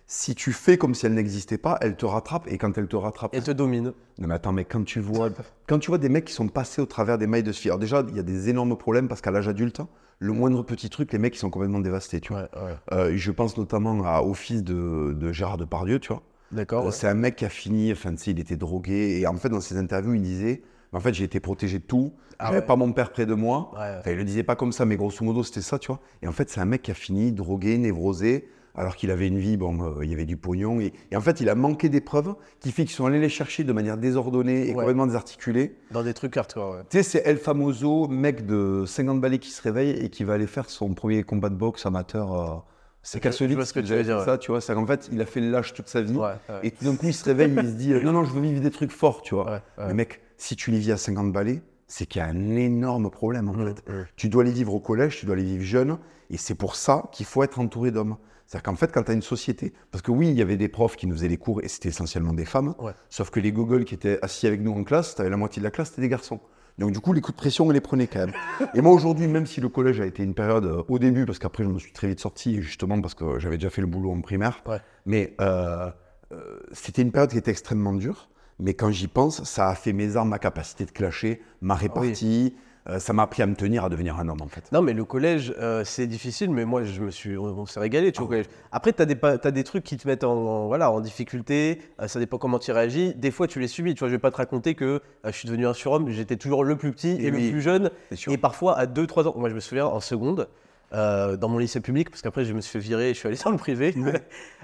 Speaker 1: Si tu fais comme si elle n'existait pas, elle te rattrape. Et quand elle te rattrape,
Speaker 2: Elle te domine.
Speaker 1: Non mais attends, mais quand tu vois, quand tu vois des mecs qui sont passés au travers des mailles de scie, alors déjà, il y a des énormes problèmes parce qu'à l'âge adulte, le moindre petit truc, les mecs, ils sont complètement dévastés, tu vois. Euh, je pense notamment à- au fils de, de Gérard Depardieu, tu vois.
Speaker 2: D'accord. ouais.
Speaker 1: C'est un mec qui a fini, enfin, tu sais, il était drogué. Et en fait, dans ses interviews, il disait, en fait, j'ai été protégé de tout.
Speaker 2: Ah
Speaker 1: J'avais
Speaker 2: ouais.
Speaker 1: pas mon père près de moi.
Speaker 2: Ouais, ouais.
Speaker 1: Enfin, il le disait pas comme ça, mais grosso modo, c'était ça, tu vois. Et en fait, c'est un mec qui a fini drogué, névrosé, alors qu'il avait une vie, bon, euh, il y avait du pognon. Et, et en fait, il a manqué d'épreuves qui fait qu'ils sont allés les chercher de manière désordonnée et
Speaker 2: Ouais.
Speaker 1: complètement désarticulée.
Speaker 2: Dans des trucs hardcore, ouais.
Speaker 1: Tu sais, c'est El Famoso, mec de 50 balais qui se réveille et qui va aller faire son premier combat de boxe amateur. euh, c'est Kassovitz
Speaker 2: je vois ce que
Speaker 1: qui
Speaker 2: tu veux
Speaker 1: avait
Speaker 2: dire,
Speaker 1: fait
Speaker 2: ouais.
Speaker 1: Ça, tu vois, c'est qu'en fait, il a fait le lâche toute sa vie. Et tout d'un coup, il se réveille, il se dit euh, Non, non, je veux vivre des trucs forts, tu vois. Mais mec, si tu les vis à 50 balais, c'est qu'il y a un énorme problème en fait.
Speaker 2: Mm, mm.
Speaker 1: Tu dois les vivre au collège, tu dois les vivre jeunes, et c'est pour ça qu'il faut être entouré d'hommes. C'est-à-dire qu'en fait, quand tu as une société, parce que oui, il y avait des profs qui nous faisaient les cours, et c'était essentiellement des femmes,
Speaker 2: Ouais.
Speaker 1: sauf que les gogoles qui étaient assis avec nous en classe, tu avais la moitié de la classe, c'était des garçons. Donc du coup, les coups de pression, on les prenait quand même. et moi aujourd'hui, même si le collège a été une période euh, au début, parce qu'après je me suis très vite sorti, justement parce que j'avais déjà fait le boulot en primaire,
Speaker 2: Ouais.
Speaker 1: mais euh, euh, c'était une période qui était extrêmement dure. Mais quand j'y pense, ça a fait mes armes, ma capacité de clasher, ma répartie. Euh, ça m'a appris à me tenir, à devenir un homme en fait.
Speaker 2: Non, mais le collège, euh, c'est difficile, mais moi, je me suis, on, s'est régalé, tu vois, au collège. Après, tu as, des trucs qui te mettent en, en- voilà, en difficulté, euh, ça dépend comment tu réagis. Des fois, tu les subis, tu vois, je vais pas te raconter que je suis devenu un surhomme, j'étais toujours le plus petit et,
Speaker 1: Et
Speaker 2: le plus jeune, et parfois à 2-3 ans. Moi, je me souviens, en seconde, dans mon lycée public, parce qu'après, je me suis fait virer et je suis allé dans le privé.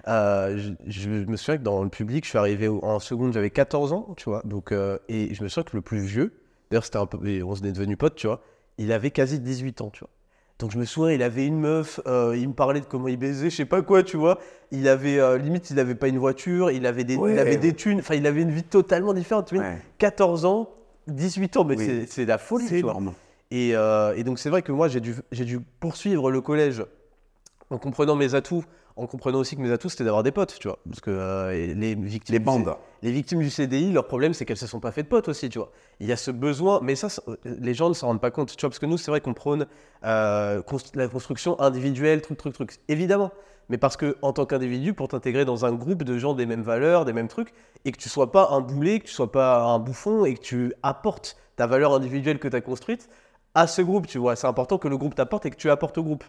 Speaker 2: Je, je me souviens que dans le public, je suis arrivé en seconde, j'avais 14 ans, tu vois, donc, et je me souviens que le plus vieux, d'ailleurs, c'était un peu, et on s'est devenu potes, tu vois, il avait quasi 18 ans, tu vois. Donc je me souviens, il avait une meuf, euh, il me parlait de comment il baisait, je sais pas quoi, tu vois. Il avait, euh, limite, il avait pas une voiture, il avait des, il
Speaker 1: Ouais.
Speaker 2: avait des thunes, enfin, il avait une vie totalement différente. Tu vois.
Speaker 1: Ouais.
Speaker 2: 14 ans, 18 ans, mais
Speaker 1: Oui.
Speaker 2: c'est- la folie, tu vois. Et, euh, et donc c'est vrai que moi j'ai dû, j'ai dû poursuivre le collège en comprenant mes atouts, en comprenant aussi que mes atouts c'était d'avoir des potes, tu vois. Parce que euh, les victimes,
Speaker 1: Les
Speaker 2: du
Speaker 1: bandes.
Speaker 2: les victimes du CDI, leur problème, c'est qu'elles se sont pas fait de potes aussi, tu vois. Il y a ce besoin, mais ça, ça- les gens ne s'en rendent pas compte, tu vois, parce que nous, c'est vrai qu'on prône euh, const- la construction individuelle, truc, truc, truc, évidemment. Mais parce que en tant qu'individu, pour t'intégrer dans un groupe de gens des mêmes valeurs, des mêmes trucs, et que tu sois pas un boulet, que tu sois pas un bouffon, et que tu apportes ta valeur individuelle que tu as construite à ce groupe, tu vois. C'est important que le groupe t'apporte et que tu apportes au groupe.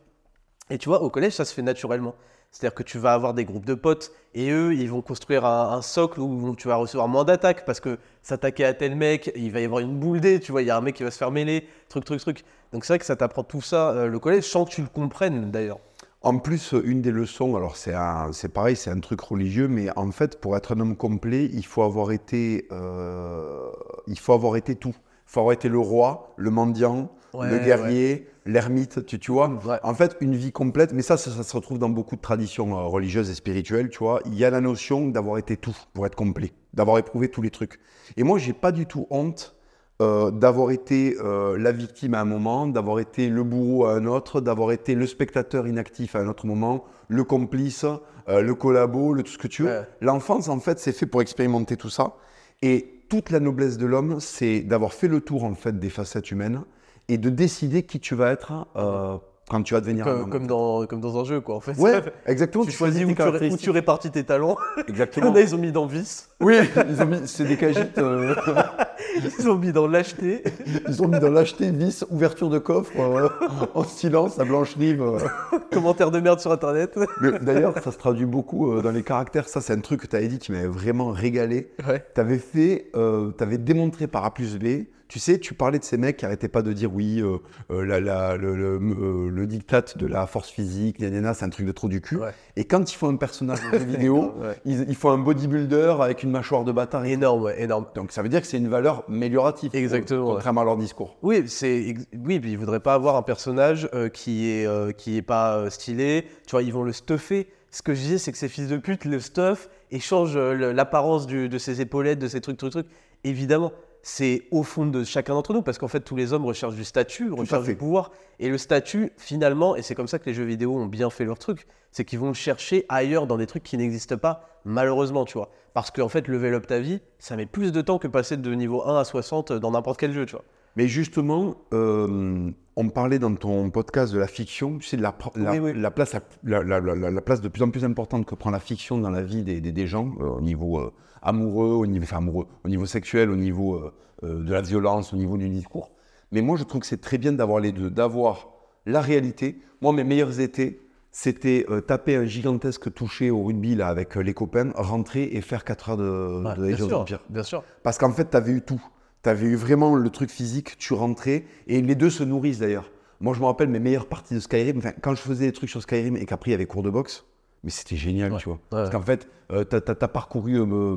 Speaker 2: Et tu vois, au collège, ça se fait naturellement. C'est-à-dire que tu vas avoir des groupes de potes et eux, ils vont construire un, socle où tu vas recevoir moins d'attaques parce que s'attaquer à tel mec, il va y avoir une boule dé, tu vois, il y a un mec qui va se faire mêler, truc, truc, truc. Donc c'est vrai que ça t'apprend tout ça, euh, le collège, sans que tu le comprennes d'ailleurs.
Speaker 1: En plus, une des leçons, alors c'est c'est pareil, c'est un truc religieux, mais en fait, pour être un homme complet, il faut avoir été, euh, il faut avoir été tout. Il faut avoir été le roi, le mendiant,
Speaker 2: Ouais,
Speaker 1: le guerrier, l'ermite, tu, tu vois.
Speaker 2: Ouais.
Speaker 1: En fait, une vie complète, mais ça, ça, ça se retrouve dans beaucoup de traditions euh, religieuses et spirituelles, tu vois. Il y a la notion d'avoir été tout pour être complet, d'avoir éprouvé tous les trucs. Et moi, j'ai pas du tout honte euh, d'avoir été euh, la victime à un moment, d'avoir été le bourreau à un autre, d'avoir été le spectateur inactif à un autre moment, le complice, euh, le collabo, le tout ce que tu veux.
Speaker 2: Ouais.
Speaker 1: L'enfance, en fait, c'est fait pour expérimenter tout ça. Et toute la noblesse de l'homme, c'est d'avoir fait le tour, en fait, des facettes humaines et de décider qui tu vas être euh, quand tu vas devenir un
Speaker 2: Comme,
Speaker 1: homme.
Speaker 2: comme dans, comme dans un jeu, quoi, en fait.
Speaker 1: Ouais, exactement.
Speaker 2: tu choisis où tu, où tu répartis tes talents.
Speaker 1: Exactement.
Speaker 2: a, ils ont mis dans vice,
Speaker 1: Oui, ils ont mis, c'est des cagites. euh,
Speaker 2: ils ont mis dans lâcheté.
Speaker 1: ils ont mis dans l'acheter, vis, ouverture de coffre, euh, en silence, à Blanche-Rive. euh.
Speaker 2: Commentaires de merde sur internet.
Speaker 1: D'ailleurs, ça se traduit beaucoup euh, dans les caractères. Ça, c'est un truc que tu avais dit qui m'avait vraiment régalé.
Speaker 2: Ouais.
Speaker 1: Tu avais fait, euh, t'avais démontré par A plus B. Tu sais, tu parlais de ces mecs qui arrêtaient pas de dire oui, euh, euh, la- la- le, le, euh, le diktat de la force physique, c'est un truc de trop du cul.
Speaker 2: Ouais.
Speaker 1: Et quand ils font un personnage de jeu vidéo,
Speaker 2: Ouais.
Speaker 1: ils, ils font un bodybuilder avec une mâchoire de bâtard.
Speaker 2: Énorme, énorme.
Speaker 1: Donc ça veut dire que c'est une valeur améliorative.
Speaker 2: Exactement, ouais.
Speaker 1: Contrairement à leur discours.
Speaker 2: Oui, c'est oui, puis ils voudraient pas avoir un personnage qui est qui est pas stylé. Tu vois, ils vont le stuffer. Ce que je disais, c'est que ces fils de pute le stuff et changent l'apparence de ses épaulettes, de ses trucs, trucs, trucs. Évidemment, c'est au fond de chacun d'entre nous parce qu'en fait, tous les hommes recherchent du statut, recherchent du pouvoir. Et le statut, finalement, et c'est comme ça que les jeux vidéo ont bien fait leur truc, c'est qu'ils vont le chercher ailleurs dans des trucs qui n'existent pas, malheureusement, tu vois. Parce qu'en fait, level up ta vie, ça met plus de temps que passer de niveau 1 à 60 dans n'importe quel jeu, tu vois.
Speaker 1: Mais justement, euh, on parlait dans ton podcast de la fiction, tu sais, la, la,
Speaker 2: Oui, oui.
Speaker 1: la place, la, la- la- la- la place de plus en plus importante que prend la fiction dans la vie des, des- des gens, euh, au niveau euh, amoureux, au niveau, enfin, amoureux, au niveau sexuel, au niveau euh, euh, de la violence, au niveau du discours. Mais moi, je trouve que c'est très bien d'avoir les deux, d'avoir la réalité. Moi, mes meilleurs étés, c'était euh, taper un gigantesque toucher au rugby là, avec les copains, rentrer et faire 4 heures de,
Speaker 2: Ouais,
Speaker 1: de
Speaker 2: bien sûr, bien sûr.
Speaker 1: Parce qu'en fait, tu avais eu tout. Tu avais eu vraiment le truc physique, tu rentrais, et les deux se nourrissent d'ailleurs. Moi, je me rappelle mes meilleures parties de Skyrim. Enfin, quand je faisais des trucs sur Skyrim et qu'après, il y avait cours de boxe, Mais c'était génial,
Speaker 2: Ouais.
Speaker 1: tu vois.
Speaker 2: Ouais.
Speaker 1: Parce qu'en fait, euh, t'as as, parcouru, euh,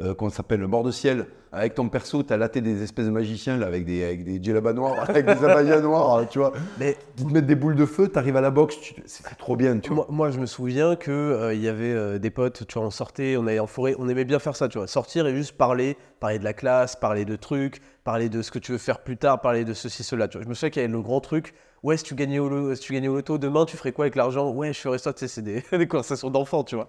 Speaker 1: euh, comment ça s'appelle, le bord de ciel. Avec ton perso, t'as laté des espèces de magiciens là, avec des, avec des djellabas noirs, avec des abayas noirs, tu vois.
Speaker 2: Mais
Speaker 1: Ils te mettent des boules de feu, t'arrives à la boxe, tu- c'est trop bien, tu vois.
Speaker 2: moi, moi, je me souviens que euh, il y avait euh, des potes, tu vois, on sortait, on allait en forêt, on aimait bien faire ça, tu vois, sortir et juste parler, parler de la classe, parler de trucs, parler de ce que tu veux faire plus tard, parler de ceci, cela. Tu vois. Je me souviens qu'il y avait le grand truc. Ouais, si tu gagnais au, si tu gagnais au loto demain, tu ferais quoi avec l'argent? Ouais, je ferais ça. Tu sais, c'est des, des conversations d'enfants, tu vois.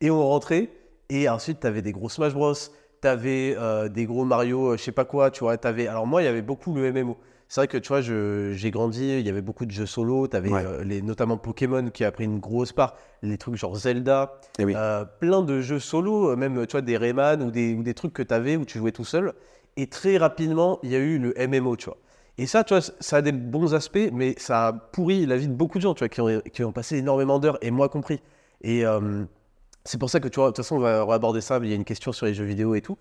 Speaker 2: Et on rentrait et ensuite t'avais des gros Smash Bros, t'avais euh, des gros Mario, euh, je sais pas quoi, tu vois. T'avais. Alors moi, il y avait beaucoup le MMO. C'est vrai que tu vois, j'ai grandi, il y avait beaucoup de jeux solo, t'avais
Speaker 1: Ouais.
Speaker 2: euh, les, notamment Pokémon qui a pris une grosse part, les trucs genre Zelda,
Speaker 1: Eh oui.
Speaker 2: euh, plein de jeux solo, même tu vois des Rayman ou des, ou des trucs que t'avais où tu jouais tout seul. Et très rapidement, il y a eu le MMO, tu vois. Et ça, tu vois, ça a des bons aspects, mais ça a pourri la vie de beaucoup de gens, tu vois, qui ont, qui ont passé énormément d'heures, et moi compris. Et euh, c'est pour ça que, tu vois, de toute façon, on va, on va aborder ça, mais il y a une question sur les jeux vidéo et tout.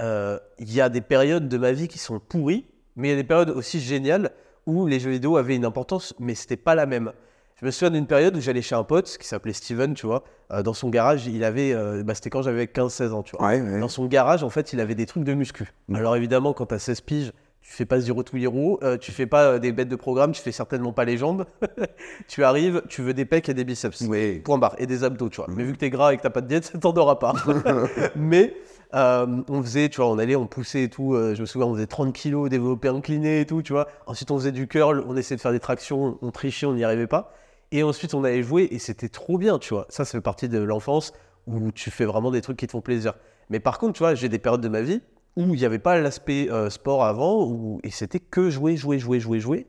Speaker 2: Euh, Il y a des périodes de ma vie qui sont pourries, mais il y a des périodes aussi géniales où les jeux vidéo avaient une importance, mais c'était pas la même. Je me souviens d'une période où j'allais chez un pote qui s'appelait Steven, tu vois. euh, dans son garage, il avait. euh, bah, c'était quand j'avais 15-16 ans, tu vois.
Speaker 1: Ouais, ouais.
Speaker 2: Dans son garage, en fait, il avait des trucs de muscu.
Speaker 1: Mm.
Speaker 2: Alors évidemment, quand t'as 16 piges, tu fais pas Zero to Hero, euh, tu fais pas euh, des bêtes de programme, tu fais certainement pas les jambes. tu arrives, tu veux des pecs et des biceps. Point barre. Et des abdos, tu vois. Mais vu que t'es gras et que t'as pas de diète, t'en auras pas. Mais euh, on faisait, tu vois, on allait, on poussait et tout. euh, je me souviens, on faisait 30 kilos, développé incliné et tout, tu vois. Ensuite, on faisait du curl, on essayait de faire des tractions, on trichait, on n'y arrivait pas. Et ensuite, on allait jouer et c'était trop bien, tu vois. Ça, ça fait partie de l'enfance où tu fais vraiment des trucs qui te font plaisir. Mais par contre, tu vois, j'ai des périodes de ma vie où il n'y avait pas l'aspect euh, sport avant, où, et c'était que jouer, jouer, jouer, jouer, jouer.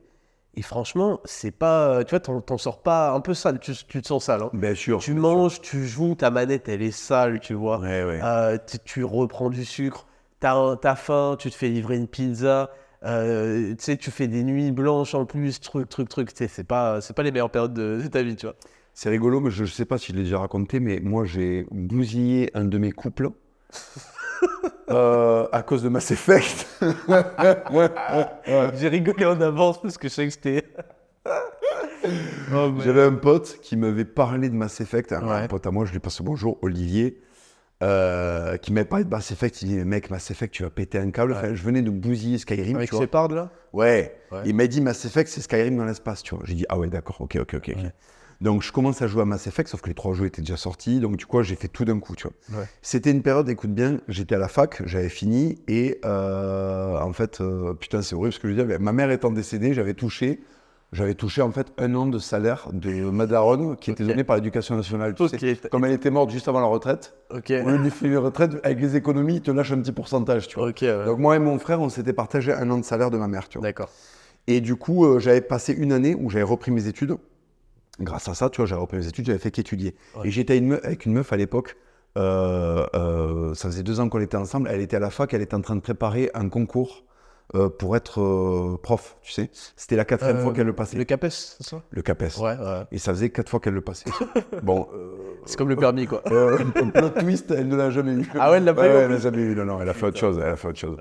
Speaker 2: Et franchement, c'est pas. Tu vois, t'en t'en sors pas un peu sale, tu, tu te sens sale. hein.
Speaker 1: Bien sûr.
Speaker 2: Tu manges, tu joues, ta manette, elle est sale, tu vois.
Speaker 1: Ouais, ouais.
Speaker 2: Euh, tu, tu reprends du sucre, t'as as faim, tu te fais livrer une pizza, euh, tu sais, tu fais des nuits blanches en plus, truc, truc, truc. Tu sais, C'est pas, c'est pas les meilleures périodes de, de ta vie, tu vois.
Speaker 1: C'est rigolo, mais je sais pas si je l'ai déjà raconté, mais moi j'ai bousillé un de mes couples euh, à cause de Mass Effect.
Speaker 2: J'ai rigolé en avance parce que je sais que c'était. Oh, mais-
Speaker 1: J'avais un pote qui m'avait parlé de Mass Effect. Un,
Speaker 2: Ouais.
Speaker 1: pote à moi, je lui passe le bonjour, Olivier, euh, qui m'avait parlé de Mass Effect. Il dit Mec, Mass Effect, tu vas péter un câble. Enfin, je venais de bousiller Skyrim.
Speaker 2: Avec. Shepard là?
Speaker 1: Ouais.
Speaker 2: Ouais.
Speaker 1: Il m'a dit Mass Effect, c'est Skyrim dans l'espace, tu vois. J'ai dit ah ouais, d'accord, ok, ok, ok. ok. Donc je commence à jouer à Mass Effect, sauf que les trois jeux étaient déjà sortis, donc du coup j'ai fait tout d'un coup, tu vois.
Speaker 2: Ouais.
Speaker 1: C'était une période, écoute bien, j'étais à la fac, j'avais fini et euh, en fait, euh, putain c'est horrible ce que je veux dire, ma mère étant décédée, j'avais touché, j'avais touché en fait un an de salaire de Madaron qui était donné par l'éducation nationale. Tu
Speaker 2: Ok.
Speaker 1: sais. Comme elle était morte juste avant la retraite,
Speaker 2: Ok.
Speaker 1: au lieu de lui filer une retraite, avec les économies, il te lâche un petit pourcentage, tu vois.
Speaker 2: Ok, ouais.
Speaker 1: Donc moi et mon frère, on s'était partagé un an de salaire de ma mère.
Speaker 2: D'accord.
Speaker 1: Et du coup, euh, j'avais passé une année où j'avais repris mes études. Grâce à ça, tu vois, j'avais repris mes études, j'avais fait qu'étudier.
Speaker 2: Ouais.
Speaker 1: Et j'étais une avec une meuf à l'époque. euh, euh, ça faisait deux ans qu'on était ensemble. Elle était à la fac, elle était en train de préparer un concours euh, pour être prof, tu sais. C'était la quatrième fois qu'elle le passait.
Speaker 2: Le CAPES, c'est ça?
Speaker 1: Le CAPES.
Speaker 2: Ouais, ouais.
Speaker 1: Et ça faisait quatre fois qu'elle le passait. bon,
Speaker 2: C'est comme le permis, quoi.
Speaker 1: un plot twist, elle ne l'a jamais eu.
Speaker 2: Ah ouais, elle l'a pas eu,
Speaker 1: elle l'a jamais eu. Non, non, elle a fait autre chose. Elle a fait autre chose.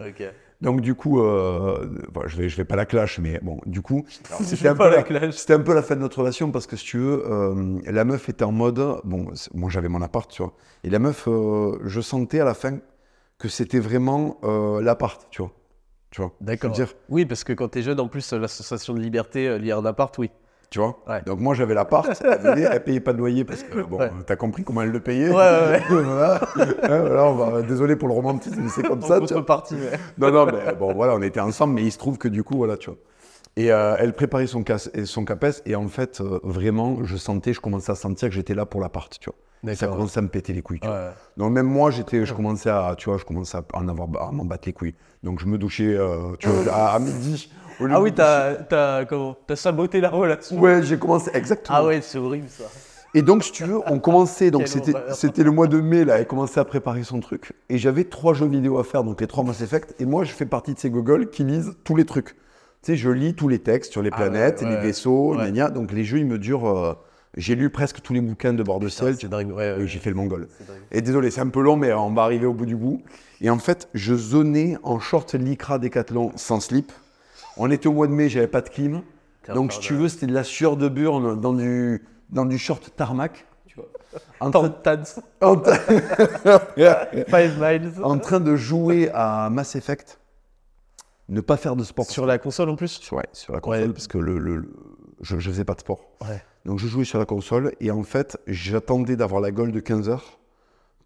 Speaker 1: Donc du coup, euh, je vais, je vais pas la clash, mais bon, du coup, c'était un, peu
Speaker 2: la
Speaker 1: la, un peu la fin de notre relation parce que si tu veux, euh, la meuf était en mode, bon, moi j'avais mon appart, tu vois, et la meuf, euh, je sentais à la fin que c'était vraiment l'appart, tu vois, tu vois.
Speaker 2: D'accord. Oui, parce que quand t'es jeune, en plus, l'association de liberté liée à un appart, oui.
Speaker 1: Tu vois.
Speaker 2: Ouais.
Speaker 1: Donc moi j'avais l'appart, elle elle payait pas de loyer parce que bon,
Speaker 2: Ouais.
Speaker 1: t'as compris comment elle le payait.
Speaker 2: Ouais, ouais, ouais.
Speaker 1: voilà. Voilà, on va- désolé pour le romantisme, mais c'est comme ça. Tu vois.
Speaker 2: ouais.
Speaker 1: Non, non, mais bon, voilà, on était ensemble, mais il se trouve que du coup, voilà, tu vois. Et euh, elle préparait son, cas- et son CAPES, et en fait, euh, vraiment, je sentais, je commençais à sentir que j'étais là pour l'appart, tu vois. Ça commençait à me péter les couilles, tu vois. Donc même moi, j'étais, je commençais à, tu vois, je commençais à en avoir, à m'en battre les couilles. Donc je me douchais, euh, tu vois, à, à midi.
Speaker 2: Ah oui, t'as t'as- comment T'as saboté la relation.
Speaker 1: Ouais, j'ai commencé, exactement.
Speaker 2: Ah ouais, c'est horrible ça.
Speaker 1: Et donc, si tu veux, on commençait, donc c'était, le mois de mai, là, elle commençait à préparer son truc. Et j'avais trois jeux vidéo à faire, donc les trois Mass Effect. Et moi, je fais partie de ces gogoles qui lisent tous les trucs. Tu sais, je lis tous les textes sur les
Speaker 2: Ah ouais,
Speaker 1: planètes,
Speaker 2: ouais.
Speaker 1: les vaisseaux,
Speaker 2: Ouais.
Speaker 1: gna gna. donc les jeux, ils me durent. euh, j'ai lu presque tous les bouquins de bord de ciel.
Speaker 2: C'est dingue, ouais.
Speaker 1: Oui,
Speaker 2: ouais.
Speaker 1: j'ai fait le mongol. Et désolé, c'est un peu long, mais on va arriver au bout du bout. Et en fait, je zonais en short lycra décathlon sans slip. On était au mois de mai, j'avais pas de clim. Donc, si tu veux, c'était de la sueur de burne dans du, dans du short tarmac. Tu vois. en, train,
Speaker 2: Tans,
Speaker 1: en train-
Speaker 2: Five Miles.
Speaker 1: en train de jouer à Mass Effect, ne pas faire de sport.
Speaker 2: Sur la console en plus?
Speaker 1: Sur, ouais, sur la console,
Speaker 2: Ouais.
Speaker 1: parce que le, le- le- je ne faisais pas de sport.
Speaker 2: Ouais.
Speaker 1: Donc je jouais sur la console et en fait, j'attendais d'avoir la goal de 15 heures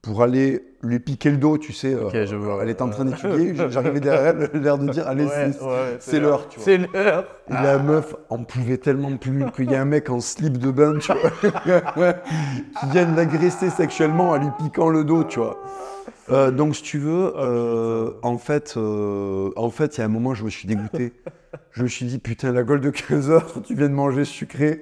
Speaker 1: pour aller lui piquer le dos, tu sais. Euh,
Speaker 2: je.
Speaker 1: Elle était en train d'étudier, j'arrivais derrière elle, l'air de dire Allez,
Speaker 2: Ouais,
Speaker 1: c'est
Speaker 2: ouais,
Speaker 1: l'heure, tu vois.
Speaker 2: C'est l'heure.
Speaker 1: Et la meuf en pouvait tellement plus qu'il y a un mec en slip de bain, tu vois, qui vient l'agresser sexuellement en lui piquant le dos, tu vois. Euh, donc, si tu veux, euh, en fait, euh, en fait, il y a un moment, je me suis dégoûté. Je me suis dit, putain, la gueule de 15 heures, tu viens de manger sucré,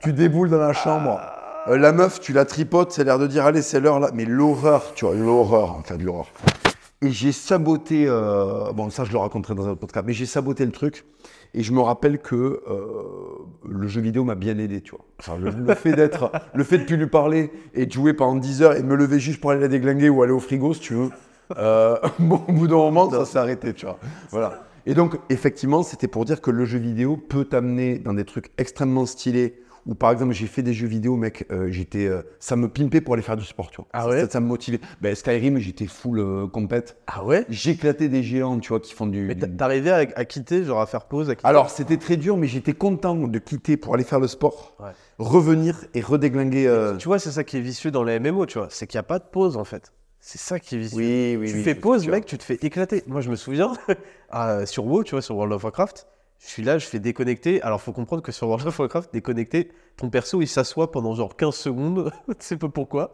Speaker 1: tu déboules dans la chambre. Euh, la meuf, tu la tripotes, c'est l'air de dire, allez, c'est l'heure là. Mais l'horreur, tu vois, l'horreur, en fait, l'horreur. Et j'ai saboté, euh, bon, ça, je le raconterai dans un autre podcast, mais j'ai saboté le truc. Et je me rappelle que euh, le jeu vidéo m'a bien aidé, tu vois. Enfin, le, fait d'être, le fait de plus lui parler et de jouer pendant 10 heures et me lever juste pour aller la déglinguer ou aller au frigo, si tu veux. bon, au bout d'un moment, ça s'est arrêté, tu vois. Voilà. Et donc, effectivement, c'était pour dire que le jeu vidéo peut t'amener dans des trucs extrêmement stylés. Ou par exemple, j'ai fait des jeux vidéo, mec, euh, j'étais, euh, ça me pimpait pour aller faire du sport, tu vois.
Speaker 2: Ah
Speaker 1: Ça-
Speaker 2: ouais
Speaker 1: ça, ça me motivait. Ben, Skyrim, j'étais full euh, compète.
Speaker 2: Ah ouais
Speaker 1: J'éclatais des géants, tu vois, qui font du.
Speaker 2: Mais
Speaker 1: du-
Speaker 2: t'arrivais à, à quitter, genre à faire pause à quitter
Speaker 1: Alors, c'était très dur, mais j'étais content de quitter pour aller faire le sport,
Speaker 2: Ouais.
Speaker 1: revenir et redéglinguer. euh,
Speaker 2: Tu vois, c'est ça qui est vicieux dans les MMO, tu vois. C'est qu'il n'y a pas de pause en fait. C'est ça qui est vicieux.
Speaker 1: Oui, oui,
Speaker 2: tu
Speaker 1: oui,
Speaker 2: fais pause, mec, tu te fais éclater. Moi, je me souviens, sur WoW, tu vois, sur World of Warcraft, je suis là, je fais déconnecter. Alors, faut comprendre que sur World of Warcraft, déconnecter, ton perso, il s'assoit pendant genre 15 secondes, tu sais pas pourquoi.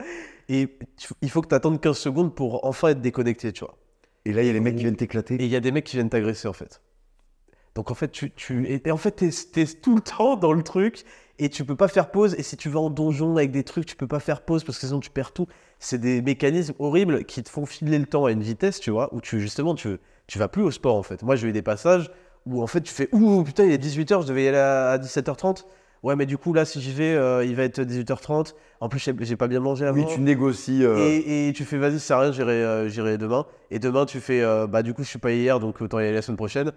Speaker 2: Et tu- il faut que tu attendes 15 secondes pour enfin être déconnecté, tu vois.
Speaker 1: Et là, il y a les mecs qui viennent t'éclater.
Speaker 2: Et il y a des mecs qui viennent t'agresser, en fait. Donc, en fait, tu, tu et, et en fait, t'es, t'es tout le temps dans le truc et tu peux pas faire pause. Et si tu vas en donjon avec des trucs, tu peux pas faire pause parce que sinon tu perds tout. C'est des mécanismes horribles qui te font filer le temps à une vitesse, tu vois, où tu, justement, tu, tu vas plus au sport, en fait. Moi, j'ai eu des passages où, en fait, tu fais Ouh, putain, il est 18h, je devais y aller à, à 17h30. Ouais, mais du coup, là, si j'y vais, euh, il va être 18h30. En plus, j'ai, pas bien mangé avant.
Speaker 1: Oui, tu négocies. euh,
Speaker 2: Et, et tu fais vas-y, ça sert à rien, j'irai, euh, j'irai demain. Et demain, tu fais bah du coup, je suis pas hier, donc autant y aller la semaine prochaine.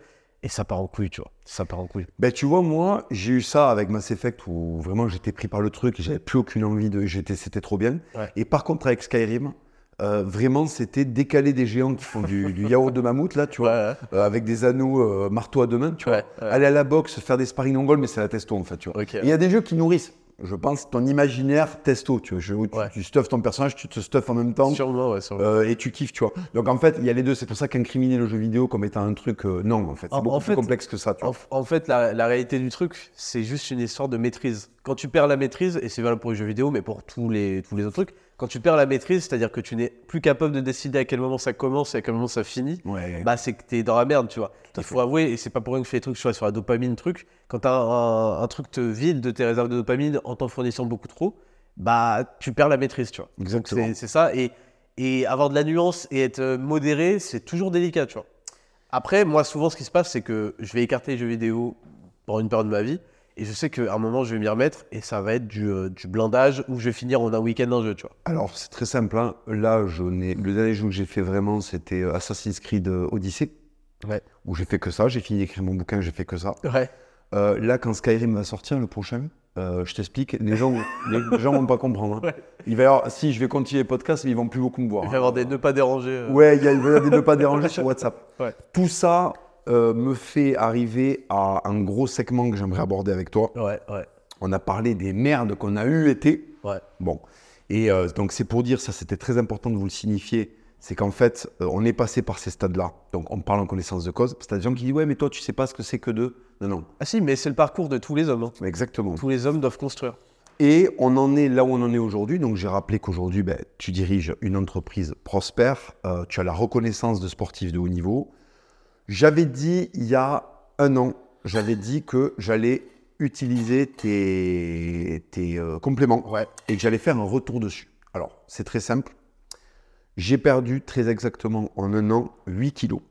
Speaker 2: Et ça part en couille, tu vois. Ça part en couille.
Speaker 1: Ben, tu vois, moi, j'ai eu ça avec Mass Effect où vraiment j'étais pris par le truc et j'avais plus aucune envie de. J'étais, c'était trop bien.
Speaker 2: Ouais.
Speaker 1: Et par contre, avec Skyrim, euh, vraiment, c'était décaler des géants qui font du, du yaourt de mammouth, là, tu vois,
Speaker 2: Ouais,
Speaker 1: euh, avec des anneaux euh, marteau à deux mains, tu vois.
Speaker 2: ouais.
Speaker 1: Aller à la boxe, faire des sparring en goal, mais c'est la testo, en fait, tu vois. Il y a des jeux qui nourrissent, je pense, ton imaginaire testo, tu vois. Où tu, stuffes ton personnage, tu te stuffes en même temps.
Speaker 2: Sûrement, ouais, sûrement.
Speaker 1: euh, et tu kiffes, tu vois. Donc en fait, il y a les deux. C'est pour ça qu'incriminer le jeu vidéo comme étant un truc, non, en fait, c'est beaucoup
Speaker 2: en
Speaker 1: plus complexe que ça, tu vois.
Speaker 2: En, en fait, la, la réalité du truc, c'est juste une histoire de maîtrise. Quand tu perds la maîtrise, et c'est valable pour les jeux vidéo, mais pour tous les, tous les autres trucs, quand tu perds la maîtrise, c'est-à-dire que tu n'es plus capable de décider à quel moment ça commence et à quel moment ça finit,
Speaker 1: Ouais.
Speaker 2: bah c'est que t'es dans la merde, tu vois. Il faut avouer, et c'est pas pour rien que je fais des trucs tu sur la dopamine, truc. Quand un, un truc te vide de tes réserves de dopamine en t'en fournissant beaucoup trop, bah tu perds la maîtrise, tu vois.
Speaker 1: Exactement.
Speaker 2: C'est ça. Et, et avoir de la nuance et être euh, modéré, c'est toujours délicat, tu vois. Après, moi, souvent, ce qui se passe, c'est que je vais écarter les jeux vidéo pendant une période de ma vie. Et je sais qu'à un moment, je vais m'y remettre et ça va être du, euh, du blindage où je vais finir en un week-end un jeu, tu vois.
Speaker 1: Alors, c'est très simple. hein. Là, je n'ai... le dernier jeu que j'ai fait vraiment, c'était euh, Assassin's Creed euh, Odyssey.
Speaker 2: Ouais.
Speaker 1: Où j'ai fait que ça. J'ai fini d'écrire mon bouquin, j'ai fait que ça.
Speaker 2: Ouais.
Speaker 1: Euh, là, quand Skyrim va sortir, le prochain, euh, je t'explique, les gens, les gens vont pas comprendre. hein.
Speaker 2: Ouais.
Speaker 1: Il va y avoir, si je vais continuer les podcasts, mais ils vont plus beaucoup me voir.
Speaker 2: Il
Speaker 1: hein.
Speaker 2: va y avoir des ne pas déranger. euh.
Speaker 1: Ouais, il y a, il va y avoir des ne pas déranger sur WhatsApp.
Speaker 2: Ouais.
Speaker 1: Tout ça euh, me fait arriver à un gros segment que j'aimerais aborder avec toi.
Speaker 2: Ouais, ouais.
Speaker 1: On a parlé des merdes qu'on a eu été.
Speaker 2: Ouais.
Speaker 1: Bon. Et euh, donc, c'est pour dire, ça c'était très important de vous le signifier, c'est qu'en fait, euh, on est passé par ces stades-là. Donc, on parle en connaissance de cause. Que t'as des gens qui disent, ouais, mais toi, tu sais pas ce que c'est que de. Non, non,
Speaker 2: Ah si, mais c'est le parcours de tous les hommes. hein.
Speaker 1: exactement.
Speaker 2: Tous les hommes doivent construire.
Speaker 1: Et on en est là où on en est aujourd'hui. Donc, j'ai rappelé qu'aujourd'hui, ben, tu diriges une entreprise prospère. euh, tu as la reconnaissance de sportif de haut niveau. J'avais dit il y a un an, j'avais dit que j'allais utiliser tes, tes euh, compléments
Speaker 2: Ouais.
Speaker 1: et que j'allais faire un retour dessus. Alors, c'est très simple. J'ai perdu très exactement en un an 8 kilos.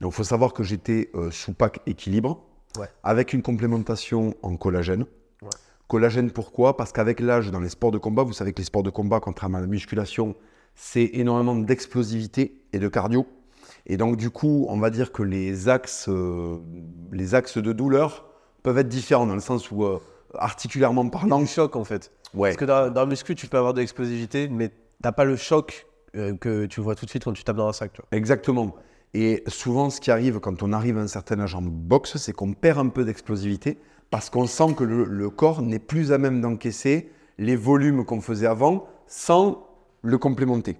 Speaker 1: Donc, il faut savoir que j'étais euh, sous pack équilibre
Speaker 2: Ouais.
Speaker 1: avec une complémentation en collagène.
Speaker 2: Ouais.
Speaker 1: Collagène, pourquoi? Parce qu'avec l'âge, dans les sports de combat, vous savez que les sports de combat, contrairement à la musculation, c'est énormément d'explosivité et de cardio. Et donc, du coup, on va dire que les axes, euh, les axes de douleur peuvent être différents dans le sens où euh, articulairement parlant.
Speaker 2: Du choc en fait.
Speaker 1: Ouais.
Speaker 2: Parce que dans, dans le muscu, tu peux avoir de l'explosivité, mais t'as pas le choc euh, que tu vois tout de suite quand tu tapes dans un sac. Tu vois.
Speaker 1: Exactement. Et souvent, ce qui arrive quand on arrive à un certain âge en boxe, c'est qu'on perd un peu d'explosivité parce qu'on sent que le, le corps n'est plus à même d'encaisser les volumes qu'on faisait avant sans le complémenter.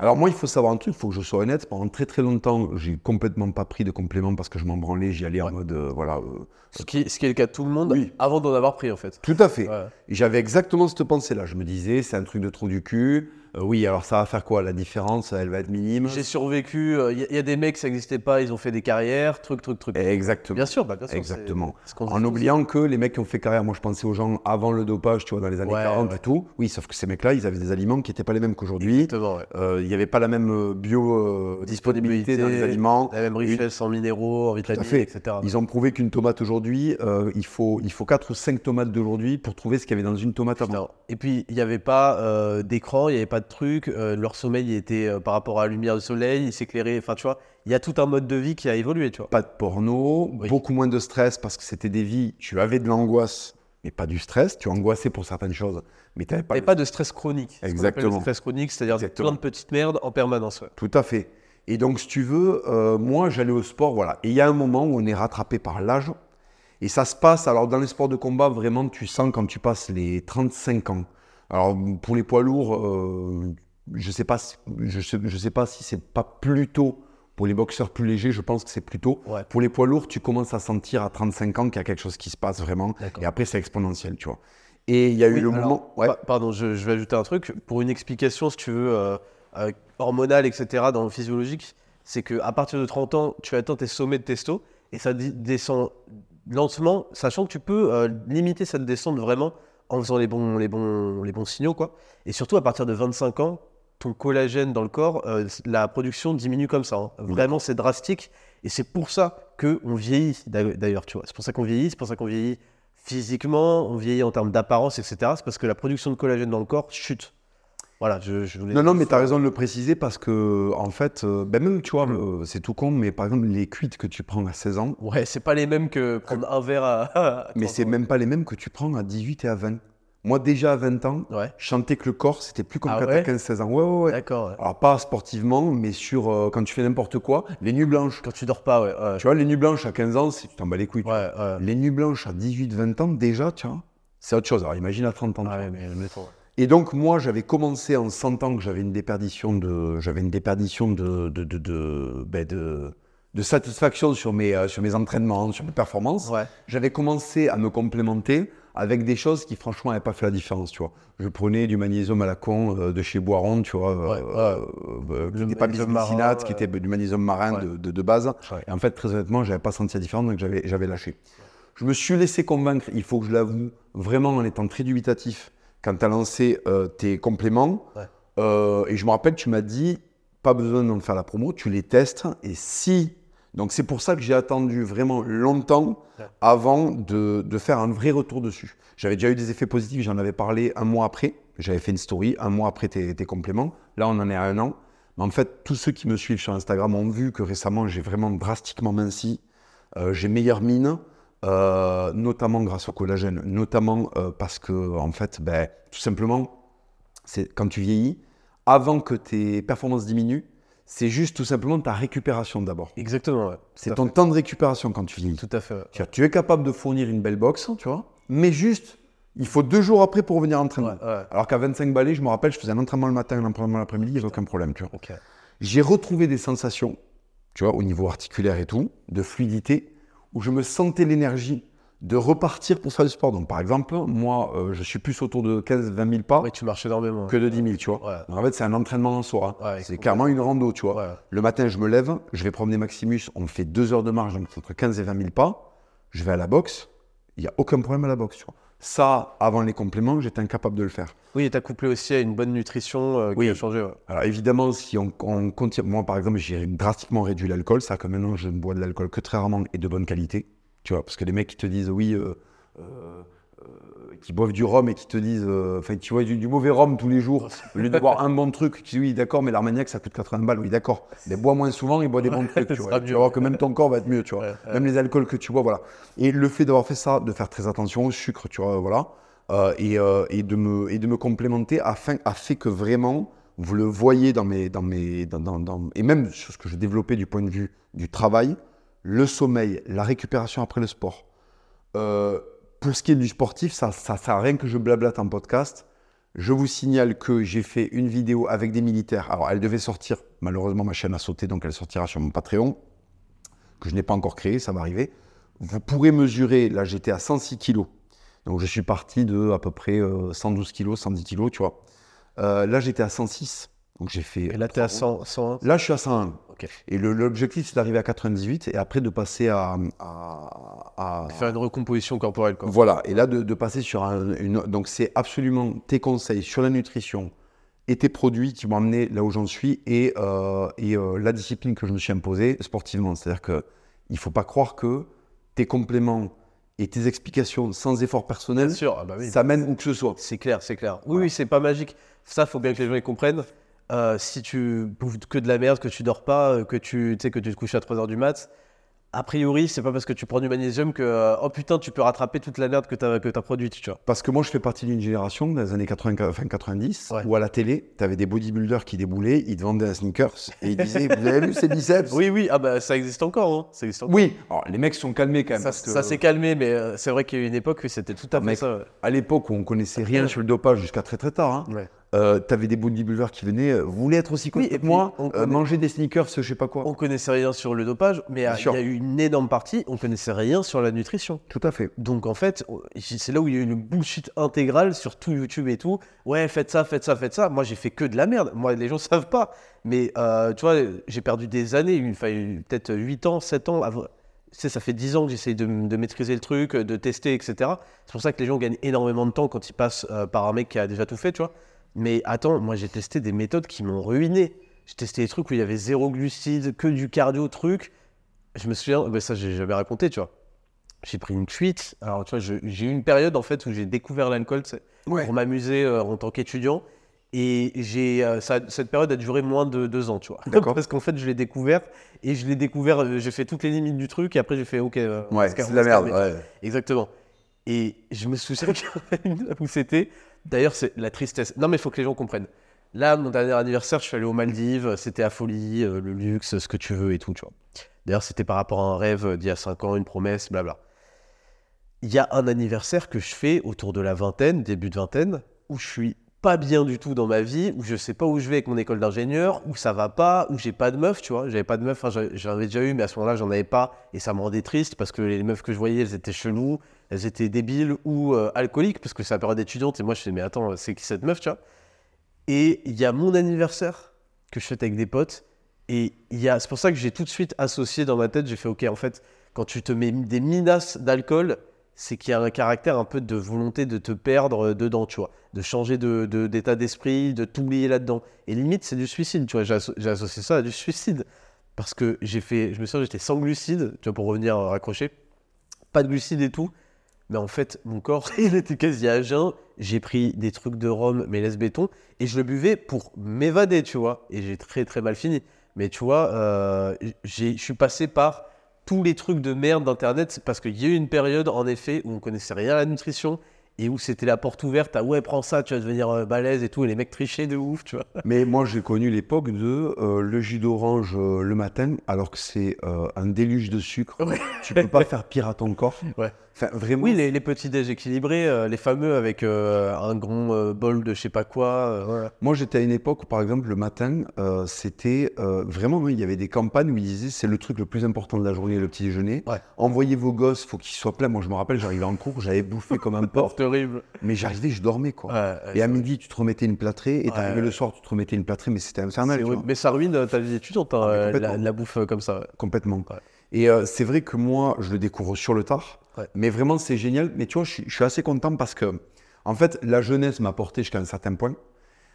Speaker 1: Alors moi, il faut savoir un truc, il faut que je sois honnête. Pendant très très longtemps, j'ai complètement pas pris de compléments parce que je m'en branlais. J'y allais en mode, euh, voilà. euh,
Speaker 2: Ce, qui, ce qui est le cas de tout le monde
Speaker 1: Oui.
Speaker 2: avant d'en avoir pris en fait.
Speaker 1: tout à fait.
Speaker 2: Ouais.
Speaker 1: J'avais exactement cette pensée-là. Je me disais, c'est un truc de trou du cul. Euh, oui, alors ça va faire quoi La différence, elle va être minime.
Speaker 2: J'ai survécu, il y, a des mecs, ça n'existait pas, ils ont fait des carrières, truc, truc, truc.
Speaker 1: Exactement.
Speaker 2: Bien sûr, bah, bien sûr.
Speaker 1: Exactement. En oubliant que les mecs qui ont fait carrière, moi je pensais aux gens avant le dopage, tu vois, dans les années
Speaker 2: Ouais,
Speaker 1: 40
Speaker 2: ouais.
Speaker 1: et tout. Oui, sauf que ces mecs-là, ils avaient des aliments qui n'étaient pas les mêmes qu'aujourd'hui.
Speaker 2: Exactement, ouais.
Speaker 1: Euh, Il n'y avait pas la même euh, bio euh, disponibilité dans les aliments.
Speaker 2: La même richesse en minéraux, en vitamines,
Speaker 1: fait.
Speaker 2: etc.
Speaker 1: Ils ont prouvé qu'une tomate aujourd'hui, euh, il, faut, il faut 4 ou 5 tomates d'aujourd'hui pour trouver ce qu'il y avait dans une tomate avant.
Speaker 2: Et puis, il n'y avait pas euh, d'écran, il n'y avait pas de truc. euh, leur sommeil il était euh, par rapport à la lumière du soleil, il s'éclairait. Enfin, tu vois, il y a tout un mode de vie qui a évolué, tu vois.
Speaker 1: Pas de porno,
Speaker 2: Oui.
Speaker 1: beaucoup moins de stress parce que c'était des vies, tu avais de l'angoisse, mais pas du stress. Tu angoissais pour certaines choses, mais tu n'avais pas le
Speaker 2: pas de stress chronique.
Speaker 1: Exactement.
Speaker 2: Le stress chronique, c'est-à-dire plein de petites merdes en permanence. ouais.
Speaker 1: Tout à fait. Et donc, si tu veux, euh, moi, j'allais au sport, voilà. Et il y a un moment où on est rattrapé par l'âge. Et ça se passe, alors dans les sports de combat, vraiment, tu sens quand tu passes les 35 ans. Alors, pour les poids lourds, euh, je sais pas, je sais, je sais pas si c'est pas plus tôt. Pour les boxeurs plus légers, je pense que c'est plus tôt.
Speaker 2: Ouais.
Speaker 1: Pour les poids lourds, tu commences à sentir à 35 ans qu'il y a quelque chose qui se passe vraiment. Et après, c'est exponentiel, tu vois. Et il y a eu le
Speaker 2: alors,
Speaker 1: moment. Ouais.
Speaker 2: Pardon, je, je vais ajouter un truc. Pour une explication, si tu veux, euh, euh, hormonale, etc., dans le physiologique, c'est qu'à partir de 30 ans, tu atteins tes sommets de testo et ça descend lentement, sachant que tu peux euh, limiter cette descente vraiment en faisant les bons, les, bons, les bons signaux. quoi. Et surtout, à partir de 25 ans, ton collagène dans le corps, euh, la production diminue comme ça. hein. Vraiment, c'est drastique. Et c'est pour ça qu'on vieillit, d'a- d'ailleurs, tu vois. C'est pour ça qu'on vieillit, c'est pour ça qu'on vieillit physiquement, on vieillit en termes d'apparence, etc. C'est parce que la production de collagène dans le corps chute. Voilà, je, je voulais...
Speaker 1: Non, non, mais tu as raison de le préciser parce que, en fait, euh, ben même, tu vois, euh, c'est tout con, mais par exemple, les cuites que tu prends à 16 ans,
Speaker 2: Ouais, c'est pas les mêmes que prendre un verre à... à
Speaker 1: mais
Speaker 2: 30
Speaker 1: c'est même pas les mêmes que tu prends à 18 et à 20. Moi, déjà à 20 ans,
Speaker 2: Ouais,
Speaker 1: sentais que le corps, c'était plus comme
Speaker 2: Ah ouais
Speaker 1: t'as 15-16 ans. Ouais, ouais, ouais.
Speaker 2: d'accord. ouais.
Speaker 1: Alors, pas sportivement, mais sur euh, quand tu fais n'importe quoi, les nuits blanches.
Speaker 2: Quand tu dors pas, ouais.
Speaker 1: Tu vois, les nuits blanches à 15 ans, tu t'en bats les couilles. Les nuits blanches à 18-20 ans, déjà, tu vois, c'est autre chose. Alors, imagine à 30 ans.
Speaker 2: Ah mais ouais.
Speaker 1: Et donc, moi, j'avais commencé en sentant que j'avais une déperdition de, j'avais une déperdition de, de, de, de, ben, de- satisfaction sur mes, euh, sur mes entraînements, sur mes performances.
Speaker 2: Ouais.
Speaker 1: J'avais commencé à me complémenter avec des choses qui, franchement, n'avaient pas fait la différence, tu vois. Je prenais du magnésium à la con euh, de chez Boiron, tu vois, euh,
Speaker 2: Ouais,
Speaker 1: euh, qui n'était pas bisglycinate, qui était du magnésium marin
Speaker 2: Ouais.
Speaker 1: de, base. Et en fait, très honnêtement, j'avais pas senti la différence, donc j'avais, j'avais lâché. Je me suis laissé convaincre, il faut que je l'avoue, vraiment en étant très dubitatif, quand tu as lancé euh, tes compléments.
Speaker 2: Ouais.
Speaker 1: Euh, et je me rappelle, tu m'as dit, pas besoin d'en faire la promo, tu les testes. Et si. Donc c'est pour ça que j'ai attendu vraiment longtemps
Speaker 2: Ouais.
Speaker 1: avant de, de faire un vrai retour dessus. J'avais déjà eu des effets positifs, j'en avais parlé un mois après. J'avais fait une story un mois après tes, tes compléments. Là, on en est à un an. Mais en fait, tous ceux qui me suivent sur Instagram ont vu que récemment, j'ai vraiment drastiquement minci. Euh, j'ai meilleure mine, euh, notamment grâce au collagène, notamment euh, parce que, en fait, ben, tout simplement, c'est quand tu vieillis, avant que tes performances diminuent, c'est juste tout simplement ta récupération d'abord.
Speaker 2: Exactement, ouais.
Speaker 1: C'est ton
Speaker 2: fait.
Speaker 1: temps de récupération quand tu vieillis.
Speaker 2: Tout à fait. ouais.
Speaker 1: Tu es capable de fournir une belle boxe, tu vois, mais juste, il faut deux jours après pour revenir à l'entraînement.
Speaker 2: Ouais.
Speaker 1: Alors qu'à 25 balais, je me rappelle, je faisais un entraînement le matin, un entraînement l'après-midi, il n'y avait aucun problème, tu vois. J'ai retrouvé des sensations, tu vois, au niveau articulaire et tout, de fluidité, où je me sentais l'énergie de repartir pour faire du sport. Donc, par exemple, moi, euh, je suis plus autour de 15-20 000 pas
Speaker 2: Ouais, tu marches énormément.
Speaker 1: que de 10 000, tu vois.
Speaker 2: Ouais.
Speaker 1: Donc, en fait, c'est un entraînement en soi. hein.
Speaker 2: Ouais,
Speaker 1: c'est clairement une rando, tu vois. Le matin, je me lève, je vais promener Maximus, on me fait deux heures de marche, donc c'est entre 15 et 20 000 pas. Je vais à la boxe, il n'y a aucun problème à la boxe, tu vois. Ça, avant les compléments, j'étais incapable de le faire.
Speaker 2: Oui, et t'as couplé aussi à une bonne nutrition euh, qui
Speaker 1: Oui.
Speaker 2: a changé. ouais.
Speaker 1: Alors évidemment, si on, on continue, moi par exemple, j'ai drastiquement réduit l'alcool, ça que maintenant je ne bois de l'alcool que très rarement et de bonne qualité, tu vois, parce que les mecs qui te disent oui, euh, euh, qui boivent du rhum et qui te disent, euh, enfin, tu vois du, du mauvais rhum tous les jours, au lieu de boire un bon truc, tu dis oui, d'accord, mais l'Armagnac ça coûte 80 balles, oui, d'accord. Mais bois moins souvent et bois des bons trucs, tu vois. Tu vas voir que même ton corps va être mieux, tu vois. Même les alcools que tu bois, voilà. Et le fait d'avoir fait ça, de faire très attention au sucre, tu vois, voilà, euh, et, euh, et, de me, et de me complémenter afin, a fait que vraiment, vous le voyez dans mes, dans mes, dans, dans- dans- et même sur ce que je développais du point de vue du travail, le sommeil, la récupération après le sport. Euh, pour ce qui est du sportif, ça, ça sert à rien que je blablate en podcast. Je vous signale que j'ai fait une vidéo avec des militaires. Alors, elle devait sortir. Malheureusement, ma chaîne a sauté, donc elle sortira sur mon Patreon, que je n'ai pas encore créé, ça va arriver. Vous pourrez mesurer, là j'étais à 106 kilos. Donc je suis parti de à peu près euh, 112 kilos, 110 kilos, tu vois. Euh, là j'étais à 106. Donc j'ai fait.
Speaker 2: Et là, t'es à 100, 101.
Speaker 1: Là je suis à 101.
Speaker 2: Ok.
Speaker 1: Et l'objectif c'est d'arriver à 98 et après de passer à. à- à-
Speaker 2: Faire une recomposition corporelle, quoi.
Speaker 1: voilà, et là de, de passer sur un, une. Donc c'est absolument tes conseils sur la nutrition et tes produits qui m'ont amené là où j'en suis et, euh, et euh, la discipline que je me suis imposée sportivement. C'est-à-dire que il faut pas croire que tes compléments et tes explications sans effort personnel,
Speaker 2: sûr, ah bah oui.
Speaker 1: ça mène où que ce soit.
Speaker 2: C'est clair, c'est clair. Oui, oui, c'est pas magique. Ça, faut bien que les gens y comprennent. Euh, si tu bouffes que de la merde, que tu dors pas, euh, que tu, que tu te couches à 3h du mat, a priori, c'est pas parce que tu prends du magnésium que, euh, oh putain, tu peux rattraper toute la merde que tu as, que as produite, tu vois.
Speaker 1: Parce que moi, je fais partie d'une génération dans les années 80, enfin 90
Speaker 2: Ouais.
Speaker 1: où à la télé, tu avais des bodybuilders qui déboulaient, ils te vendaient un sneakers et ils disaient Vous avez vu ces biceps?
Speaker 2: Oui, oui, ah bah ça existe encore. Hein. Ça, existe encore.
Speaker 1: Oui, alors, les mecs sont calmés quand même.
Speaker 2: ça,
Speaker 1: que
Speaker 2: s'est calmé, mais euh, c'est vrai qu'il y a eu une époque où c'était tout à fait ça. ouais.
Speaker 1: À l'époque où on connaissait rien sur le dopage jusqu'à très très tard, hein,
Speaker 2: Ouais.
Speaker 1: Euh, t'avais des bodybuilders qui venaient, euh, voulez être aussi costaud
Speaker 2: Oui,
Speaker 1: que moi, euh,
Speaker 2: connaît-
Speaker 1: manger des sneakers, je sais pas quoi.
Speaker 2: On connaissait rien sur le dopage, mais il y a eu une énorme partie, on connaissait rien sur la nutrition.
Speaker 1: Tout à fait.
Speaker 2: Donc en fait, c'est là où il y a eu une bullshit intégrale sur tout YouTube et tout. Ouais, faites ça, faites ça, faites ça. Moi, j'ai fait que de la merde. Moi, les gens savent pas. Mais euh, tu vois, j'ai perdu des années, peut-être 8 ans, 7 ans. avant- ça fait 10 ans que j'essaye de, de maîtriser le truc, de tester, etc. C'est pour ça que les gens gagnent énormément de temps quand ils passent euh, par un mec qui a déjà tout fait, tu vois. Mais attends, moi, j'ai testé des méthodes qui m'ont ruiné. J'ai testé des trucs où il y avait zéro glucides, que du cardio, truc. Je me souviens, mais ça, j'ai jamais raconté, tu vois j'ai pris une cuite. Alors, tu vois, j'ai eu une période en fait où j'ai découvert l'alcool
Speaker 1: Ouais.
Speaker 2: pour m'amuser euh, en tant qu'étudiant. Et j'ai, euh, cette période a duré moins de deux ans, tu vois.
Speaker 1: D'accord.
Speaker 2: Parce qu'en fait, je l'ai découvert et je l'ai découvert, euh, j'ai fait toutes les limites du truc et après j'ai fait OK. euh,
Speaker 1: Ouais, c'est de la merde. ouais.
Speaker 2: Exactement. Et je me souviens où c'était. D'ailleurs, c'est la tristesse. Non, mais il faut que les gens comprennent. Là, mon dernier anniversaire, je suis allé aux Maldives. C'était à folie, euh, le luxe, ce que tu veux et tout, tu vois. D'ailleurs, c'était par rapport à un rêve d'il y a 5 ans, une promesse, blabla. Il y a un anniversaire que je fais autour de la vingtaine, début de vingtaine, où je suis pas bien du tout dans ma vie, où je sais pas où je vais avec mon école d'ingénieur, où ça va pas, où j'ai pas de meuf, tu vois. J'avais pas de meuf, j'en- avais déjà eu, mais à ce moment-là, j'en avais pas, et ça me rendait triste parce que les meufs que je voyais, elles étaient cheloues, elles étaient débiles ou euh, alcooliques, parce que c'est la période étudiante, et moi, je fais, mais attends, c'est qui cette meuf, tu vois? Et il y a mon anniversaire que je fête avec des potes, et y a, c'est pour ça que j'ai tout de suite associé dans ma tête, j'ai fait, ok, en fait, quand tu te mets des minasses d'alcool, c'est qu'il y a un caractère un peu de volonté de te perdre euh, dedans, tu vois, de changer d'état d'esprit, de t'oublier là-dedans. Et limite, c'est du suicide, tu vois, j'ai, asso- j'ai associé ça à du suicide. Parce que j'ai fait, je me souviens, j'étais sans glucides, tu vois, pour revenir euh, raccrocher, pas de glucides et tout. Mais en fait, mon corps, il était quasi à jeun. J'ai pris des trucs de rhum, mais laisse béton, et je le buvais pour m'évader, tu vois. Et j'ai très très mal fini. Mais tu vois, euh, je suis passé par tous les trucs de merde d'internet c'est parce qu'il y a eu une période en effet où on connaissait rien à la nutrition et où c'était la porte ouverte à ouais prends ça tu vas devenir euh, balèze et tout et les mecs trichaient de ouf tu vois
Speaker 1: Mais moi, j'ai connu l'époque de euh, le jus d'orange euh, le matin, alors que c'est euh, un déluge de sucre.
Speaker 2: Ouais.
Speaker 1: Tu peux pas faire pire à ton corps.
Speaker 2: Ouais.
Speaker 1: Enfin, vraiment.
Speaker 2: oui les, les petits déj équilibrés euh, les fameux avec un grand bol de je sais pas quoi voilà.
Speaker 1: Moi, j'étais à une époque où, par exemple, le matin, c'était vraiment, il y avait des campagnes où ils disaient c'est le truc le plus important de la journée, le petit déjeuner.
Speaker 2: Ouais.
Speaker 1: Envoyez vos gosses, faut qu'ils soient pleins. Moi, je me rappelle, j'arrivais en cours, j'avais bouffé comme un porc,
Speaker 2: horrible
Speaker 1: mais j'arrivais, je dormais, quoi.
Speaker 2: Ouais,
Speaker 1: et à midi, tu te remettais une plâtrée, et t'arrivais le soir, tu te remettais une plâtrée, mais c'était infernal.
Speaker 2: mais ça ruine euh, ta vie étudiante hein,
Speaker 1: Ah,
Speaker 2: euh, la, la bouffe euh, comme ça.
Speaker 1: Complètement. Et euh, c'est vrai que moi, je le découvre sur le tard. Mais vraiment, c'est génial. Mais tu vois, je suis, je suis assez content parce que, en fait, la jeunesse m'a porté jusqu'à un certain point.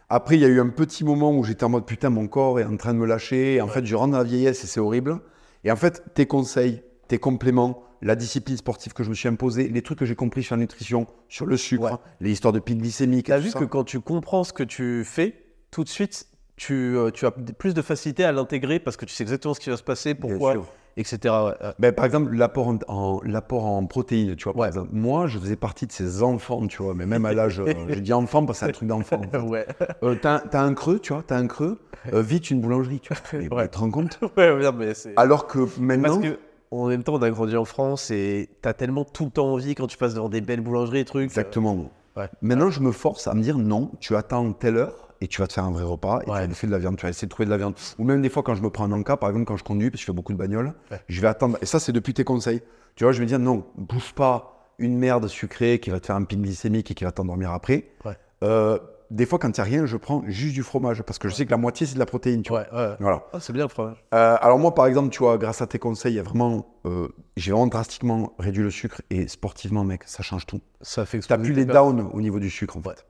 Speaker 1: Après, il y a eu un petit moment où j'étais en mode putain, mon corps est en train de me lâcher. Et en fait, je rentre dans la vieillesse et c'est horrible. Et en fait, tes conseils, tes compléments, la discipline sportive que je me suis imposée, les trucs que j'ai compris sur la nutrition, sur le sucre,
Speaker 2: Ouais.
Speaker 1: les histoires de pic glycémique. et
Speaker 2: T'as vu
Speaker 1: ça.
Speaker 2: que quand tu comprends ce que tu fais, tout de suite, tu, euh, tu as plus de facilité à l'intégrer parce que tu sais exactement ce qui va se passer, pourquoi, etc. ouais.
Speaker 1: Ben, par exemple, l'apport en, en- l'apport en protéines, tu vois. par
Speaker 2: Ouais.
Speaker 1: exemple. Moi, je faisais partie de ces enfants, tu vois, mais même à l'âge, euh, je dis enfant parce que c'est un truc d'enfant. en fait.
Speaker 2: ouais.
Speaker 1: Euh, t'as, t'as un creux, tu vois, t'as un creux, euh, vite une boulangerie, tu vois. Mais,
Speaker 2: Ouais.
Speaker 1: Tu te rends compte
Speaker 2: ouais, mais c'est.
Speaker 1: Alors que
Speaker 2: Parce
Speaker 1: maintenant,
Speaker 2: que en même temps, on a grandi en France et t'as tellement tout le temps envie quand tu passes devant des belles boulangeries et trucs.
Speaker 1: exactement.
Speaker 2: Ouais.
Speaker 1: Maintenant, je me force à me dire non, tu attends telle heure et tu vas te faire un vrai repas et tu vas bouffer de la viande, tu vas essayer de trouver de la viande. Ou même des fois, quand je me prends un encas, par exemple, quand je conduis, parce que je fais beaucoup de bagnoles,
Speaker 2: Ouais.
Speaker 1: je vais attendre. Et ça, c'est depuis tes conseils. Tu vois, je vais dire non, bouffe pas une merde sucrée qui va te faire un pic glycémique et qui va t'endormir après.
Speaker 2: Ouais.
Speaker 1: Euh, des fois, quand il n'y a rien, je prends juste du fromage parce que je sais que la moitié, c'est de la protéine, tu vois.
Speaker 2: Ouais, ouais.
Speaker 1: Voilà.
Speaker 2: Ah, c'est bien le fromage.
Speaker 1: Euh, alors moi, par exemple, tu vois, grâce à tes conseils, vraiment, euh, j'ai vraiment drastiquement réduit le sucre et sportivement, mec, ça change tout.
Speaker 2: Ça fait exploser
Speaker 1: plus les downs au niveau du sucre, en fait.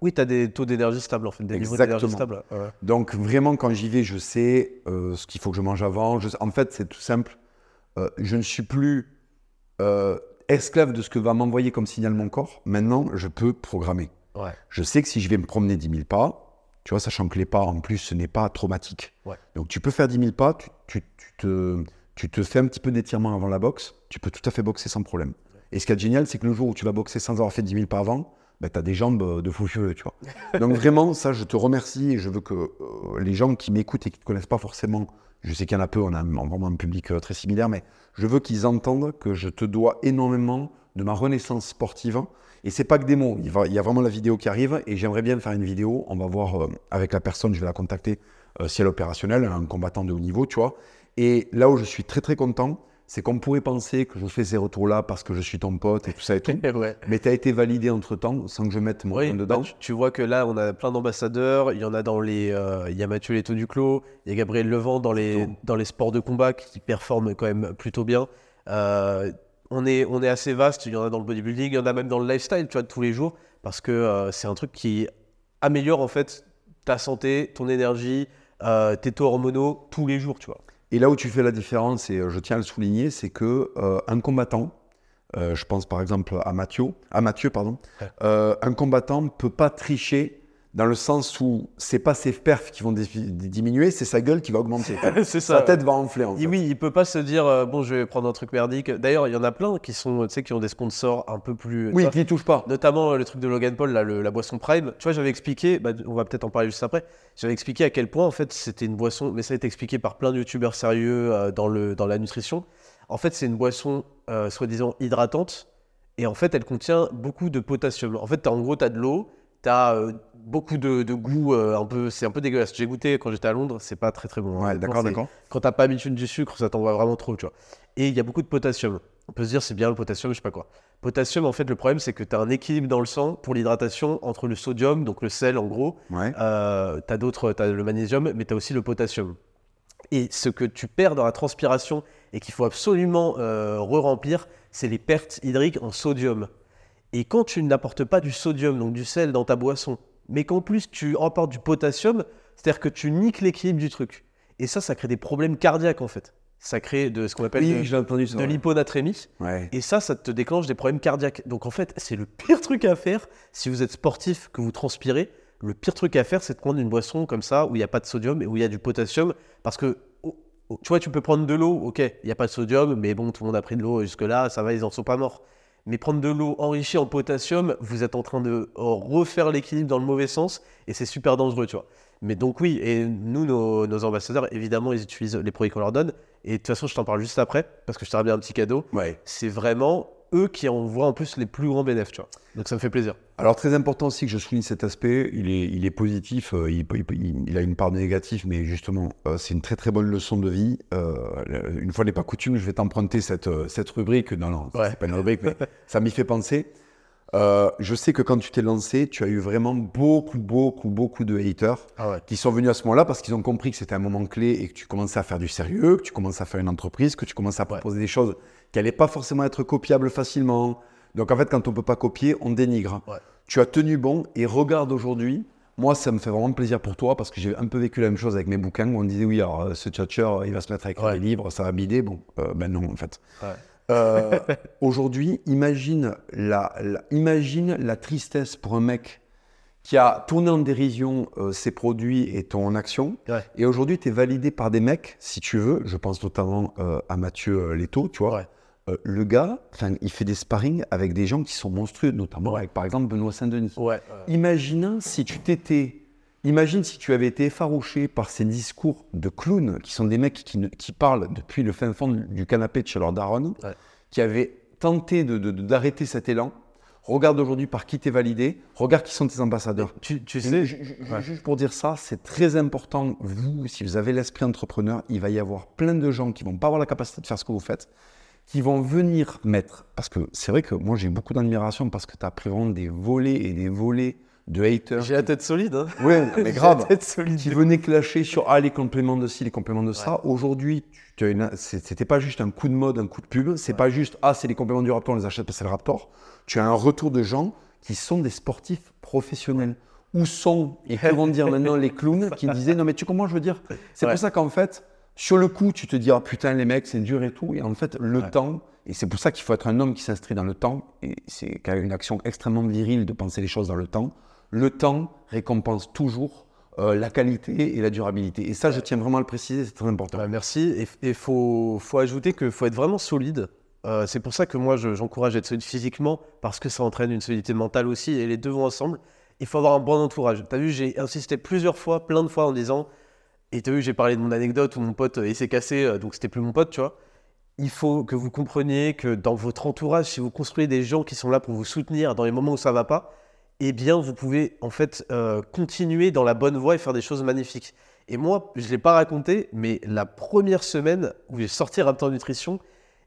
Speaker 2: Oui, t'as des taux d'énergie stables en fait, des
Speaker 1: Exactement.
Speaker 2: stables.
Speaker 1: Donc vraiment, quand j'y vais, je sais euh, ce qu'il faut que je mange avant. Je En fait, c'est tout simple. Je ne suis plus esclave de ce que va m'envoyer comme signal mon corps. Maintenant, je peux programmer.
Speaker 2: Ouais.
Speaker 1: Je sais que si je vais me promener 10 000 pas, tu vois, sachant que les pas, en plus, ce n'est pas traumatique.
Speaker 2: Ouais.
Speaker 1: Donc tu peux faire 10 000 pas, tu, tu- tu te, tu te fais un petit peu d'étirement avant la boxe, tu peux tout à fait boxer sans problème. Et ce qui est génial, c'est que le jour où tu vas boxer sans avoir fait 10 000 pas avant, ben, tu as des jambes euh, de fou furieux, tu vois. Donc vraiment, ça, je te remercie et je veux que euh, les gens qui m'écoutent et qui ne te connaissent pas forcément, je sais qu'il y en a peu, on a vraiment un public euh, très similaire, mais je veux qu'ils entendent que je te dois énormément de ma renaissance sportive. Et c'est pas que des mots, il, va- il y a vraiment la vidéo qui arrive et j'aimerais bien faire une vidéo. On va voir euh, avec la personne, je vais la contacter euh, si elle est opérationnelle, un combattant de haut niveau, tu vois. Et là où je suis très très content, c'est qu'on pourrait penser que je fais ces retours-là parce que je suis ton pote et tout ça et tout.
Speaker 2: ouais.
Speaker 1: Mais tu as été validé entre temps sans que je mette mon
Speaker 2: Oui,
Speaker 1: nom
Speaker 2: bah,
Speaker 1: dedans.
Speaker 2: tu, tu vois que là, on a plein d'ambassadeurs. Il y en a dans les. euh, il y a Mathieu Leto du Clos, il y a Gabriel Levent dans les, dans les sports de combat qui performent quand même plutôt bien. Euh, on, est, on est assez vaste. Il y en a dans le bodybuilding, il y en a même dans le lifestyle, tu vois, de tous les jours. Parce que euh, c'est un truc qui améliore en fait ta santé, ton énergie, euh, tes taux hormonaux tous les jours, tu vois.
Speaker 1: Et là où tu fais la différence, et euh, je tiens à le souligner, c'est que euh, un combattant, je pense par exemple à Mathieu, à Mathieu pardon,
Speaker 2: Ouais.
Speaker 1: un combattant ne peut pas tricher dans le sens où c'est pas ses perfs qui vont diminuer, c'est sa gueule qui va augmenter.
Speaker 2: c'est
Speaker 1: Sa tête va enfler en fait.
Speaker 2: Oui, il peut pas se dire euh, bon, je vais prendre un truc merdique. D'ailleurs, il y en a plein qui sont, tu sais, qui ont des sponsors un peu plus.
Speaker 1: Oui, qui ne touche pas.
Speaker 2: Notamment euh, le truc de Logan Paul, là, le- la boisson Prime. Tu vois, j'avais expliqué, bah, on va peut-être en parler juste après. J'avais expliqué à quel point en fait c'était une boisson, mais ça a été expliqué par plein de youtubeurs sérieux euh, dans, le, dans la nutrition. En fait, c'est une boisson soi-disant hydratante et en fait, elle contient beaucoup de potassium. En fait, en gros, tu as de l'eau, tu as beaucoup de, de goût, euh, un peu, c'est un peu dégueulasse. J'ai goûté quand j'étais à Londres, c'est pas très très bon. hein.
Speaker 1: Ouais, d'accord, d'accord.
Speaker 2: quand t'as pas l'habitude du sucre, ça t'envoie vraiment trop, tu vois. Et il y a beaucoup de potassium. On peut se dire c'est bien le potassium, je sais pas quoi. Potassium, en fait, le problème c'est que tu as un équilibre dans le sang pour l'hydratation entre le sodium, donc le sel en gros,
Speaker 1: Ouais.
Speaker 2: euh, tu as d'autres, tu as le magnésium, mais tu as aussi le potassium. Et ce que tu perds dans la transpiration et qu'il faut absolument euh, re-remplir, c'est les pertes hydriques en sodium. Et quand tu n'apportes pas du sodium, donc du sel dans ta boisson, mais qu'en plus tu emportes du potassium, c'est-à-dire que tu niques l'équilibre du truc. Et ça, ça crée des problèmes cardiaques en fait. Ça crée de ce qu'on appelle
Speaker 1: Oui,
Speaker 2: de- l'hyponatrémie.
Speaker 1: Ouais.
Speaker 2: Et ça, ça te déclenche des problèmes cardiaques. Donc en fait, c'est le pire truc à faire si vous êtes sportif, que vous transpirez. Le pire truc à faire, c'est de prendre une boisson comme ça où il n'y a pas de sodium et où il y a du potassium. Parce que, oh, oh, tu vois, tu peux prendre de l'eau, ok, il n'y a pas de sodium, mais bon, tout le monde a pris de l'eau jusque-là, ça va, ils n'en sont pas morts. Mais prendre de l'eau enrichie en potassium, vous êtes en train de refaire l'équilibre dans le mauvais sens et c'est super dangereux, tu vois. Mais donc oui, et nous, nos, nos ambassadeurs, évidemment, ils utilisent les produits qu'on leur donne. Et de toute façon, je t'en parle juste après, parce que je t'aurais bien un petit cadeau
Speaker 1: Ouais.
Speaker 2: c'est vraiment eux qui en voient en plus les plus grands bénéfices, tu vois. Donc ça me fait plaisir.
Speaker 1: Alors très important aussi que je souligne cet aspect, il est, il est positif, euh, il, a une part de négatif, mais justement, euh, c'est une très très bonne leçon de vie. Euh, une fois n'est pas coutume, je vais t'emprunter cette, cette rubrique. Non, non,
Speaker 2: Ouais.
Speaker 1: c'est pas une rubrique, mais ça m'y fait penser. Je sais que quand tu t'es lancé, tu as eu vraiment beaucoup, beaucoup, beaucoup de haters
Speaker 2: Ah ouais.
Speaker 1: qui sont venus à ce moment-là parce qu'ils ont compris que c'était un moment clé et que tu commençais à faire du sérieux, que tu commençais à faire une entreprise, que tu commençais à proposer des choses qui n'allaient pas forcément être copiables facilement. Donc en fait, quand on ne peut pas copier, on dénigre.
Speaker 2: Ouais.
Speaker 1: Tu as tenu bon et regarde aujourd'hui, Moi, ça me fait vraiment plaisir pour toi parce que j'ai un peu vécu la même chose avec mes bouquins où on disait oui, alors euh, ce tchatcher, il va se mettre à écrire
Speaker 2: Ouais.
Speaker 1: des livres, ça va bider. Bon, euh, ben non, en fait.
Speaker 2: Ouais.
Speaker 1: Euh, Aujourd'hui, imagine la, la- imagine la tristesse pour un mec qui a tourné en dérision euh, ses produits et ton action.
Speaker 2: Ouais.
Speaker 1: Et aujourd'hui, tu es validé par des mecs, si tu veux. Je pense notamment euh, à Mathieu euh, Leto, tu vois.
Speaker 2: Ouais.
Speaker 1: Euh, le gars, enfin, il fait des sparring avec des gens qui sont monstrueux, notamment avec, par exemple, Benoît Saint-Denis.
Speaker 2: Ouais.
Speaker 1: Imagine si tu t'étais. Imagine si tu avais été effarouché par ces discours de clowns, qui sont des mecs qui, ne- qui parlent depuis le fin fond du canapé de chez leur daronne,
Speaker 2: Ouais.
Speaker 1: qui avaient tenté d'arrêter cet élan. Regarde aujourd'hui par qui t'es validé, regarde qui sont tes ambassadeurs.
Speaker 2: Tu, tu sais.
Speaker 1: Juste pour dire ça, c'est très important. Vous, si vous avez l'esprit entrepreneur, il va y avoir plein de gens qui vont pas avoir la capacité de faire ce que vous faites, qui vont venir mettre. Parce que c'est vrai que moi, j'ai beaucoup d'admiration parce que tu as pris vraiment des volets et des volets de haters.
Speaker 2: j'ai la tête solide. Hein.
Speaker 1: Ouais, mais grave.
Speaker 2: La tête solide.
Speaker 1: Qui venaient clasher sur ah, les compléments de ci, les compléments de ça. Aujourd'hui, c'était pas juste un coup de mode, un coup de pub. C'est pas juste ah, c'est les compléments du Raptor, on les achète parce que c'est le Raptor. Tu as un retour de gens qui sont des sportifs professionnels. Où sont, et que vont dire maintenant les clowns qui disaient non mais tu comprends, je veux dire? C'est
Speaker 2: Ouais.
Speaker 1: pour ça qu'en fait, sur le coup, tu te dis ah putain les mecs, c'est dur et tout. Et en fait, le
Speaker 2: Ouais.
Speaker 1: temps, et c'est pour ça qu'il faut être un homme qui s'inscrit dans le temps. Et c'est quand même une action extrêmement virile de penser les choses dans le temps. Le temps récompense toujours euh, la qualité et la durabilité. Et ça, je tiens vraiment à le préciser, c'est très important.
Speaker 2: Ouais, merci. Et il faut, faut ajouter qu'il faut être vraiment solide. Euh, c'est pour ça que moi, je- j'encourage à être solide physiquement, parce que ça entraîne une solidité mentale aussi, et les deux vont ensemble. Il faut avoir un bon entourage. Tu as vu, j'ai insisté plusieurs fois, plein de fois en disant, et tu as vu, j'ai parlé de mon anecdote où mon pote, euh, il s'est cassé, euh, donc c'était plus mon pote, tu vois. Il faut que vous compreniez que dans votre entourage, si vous construisez des gens qui sont là pour vous soutenir dans les moments où ça va pas, eh bien, vous pouvez en fait euh, continuer dans la bonne voie et faire des choses magnifiques. Et moi, je ne l'ai pas raconté, mais la première semaine où j'ai sorti Raptor Nutrition,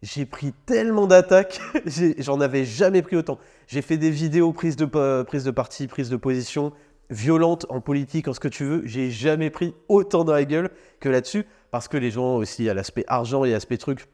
Speaker 2: j'ai pris tellement d'attaques, j'en avais jamais pris autant. J'ai fait des vidéos prises de, prises de parti, prises de position, violentes en politique, en ce que tu veux. J'ai jamais pris autant dans la gueule que là-dessus, parce que les gens aussi, il y a l'aspect argent et l'aspect truc.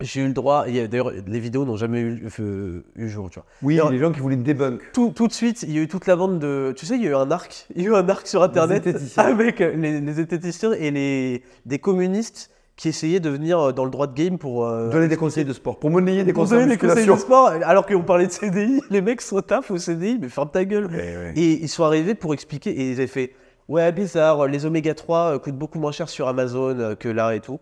Speaker 2: J'ai eu le droit, d'ailleurs, les vidéos n'ont jamais eu, euh, eu jour, tu vois.
Speaker 1: Oui,
Speaker 2: Alors-
Speaker 1: les gens qui voulaient débunk.
Speaker 2: Tout, tout de suite, il y a eu toute la bande de. Tu sais, il y a eu un arc. Il y a eu un arc sur Internet avec euh, les, les et les, des communistes qui essayaient de venir euh, dans le droit de game pour. euh,
Speaker 1: Donner des conseils de sport, pour monnayer des
Speaker 2: pour
Speaker 1: conseils de
Speaker 2: donner des conseils de sport. Alors qu'on parlait de CDI, les mecs sont taf au CDI, mais ferme ta gueule.
Speaker 1: Ouais, ouais.
Speaker 2: Et ils sont arrivés pour expliquer. Et ils avaient fait Ouais, bizarre, les oméga 3 euh, coûtent beaucoup moins cher sur Amazon que là et tout.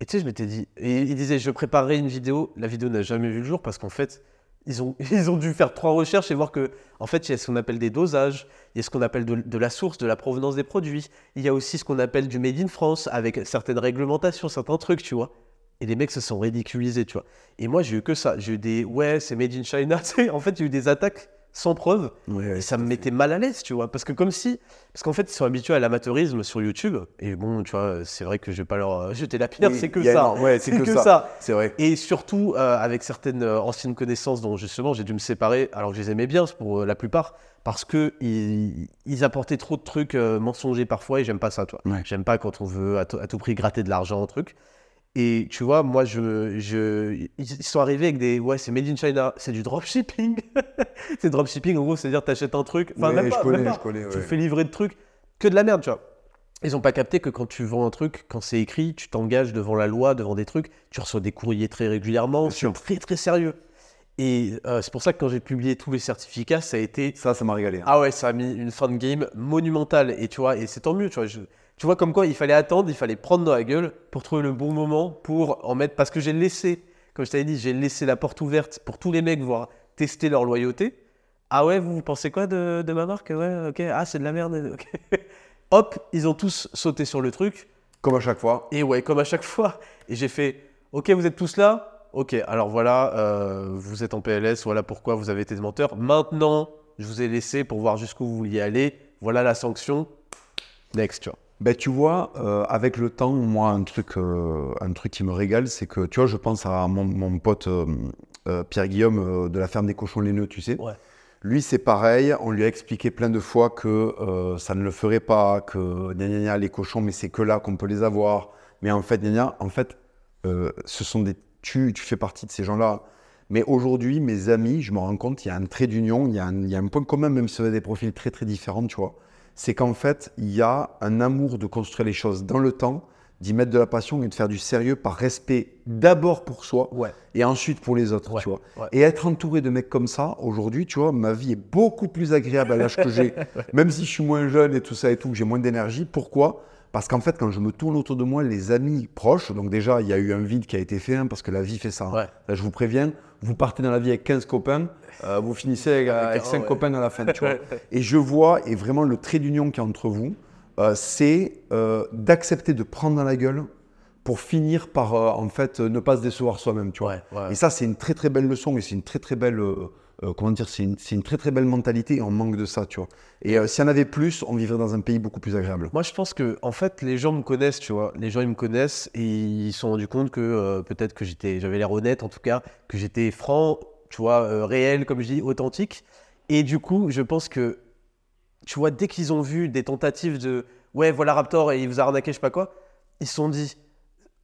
Speaker 2: Et tu sais, je m'étais dit. Et ils disaient Je préparerai une vidéo. La vidéo n'a jamais vu le jour parce qu'en fait, ils ont, dû faire trois recherches et voir que, en fait, il y a ce qu'on appelle des dosages, il y a ce qu'on appelle de, la source, de la provenance des produits. Il y a aussi ce qu'on appelle du made in France avec certaines réglementations, certains trucs, tu vois. Et les mecs se sont ridiculisés, tu vois. Et moi, j'ai eu que ça. J'ai eu des ouais, c'est made in China. En fait, j'ai eu des attaques sans preuve.
Speaker 1: Ouais, ouais,
Speaker 2: Et ça me mettait mal à l'aise, tu vois. Parce que comme si... Parce qu'en fait, ils sont habitués à l'amateurisme sur YouTube. Et bon, tu vois, c'est vrai que je vais pas leur euh, jeter la pierre,
Speaker 1: Oui,
Speaker 2: c'est que ça.
Speaker 1: une- ouais, c'est que ça. C'est vrai.
Speaker 2: Et surtout, euh, avec certaines euh, anciennes connaissances dont justement j'ai dû me séparer, alors que je les aimais bien pour la plupart, parce que ils, ils apportaient trop de trucs euh, mensongers parfois et j'aime pas ça, toi. J'aime pas quand on veut à, to- à tout prix gratter de l'argent, un truc. Et tu vois, moi, je, je, ils sont arrivés avec des. Ouais, c'est Made in China, c'est du dropshipping. c'est dropshipping, en gros, c'est-à-dire t'achètes un truc. Enfin,
Speaker 1: Ouais,
Speaker 2: même
Speaker 1: je
Speaker 2: pas,
Speaker 1: connais,
Speaker 2: même pas.
Speaker 1: je connais,
Speaker 2: Tu
Speaker 1: ouais.
Speaker 2: fais livrer de trucs, que de la merde, tu vois. Ils ont pas capté que quand tu vends un truc, quand c'est écrit, tu t'engages devant la loi, devant des trucs, tu reçois des courriers très régulièrement, c'est très très sérieux. Et euh, c'est pour ça que quand j'ai publié tous les certificats, ça a été
Speaker 1: Ça, ça m'a régalé. hein.
Speaker 2: ah ouais, ça a mis une fin de game monumentale. Et tu vois, et c'est tant mieux, tu vois. je- tu vois comme quoi il fallait attendre, il fallait prendre dans la gueule pour trouver le bon moment pour en mettre. Parce que j'ai laissé, comme je t'avais dit, j'ai laissé la porte ouverte pour tous les mecs voir tester leur loyauté. Ah ouais, vous, vous pensez quoi de, de ma marque? Ouais, ok. Ah, c'est de la merde. ok. Hop, ils ont tous sauté sur le truc.
Speaker 1: Comme à chaque fois.
Speaker 2: Et ouais, comme à chaque fois. Et j'ai fait, ok, vous êtes tous là Ok, alors voilà, euh, vous êtes en PLS, voilà pourquoi vous avez été des menteurs. Maintenant, je vous ai laissé pour voir jusqu'où vous vouliez aller. Voilà la sanction. Next, tu vois.
Speaker 1: Ben, tu vois, euh, avec le temps, moi, un truc, euh, un truc qui me régale, c'est que, tu vois, je pense à mon, mon pote euh, Pierre-Guillaume euh, de la ferme des cochons laineux, tu sais.
Speaker 2: Ouais.
Speaker 1: Lui, c'est pareil, on lui a expliqué plein de fois que ça ne le ferait pas, que gna, gna, gna, les cochons, mais c'est que là qu'on peut les avoir. Mais en fait, en fait ce sont des... Tu, tu fais partie de ces gens-là. Mais aujourd'hui, mes amis, je me rends compte, il y a un trait d'union, il y, a un- il y a un point commun, même si on a des profils très très différents, tu vois. C'est qu'en fait, il y a un amour de construire les choses dans le temps, d'y mettre de la passion et de faire du sérieux par respect d'abord pour soi
Speaker 2: Ouais.
Speaker 1: et ensuite pour les autres,
Speaker 2: Ouais,
Speaker 1: tu vois.
Speaker 2: ouais.
Speaker 1: Et être entouré de mecs comme ça, aujourd'hui, tu vois, ma vie est beaucoup plus agréable à l'âge que j'ai, même si je suis moins jeune et tout ça et tout, que j'ai moins d'énergie. Pourquoi? Parce qu'en fait, quand je me tourne autour de moi, les amis proches, donc déjà, il y a eu un vide qui a été fait, hein, parce que la vie fait ça. hein.
Speaker 2: Ouais.
Speaker 1: Là, je vous préviens, vous partez dans la vie avec 15 copains, euh, vous finissez avec, avec 5
Speaker 2: ouais.
Speaker 1: copains à la fin, tu vois. Et je vois, et vraiment le trait d'union qu'il y a entre vous, euh, c'est euh, d'accepter de prendre dans la gueule pour finir par, en fait, ne pas se décevoir soi-même, tu vois.
Speaker 2: Ouais, ouais.
Speaker 1: Et ça, c'est une très très belle leçon et c'est une très très belle, euh, comment dire, c'est une, c'est une très très belle mentalité et on manque de ça, tu vois. Et euh, s'il y en avait plus, on vivrait dans un pays beaucoup plus agréable.
Speaker 2: Moi, je pense que, en fait, les gens me connaissent, tu vois. Les gens, ils me connaissent et ils se sont rendus compte que euh, peut-être que j'étais, j'avais l'air honnête, en tout cas, que j'étais franc, tu vois, euh, réel, comme je dis, authentique. Et du coup, je pense que, tu vois, dès qu'ils ont vu des tentatives de, ouais, voilà Raptor et il vous a arnaqué, je sais pas quoi, ils se sont dit,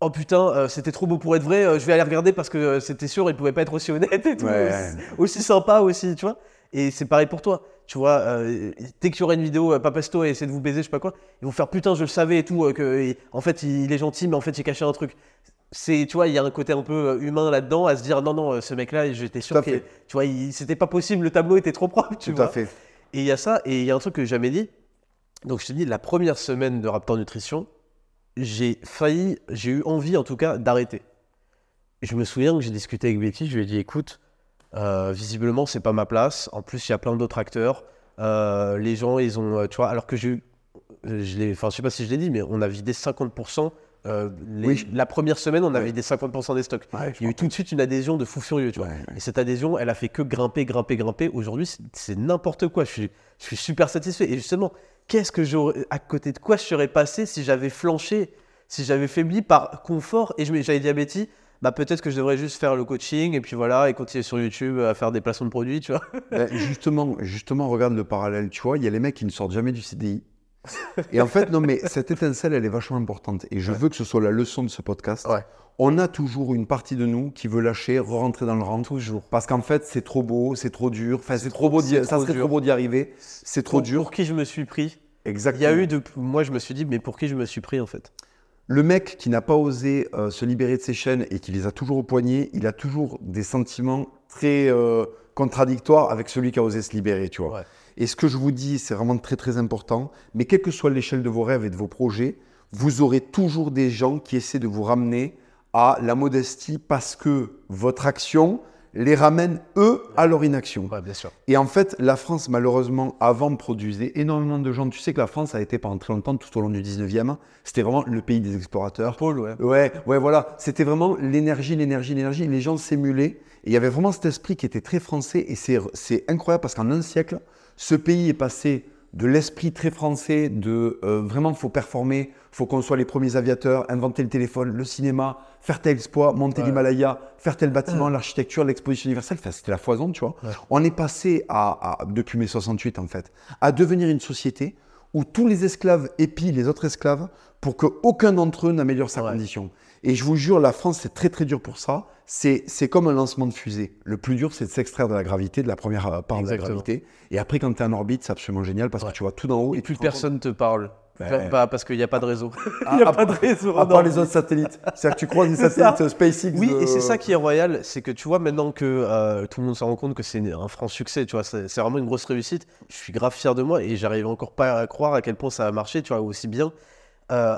Speaker 2: oh putain, euh, c'était trop beau pour être vrai, euh, je vais aller regarder parce que euh, c'était sûr, il pouvait pas être aussi honnête et tout,
Speaker 1: Ouais.
Speaker 2: aussi, aussi sympa aussi, tu vois. Et c'est pareil pour toi. Tu vois, dès qu'il y aura une vidéo, Papesto et essaie de vous baiser, je sais pas quoi, ils vont faire putain, je le savais et tout, que et- en fait il, il est gentil, mais en fait j'ai caché un truc. C'est, tu vois, il y a un côté un peu humain là-dedans, à se dire non, non, ce mec-là, j'étais sûr que, tu vois, il- c'était pas possible, le tableau était trop propre, tu
Speaker 1: Tout
Speaker 2: vois.
Speaker 1: à fait.
Speaker 2: Et il y a ça, et il y a un truc que j'ai jamais dit. Donc je te dis, la première semaine de Raptor Nutrition, j'ai failli, j'ai eu envie en tout cas d'arrêter. Je me souviens que j'ai discuté avec Betty, je lui ai dit écoute, euh, visiblement c'est pas ma place. En plus, il y a plein d'autres acteurs. Euh, les gens, ils ont, euh, tu vois, alors que j'ai eu, je l'ai, enfin je sais pas si je l'ai dit, mais on a vidé 50%. euh, les-
Speaker 1: Oui.
Speaker 2: La première semaine, on a
Speaker 1: Ouais.
Speaker 2: vidé 50% des stocks.
Speaker 1: Ouais,
Speaker 2: Il y a eu tout de suite une adhésion de fou furieux, tu vois.
Speaker 1: Ouais.
Speaker 2: Et cette adhésion, elle a fait que grimper, grimper, grimper. Aujourd'hui, c'est- c'est n'importe quoi. Je suis, je suis super satisfait. Et justement, qu'est-ce que j'aurais, à côté de quoi je serais passé si j'avais flanché, si j'avais faibli par confort et j'avais Betty, bah peut-être que je devrais juste faire le coaching et puis voilà et continuer sur YouTube à faire des placements de produits, tu vois.
Speaker 1: Ben, justement, justement, regarde le parallèle, tu vois, il y a les mecs qui ne sortent jamais du CDI. Et en fait, non, mais cette étincelle, elle est vachement importante. Et je veux que ce soit la leçon de ce podcast.
Speaker 2: Ouais.
Speaker 1: On a toujours une partie de nous qui veut lâcher, re-rentrer dans le rang.
Speaker 2: Toujours.
Speaker 1: Parce qu'en fait, c'est trop beau, c'est trop dur. Enfin, c'est trop beau, ça
Speaker 2: trop
Speaker 1: serait
Speaker 2: dur.
Speaker 1: trop beau d'y arriver. C'est trop
Speaker 2: Pour-
Speaker 1: dur.
Speaker 2: Pour qui je me suis pris? Il
Speaker 1: Exactement.
Speaker 2: y a eu de, moi je me suis dit, mais pour qui je me suis pris en fait?
Speaker 1: Le mec qui n'a pas osé euh, se libérer de ses chaînes et qui les a toujours au poignet, il a toujours des sentiments très euh, contradictoires avec celui qui a osé se libérer, tu vois.
Speaker 2: Ouais.
Speaker 1: Et ce que je vous dis, c'est vraiment très très important. Mais quelle que soit l'échelle de vos rêves et de vos projets, vous aurez toujours des gens qui essaient de vous ramener à la modestie parce que votre action les ramène eux à leur inaction.
Speaker 2: Ouais, bien sûr.
Speaker 1: Et en fait, la France, malheureusement, avant produisait énormément de gens. Tu sais que la France a été pendant très longtemps, tout au long du 19e, c'était vraiment le pays des explorateurs.
Speaker 2: Paul, ouais.
Speaker 1: Ouais, ouais, voilà. C'était vraiment l'énergie, l'énergie, l'énergie. Les gens s'émulaient. Et il y avait vraiment cet esprit qui était très français. Et c'est c'est incroyable parce qu'en un siècle, ce pays est passé de l'esprit très français de euh, vraiment faut performer, faut qu'on soit les premiers aviateurs, inventer le téléphone, le cinéma, faire tel exploit, monter
Speaker 2: Ouais.
Speaker 1: l'Himalaya, faire tel bâtiment, l'architecture, l'exposition universelle. Enfin, c'était la foison, tu vois.
Speaker 2: Ouais.
Speaker 1: On est passé à, à- depuis mai 68 en fait, à devenir une société où tous les esclaves épient les autres esclaves pour qu'aucun d'entre eux n'améliore sa condition. Et je vous jure, la France, c'est très très dur pour ça. C'est comme un lancement de fusée. Le plus dur, c'est de s'extraire de la gravité, de la première euh, part de la gravité. Et après, quand tu es en orbite, c'est absolument génial parce
Speaker 2: Ouais.
Speaker 1: que tu vois tout d'en haut.
Speaker 2: Et plus
Speaker 1: rends compte-
Speaker 2: personne te parle.
Speaker 1: Ben-
Speaker 2: parce qu'il n'y a pas de réseau.
Speaker 1: Ah,
Speaker 2: Il n'y a
Speaker 1: à
Speaker 2: pas de réseau.
Speaker 1: À part les autres satellites. C'est-à-dire que tu croises des satellites euh, SpaceX.
Speaker 2: Oui, et c'est ça qui est royal, c'est que tu vois maintenant que euh, tout le monde se rend compte que c'est un franc succès, tu vois, c'est c'est vraiment une grosse réussite. Je suis grave fier de moi et j'arrive encore pas à croire à quel point ça a marché, tu vois, aussi bien. Euh,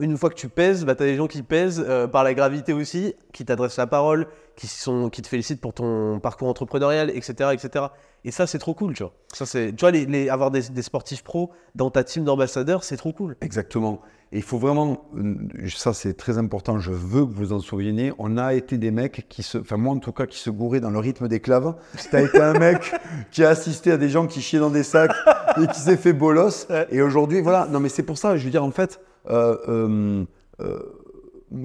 Speaker 2: une fois que tu pèses, bah, tu as des gens qui pèsent euh, par la gravité aussi, qui t'adressent la parole, qui, sont, qui te félicitent pour ton parcours entrepreneurial, etc. etc. Et ça, c'est trop cool, tu vois. Ça, c'est, tu vois, les, avoir des, sportifs pros dans ta team d'ambassadeurs, c'est trop cool.
Speaker 1: Exactement. Et il faut vraiment, euh, ça c'est très important, je veux que vous en souveniez, on a été des mecs qui se, enfin moi en tout cas, qui se gouraient dans le rythme des claves. Tu as été un mec qui a assisté à des gens qui chiaient dans des sacs et qui s'est fait bolos. Et aujourd'hui, voilà, non mais c'est pour ça, je veux dire, en fait, euh, euh, euh,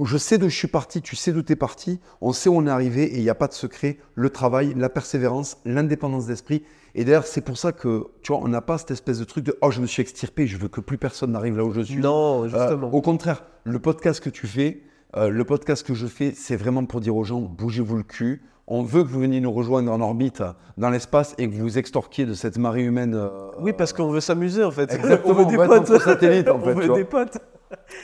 Speaker 1: je sais d'où je suis parti, tu sais d'où tu es parti, on sait où on est arrivé et il n'y a pas de secret. Le travail, la persévérance, l'indépendance d'esprit. Et d'ailleurs, c'est pour ça que, tu vois, on n'a pas cette espèce de truc de oh, je me suis extirpé, je veux que plus personne n'arrive là où je suis.
Speaker 2: Non,
Speaker 1: Euh,
Speaker 2: justement.
Speaker 1: au contraire, le podcast que tu fais, euh, le podcast que je fais, c'est vraiment pour dire aux gens bougez-vous le cul. On veut que vous veniez nous rejoindre en orbite dans l'espace et que vous vous extorquiez de cette marée humaine. euh,
Speaker 2: Oui, parce qu'on veut s'amuser en fait. On veut des potes.
Speaker 1: en
Speaker 2: on veut des potes.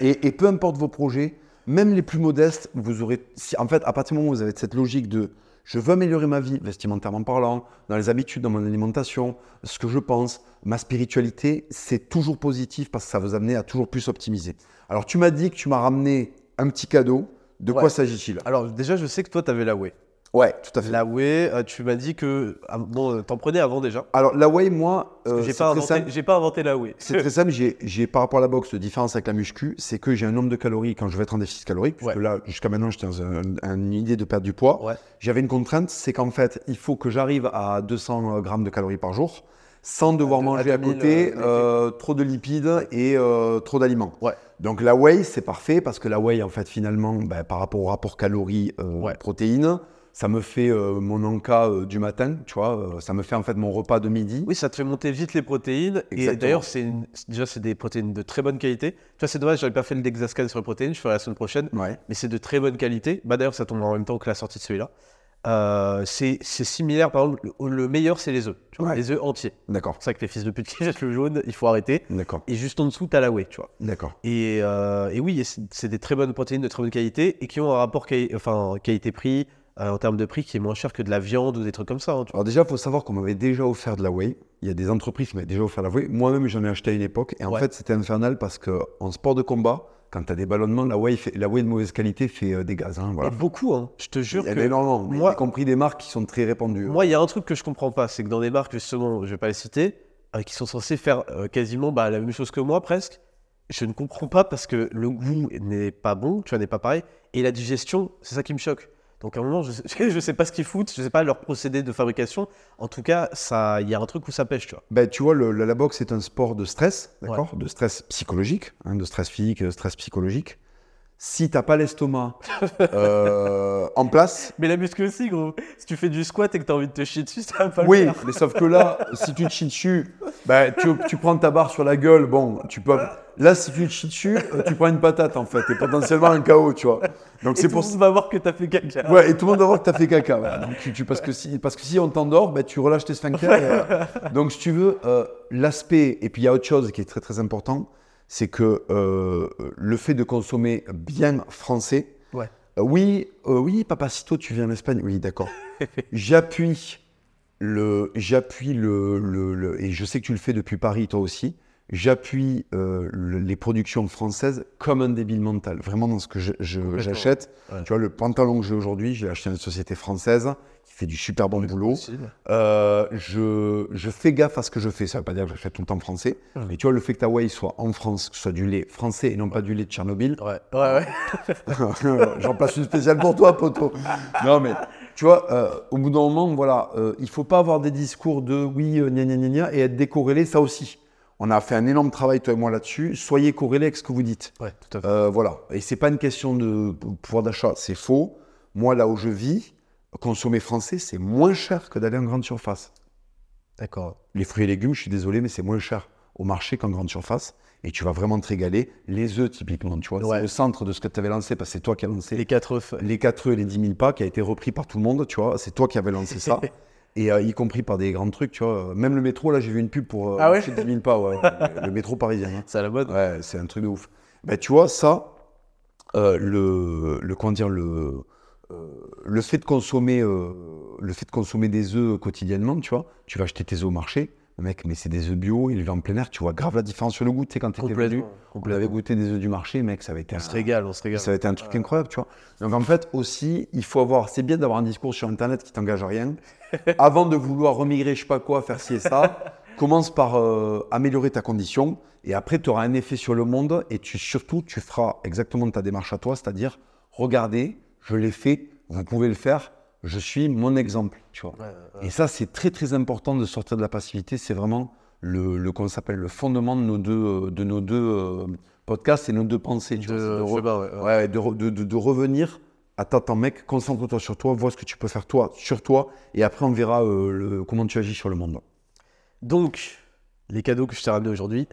Speaker 1: Et, et peu importe vos projets, même les plus modestes, vous aurez. si- en fait, à partir du moment où vous avez cette logique de je veux améliorer ma vie, vestimentairement parlant, dans les habitudes, dans mon alimentation, ce que je pense, ma spiritualité, c'est toujours positif parce que ça va vous amener à toujours plus optimiser. Alors, tu m'as dit que tu m'as ramené un petit cadeau. De
Speaker 2: Ouais.
Speaker 1: quoi s'agit-il?
Speaker 2: Alors déjà, je sais que toi, tu avais la Way.
Speaker 1: Ouais, tout à fait.
Speaker 2: La Way, euh, tu m'as dit que ah, bon, euh, t'en prenais avant déjà.
Speaker 1: Alors, la whey, moi, euh,
Speaker 2: j'ai pas inventé,
Speaker 1: simple.
Speaker 2: j'ai pas inventé la Way.
Speaker 1: C'est très simple, j'ai, par rapport à la boxe, la différence avec la muscu, c'est que j'ai un nombre de calories quand je vais être en déficit calorique, puisque
Speaker 2: Ouais.
Speaker 1: là, jusqu'à maintenant, j'étais dans un- un- une idée de perdre du poids.
Speaker 2: Ouais.
Speaker 1: J'avais une contrainte, c'est qu'en fait, il faut que j'arrive à 200 grammes de calories par jour, sans devoir
Speaker 2: de-
Speaker 1: manger
Speaker 2: à
Speaker 1: à
Speaker 2: 2000,
Speaker 1: côté
Speaker 2: euh,
Speaker 1: trop de lipides et euh, trop d'aliments.
Speaker 2: Ouais.
Speaker 1: Donc la whey, c'est parfait, parce que la whey, en fait, finalement, ben, par rapport au rapport calories-protéines,
Speaker 2: Ouais.
Speaker 1: Ça me fait euh, mon encas euh, du matin, tu vois, euh, ça me fait en fait mon repas de midi.
Speaker 2: Oui, ça te fait monter vite les protéines. Et d'ailleurs, c'est une- déjà c'est des protéines de très bonne qualité. Tu vois, c'est dommage, j'avais pas fait le Dexascan sur les protéines. Je ferai la semaine prochaine.
Speaker 1: Ouais.
Speaker 2: mais c'est de très bonne qualité. Bah d'ailleurs, ça tombe en même temps que la sortie de celui-là. Euh, c'est similaire, par exemple, le, le meilleur, c'est les œufs. tu vois,
Speaker 1: Ouais.
Speaker 2: Les œufs entiers.
Speaker 1: D'accord,
Speaker 2: C'est ça que les fils de pute qui jettent le jaune, il faut arrêter.
Speaker 1: d'accord,
Speaker 2: Et juste en dessous, t'as la whey, tu vois.
Speaker 1: d'accord.
Speaker 2: Et, euh, et oui, c'est des très bonnes protéines de très bonne qualité et qui ont un rapport enfin, qualité-prix euh, en termes de prix qui est moins cher que de la viande ou des trucs comme ça. hein.
Speaker 1: Alors déjà, il faut savoir qu'on m'avait déjà offert de la whey. Il y a des entreprises qui m'avaient déjà offert de la whey. Moi-même, j'en ai acheté à une époque. Et en
Speaker 2: Ouais.
Speaker 1: fait, c'était infernal parce qu'en sport de combat, quand tu as des ballonnements, la whey, fait- la whey de mauvaise qualité fait euh, des gaz. hein, voilà.
Speaker 2: Et beaucoup, hein. je te jure
Speaker 1: Il y en
Speaker 2: que
Speaker 1: énormément,
Speaker 2: moi-
Speaker 1: y compris des marques qui sont très répandues.
Speaker 2: Moi, il y a un truc que je comprends pas, c'est que dans des marques, justement, je vais pas les citer, euh, qui sont censées faire quasiment bah, la même chose que moi, presque, je ne comprends pas parce que le goût n'est pas bon, tu vois, n'est pas pareil, et la digestion, c'est ça qui me choque. Donc à un moment, je je sais pas ce qu'ils foutent, je sais pas leur procédé de fabrication. En tout cas, ça, il y a un truc où ça pêche, tu vois.
Speaker 1: Ben, tu vois, le- la, la boxe est un sport de stress, d'accord? De stress psychologique, hein, de stress physique, de stress psychologique. Si t'as pas l'estomac euh, en place,
Speaker 2: Mais la muscu aussi, gros. Si tu fais du squat et que t'as envie de te chier dessus, ça va pas
Speaker 1: Oui,
Speaker 2: le faire.
Speaker 1: mais sauf que là, si tu te chies dessus, bah, tu, tu prends ta barre sur la gueule, bon, tu peux. Là, si tu te chies dessus, euh, tu prends une patate en fait, et potentiellement un KO, tu vois. Donc c'est
Speaker 2: tout le monde va voir que t'as fait caca.
Speaker 1: Ouais, et tout le monde va voir que tu as fait caca. voilà. Donc, tu, tu- parce, que si, parce que si on t'endort, bah, tu relâches tes sphincters. et, euh, donc, si tu veux, euh, l'aspect, et puis il y a autre chose qui est très très important, c'est que euh, le fait de consommer bien français.
Speaker 2: Ouais.
Speaker 1: Euh, oui, euh, oui, Papacito, tu viens d'Espagne. Oui, d'accord. J'appuie le, j'appuie le, le- le- et je sais que tu le fais depuis Paris, toi aussi. J'appuie euh, le- les productions françaises comme un débile mental. Vraiment dans ce que je- je- j'achète.
Speaker 2: Ouais.
Speaker 1: Tu vois, le pantalon que j'ai aujourd'hui, j'ai acheté à une société française qui fait du super bon boulot. Euh, je, je fais gaffe à ce que je fais. Ça ne veut pas dire que j'achète tout le temps français.
Speaker 2: Mhm.
Speaker 1: Mais tu vois, le fait que ta whey soit en France, que ce soit du lait français et non pas du lait de Tchernobyl,
Speaker 2: Ouais, ouais, ouais.
Speaker 1: J'en place une spéciale pour toi, poteau. Non, mais tu vois, euh, au bout d'un moment, voilà, euh, il faut pas avoir des discours de oui, gna gna gna gna, et être décorrélé, ça aussi. On a fait un énorme travail, toi et moi, là-dessus. Soyez corrélés avec ce que vous dites.
Speaker 2: Ouais, tout à fait.
Speaker 1: Voilà. Et c'est pas une question de pouvoir d'achat, c'est faux. Moi, là où je vis, consommer français, c'est moins cher que d'aller en grande surface.
Speaker 2: D'accord.
Speaker 1: Les fruits et légumes, je suis désolé, mais c'est moins cher au marché qu'en grande surface. Et tu vas vraiment te régaler. Les œufs, typiquement, tu vois,
Speaker 2: Ouais.
Speaker 1: c'est le centre de ce que tu avais lancé, parce que c'est toi qui as lancé
Speaker 2: Les quatre œufs.
Speaker 1: les 4 œufs et les 10 000 pas qui a été repris par tout le monde, tu vois. C'est toi qui avais lancé ça. Et euh, y compris par des grands trucs, tu vois. Même le métro, là, j'ai vu une pub pour euh,
Speaker 2: Ah ouais
Speaker 1: acheter 10 000 pas, ouais. le métro parisien. hein.
Speaker 2: C'est à la mode.
Speaker 1: Ouais, c'est un truc de ouf. Ben, tu vois, ça, euh, le, le, comment dire, le, le fait de consommer, euh, le fait de consommer des œufs quotidiennement, tu vois, tu vas acheter tes œufs au marché, mec, mais c'est des œufs bio, élevés en plein air, tu vois grave la différence sur le goût, tu sais, quand tu étais venu, on avait goûté des œufs du marché, mec, ça avait été
Speaker 2: On
Speaker 1: un-
Speaker 2: se régale, on se régale.
Speaker 1: ça va être un truc incroyable, tu vois. Donc en fait, aussi, il faut avoir. C'est bien d'avoir un discours sur Internet qui t'engage à rien. Avant de vouloir remigrer, je sais pas quoi, faire ci et ça, commence par euh, améliorer ta condition. Et après, tu auras un effet sur le monde. Et tu, surtout, tu feras exactement ta démarche à toi, c'est-à-dire, regardez, je l'ai fait, vous pouvez le faire, je suis mon exemple, tu vois.
Speaker 2: Ouais, ouais.
Speaker 1: Et ça, c'est très très important de sortir de la passivité. C'est vraiment le, le qu'on s'appelle le fondement de nos deux, euh, de nos deux euh, podcasts et nos deux pensées. tu vois.
Speaker 2: De
Speaker 1: re-
Speaker 2: chemin, ouais,
Speaker 1: de- de revenir. Attends, attends, mec, concentre-toi sur toi, vois ce que tu peux faire toi, sur toi, et après on verra euh, le- comment tu agis sur le monde.
Speaker 2: Donc, les cadeaux que je t'ai ramenés aujourd'hui.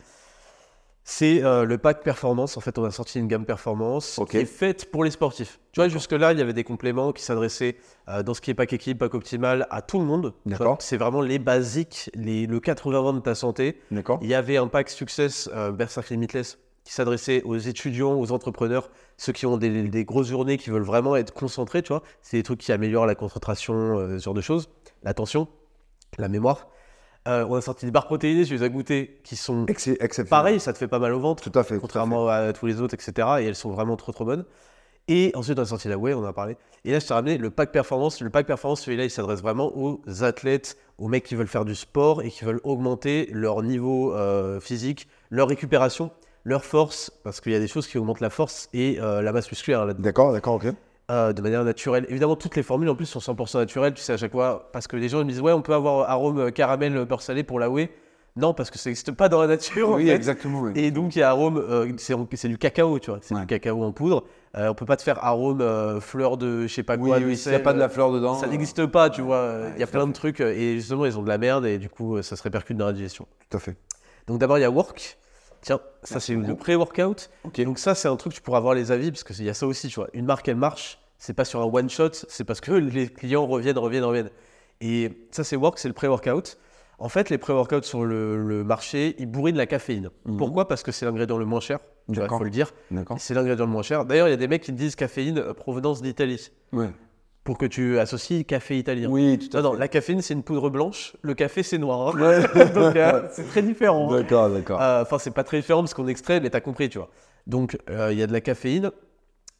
Speaker 2: C'est euh, le pack performance. En fait, on a sorti une gamme performance qui est faite pour les sportifs. Tu vois, jusque-là, il y avait des compléments qui s'adressaient euh, dans ce qui est pack équipe, pack optimal à tout le monde.
Speaker 1: D'accord.
Speaker 2: C'est vraiment les basiques, les, le 80-20 de ta santé.
Speaker 1: D'accord.
Speaker 2: Il y avait un pack Success euh, Berserk Limitless qui s'adressait aux étudiants, aux entrepreneurs, ceux qui ont des, des grosses journées, qui veulent vraiment être concentrés, tu vois. C'est des trucs qui améliorent la concentration, euh, ce genre de choses, l'attention, la mémoire. Euh, on a sorti des barres protéinées, je les ai goûtées, qui sont
Speaker 1: Ex- exceptionnel.
Speaker 2: pareil, ça te fait pas mal au ventre,
Speaker 1: Tout à fait. à
Speaker 2: contrairement à tous les autres, etc. Et elles sont vraiment trop trop bonnes. Et ensuite, on a sorti la Whey, on en a parlé. Et là, je t'ai ramené le pack performance. Le pack performance, celui-là, il s'adresse vraiment aux athlètes, aux mecs qui veulent faire du sport et qui veulent augmenter leur niveau euh, physique, leur récupération, leur force, parce qu'il y a des choses qui augmentent la force et euh, la masse musculaire là-dedans,
Speaker 1: D'accord, d'accord, ok.
Speaker 2: Euh, de manière naturelle. Évidemment, toutes les formules en plus sont 100% naturelles, tu sais, à chaque fois, parce que les gens ils me disent, ouais, on peut avoir arôme euh, caramel euh, beurre salé pour la Whey. Non, parce que ça n'existe pas dans la nature. en
Speaker 1: Oui,
Speaker 2: fait.
Speaker 1: exactement. oui.
Speaker 2: Et donc, il y a arôme, euh, c'est du cacao, tu vois. C'est
Speaker 1: Ouais.
Speaker 2: du cacao en poudre. Euh, on peut pas te faire arôme euh, fleur de je sais pas
Speaker 1: Oui,
Speaker 2: quoi.
Speaker 1: oui,
Speaker 2: de
Speaker 1: s'il n'y a pas de la fleur dedans.
Speaker 2: Ça n'existe pas, tu vois. Il y a plein de trucs. Et justement, ils ont de la merde et du coup, ça se répercute dans la digestion.
Speaker 1: Tout à fait.
Speaker 2: Donc, d'abord, il y a Work. Tiens, ça, c'est le pré-workout.
Speaker 1: Ok.
Speaker 2: Donc, ça, c'est un truc, tu pourras avoir les avis parce qu'il y a ça aussi, tu vois. Une marque, elle marche. C'est pas sur un one-shot. C'est parce que les clients reviennent, reviennent, reviennent. Et ça, c'est Work, c'est le pré-workout. En fait, les pré-workouts sur le, le marché, ils bourrinent la caféine.
Speaker 1: Mhm.
Speaker 2: Pourquoi? Parce que c'est l'ingrédient le moins cher. Il faut le dire.
Speaker 1: D'accord.
Speaker 2: C'est l'ingrédient le moins cher. D'ailleurs, il y a des mecs qui disent caféine euh, provenance d'Italie.
Speaker 1: Ouais.
Speaker 2: Pour que tu associes café italien.
Speaker 1: Oui, tout à
Speaker 2: Non,
Speaker 1: fait.
Speaker 2: non, la caféine, c'est une poudre blanche. Le café, c'est noir. hein.
Speaker 1: Ouais.
Speaker 2: Donc, euh, c'est très différent. hein.
Speaker 1: D'accord, d'accord.
Speaker 2: Euh, Enfin, c'est pas très différent parce qu'on extrait, mais t'as compris, tu vois. Donc, euh, il y a de la caféine.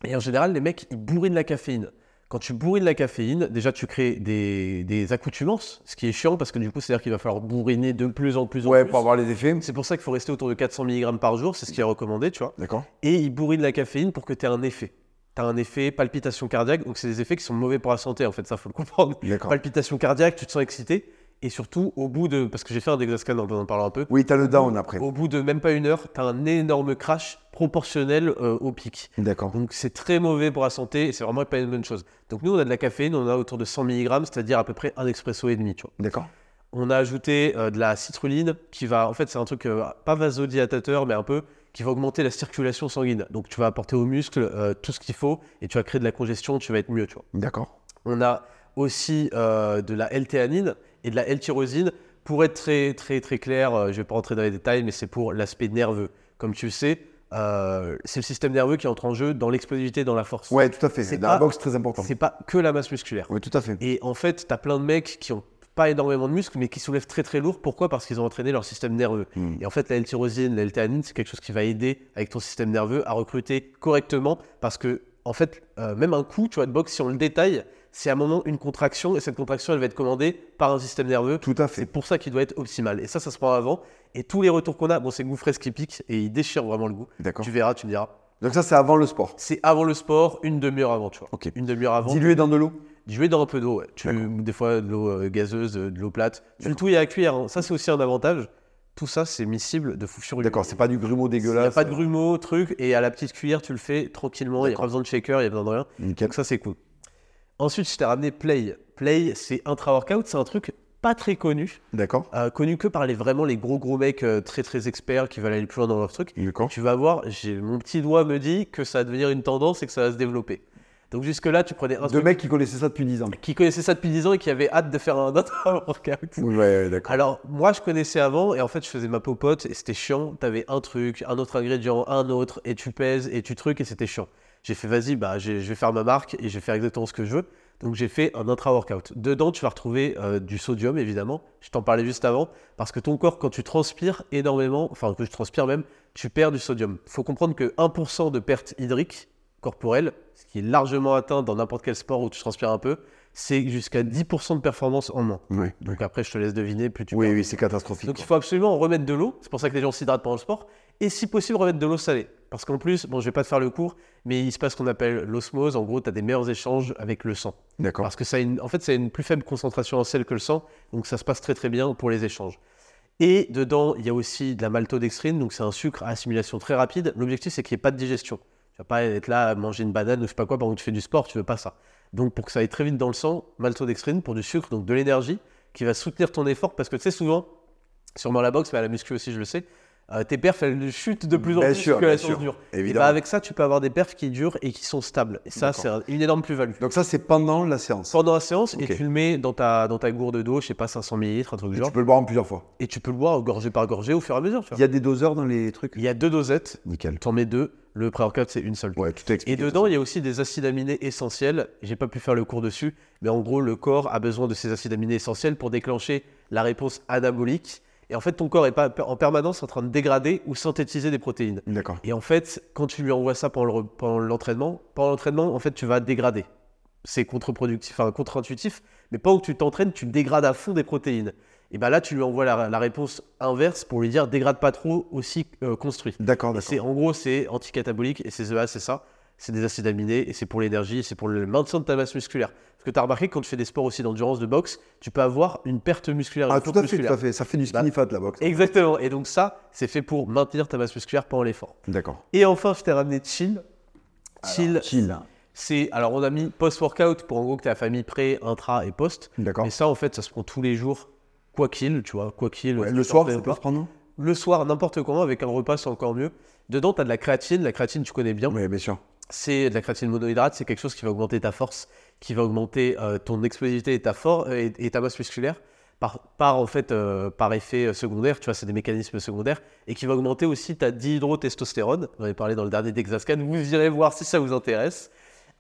Speaker 2: Et en général, les mecs, ils bourrinent la caféine. Quand tu bourrines la caféine, déjà, tu crées des, des accoutumances, ce qui est chiant parce que du coup, c'est-à-dire qu'il va falloir bourriner de plus en plus en
Speaker 1: Ouais,
Speaker 2: plus.
Speaker 1: pour avoir les effets.
Speaker 2: C'est pour ça qu'il faut rester autour de 400 mg par jour, c'est ce qui est recommandé, tu vois.
Speaker 1: D'accord.
Speaker 2: Et ils bourrinent la caféine pour que tu aies un effet. Tu as un effet palpitation cardiaque, donc c'est des effets qui sont mauvais pour la santé, en fait, ça, faut le comprendre.
Speaker 1: D'accord.
Speaker 2: Palpitation cardiaque, tu te sens excité, et surtout, au bout de. Parce que j'ai fait un Dexascan, on en parler un peu.
Speaker 1: Oui, t'as le down après.
Speaker 2: Au bout de même pas une heure, tu as un énorme crash proportionnel euh, au pic.
Speaker 1: D'accord.
Speaker 2: Donc c'est très mauvais pour la santé et c'est vraiment pas une bonne chose. Donc nous, on a de la caféine, on a autour de 100 mg, c'est-à-dire à peu près un expresso et demi, tu vois.
Speaker 1: D'accord.
Speaker 2: On a ajouté euh, de la citrulline qui va, en fait, c'est un truc euh, pas vasodilatateur, mais un peu qui va augmenter la circulation sanguine. Donc tu vas apporter aux muscles tout ce qu'il faut et tu vas créer de la congestion, tu vas être mieux, tu vois.
Speaker 1: D'accord.
Speaker 2: On a aussi de la L-théanine et de la L-tyrosine. Pour être très très très clair, euh, je vais pas rentrer dans les détails, mais c'est pour l'aspect nerveux. Comme tu le sais, euh, c'est le système nerveux qui entre en jeu dans l'explosivité, dans la force.
Speaker 1: Ouais, tout à fait.
Speaker 2: C'est
Speaker 1: Dans la boxe, très important.
Speaker 2: C'est pas que la masse musculaire.
Speaker 1: Oui, tout à fait.
Speaker 2: Et en fait, tu as plein de mecs qui ont pas énormément de muscles, mais qui soulèvent très très lourd. Pourquoi? Parce qu'ils ont entraîné leur système nerveux.
Speaker 1: Hmm.
Speaker 2: Et en fait, la L-tyrosine, la L-théanine, c'est quelque chose qui va aider avec ton système nerveux à recruter correctement. Parce que, en fait, euh, même un coup, tu vois, de boxe, si on le détaille, c'est à un moment une contraction, et cette contraction, elle va être commandée par un système nerveux.
Speaker 1: Tout à
Speaker 2: C'est
Speaker 1: fait.
Speaker 2: pour ça qu'il doit être optimal. Et ça, ça se prend avant. Et tous les retours qu'on a, bon, c'est goût fresque qui pique, et il déchire vraiment le goût.
Speaker 1: D'accord.
Speaker 2: Tu verras, tu me diras.
Speaker 1: Donc ça, c'est avant le sport.
Speaker 2: C'est avant le sport, une demi-heure avant, tu vois.
Speaker 1: Ok.
Speaker 2: Une demi-heure avant.
Speaker 1: Dilué dans de l'eau.
Speaker 2: Dilué dans un peu d'eau, ouais. Tu- des fois de l'eau euh, gazeuse, euh, de l'eau plate. Tu le touilles à la cuillère, hein. ça c'est aussi un avantage. Tout ça c'est miscible de fou furieux.
Speaker 1: D'accord, c'est pas du grumeau
Speaker 2: Il n'y
Speaker 1: dégueulasse.
Speaker 2: a pas de grumeaux, truc, et à la petite cuillère tu le fais tranquillement, il n'y a pas besoin de shaker, il n'y a besoin de rien.
Speaker 1: Nickel.
Speaker 2: Donc ça c'est cool. Ensuite je t'ai ramené Play. Play c'est intra-workout, c'est un truc pas très connu,
Speaker 1: D'accord.
Speaker 2: euh, connu que par les, vraiment les gros gros mecs euh, très très experts qui veulent aller plus loin dans leur truc.
Speaker 1: D'accord.
Speaker 2: Tu vas voir, j'ai- mon petit doigt me dit que ça va devenir une tendance et que ça va se développer. Donc jusque-là, tu prenais un
Speaker 1: Deux
Speaker 2: truc
Speaker 1: mecs qui connaissaient ça depuis 10 ans.
Speaker 2: qui connaissait ça depuis 10 ans et qui avait hâte de faire un autre workout.
Speaker 1: Ouais, ouais, d'accord.
Speaker 2: Alors, moi, je connaissais avant et en fait, je faisais ma popote et c'était chiant. T'avais un truc, un autre ingrédient, un autre et tu pèses et tu trucs et c'était chiant. J'ai fait, vas-y, bah, je vais faire ma marque et je vais faire exactement ce que je veux. Donc, j'ai fait un intra-workout. Dedans, tu vas retrouver euh, du sodium, évidemment. Je t'en parlais juste avant parce que ton corps, quand tu transpires énormément, enfin, que je transpire même, tu perds du sodium. Il faut comprendre que 1% de perte hydrique corporelle, ce qui est largement atteint dans n'importe quel sport où tu transpires un peu, c'est jusqu'à 10% de performance en moins.
Speaker 1: Ouais.
Speaker 2: Donc après, je te laisse deviner, plus tu
Speaker 1: Oui,
Speaker 2: perds.
Speaker 1: oui, c'est catastrophique.
Speaker 2: Donc il faut absolument remettre de l'eau. C'est pour ça que les gens s'hydratent pendant le sport. Et si possible, remettre de l'eau salée. Parce qu'en plus, bon, je vais pas te faire le cours, mais il se passe ce qu'on appelle l'osmose. En gros, tu as des meilleurs échanges avec le sang.
Speaker 1: D'accord.
Speaker 2: Parce que ça a une, en fait, ça a une plus faible concentration en sel que le sang. Donc ça se passe très très bien pour les échanges. Et dedans, il y a aussi de la maltodextrine. Donc c'est un sucre à assimilation très rapide. L'objectif, c'est qu'il n'y ait pas de digestion. Tu vas pas être là à manger une banane ou je sais pas quoi pendant que tu fais du sport. Tu veux pas ça. Donc pour que ça aille très vite dans le sang, maltodextrine pour du sucre, donc de l'énergie qui va soutenir ton effort. Parce que tu sais, souvent, sûrement à la boxe, mais à la muscu aussi, je le sais, euh, tes perfs elles chutent de plus en
Speaker 1: Bien
Speaker 2: plus
Speaker 1: sûr,
Speaker 2: que la
Speaker 1: sûr,
Speaker 2: dure. Et bah, avec ça, tu peux avoir des perfs qui durent et qui sont stables. Et ça, c'est une énorme plus-value.
Speaker 1: Donc ça, c'est pendant la séance.
Speaker 2: Pendant la séance, et tu le mets dans ta, dans ta gourde d'eau, je sais pas, 500 ml, un truc du genre.
Speaker 1: tu peux le boire en plusieurs fois.
Speaker 2: Et tu peux le boire gorgée par gorgée au fur et à mesure. Tu vois.
Speaker 1: Il y a des doseurs dans les trucs
Speaker 2: Il y a deux dosettes,
Speaker 1: Nickel.
Speaker 2: tu en mets deux. Le pré-workout, c'est une seule.
Speaker 1: Ouais, tout est
Speaker 2: Et dedans, il y a aussi des acides aminés essentiels. J'ai pas pu faire le cours dessus, mais en gros, le corps a besoin de ces acides aminés essentiels pour déclencher la réponse anabolique. Et en fait, ton corps est pas en permanence en train de dégrader ou synthétiser des protéines.
Speaker 1: D'accord.
Speaker 2: Et en fait, quand tu lui envoies ça pendant le re- pendant l'entraînement, pendant l'entraînement, en fait, tu vas dégrader. C'est contre-productif, enfin contre-intuitif, mais pendant que tu t'entraînes, tu dégrades à fond des protéines. Et ben là, tu lui envoies la, la réponse inverse pour lui dire dégrade pas trop, aussi euh, construit.
Speaker 1: D'accord, d'accord.
Speaker 2: c'est en gros, c'est anticatabolique et ces EA, c'est ça. C'est des acides aminés et c'est pour l'énergie et c'est pour le maintien de ta masse musculaire. Parce que tu as remarqué que quand tu fais des sports aussi d'endurance, de boxe, tu peux avoir une perte musculaire. une
Speaker 1: Ah, tout à fait, tout à fait. Ça fait du
Speaker 2: Bah,
Speaker 1: skinny fat, la boxe.
Speaker 2: Exactement. Et donc ça, c'est fait pour maintenir ta masse musculaire pendant l'effort.
Speaker 1: D'accord.
Speaker 2: Et enfin, je t'ai ramené chill. Chill,
Speaker 1: Chill.
Speaker 2: c'est. Alors, on a mis post-workout pour en gros que ta famille pré, intra et post.
Speaker 1: D'accord.
Speaker 2: Mais ça, en fait, ça se prend tous les jours, quoi qu'il, tu vois, quoi qu'il.
Speaker 1: Ouais, le soir, ça peut se prendre
Speaker 2: Le soir, n'importe quand, avec un repas, c'est encore mieux. Dedans, tu as de la créatine. La créatine, tu connais bien.
Speaker 1: Oui, bien sûr.
Speaker 2: C'est de la créatine monohydrate. C'est quelque chose qui va augmenter ta force, qui va augmenter euh, ton explosivité et ta, et, et ta masse musculaire. Par, en fait, euh, par effet euh, secondaire, tu vois, c'est des mécanismes secondaires, et qui va augmenter aussi ta dihydrotestostérone. On en avait parlé dans le dernier Dexascan, vous irez voir si ça vous intéresse.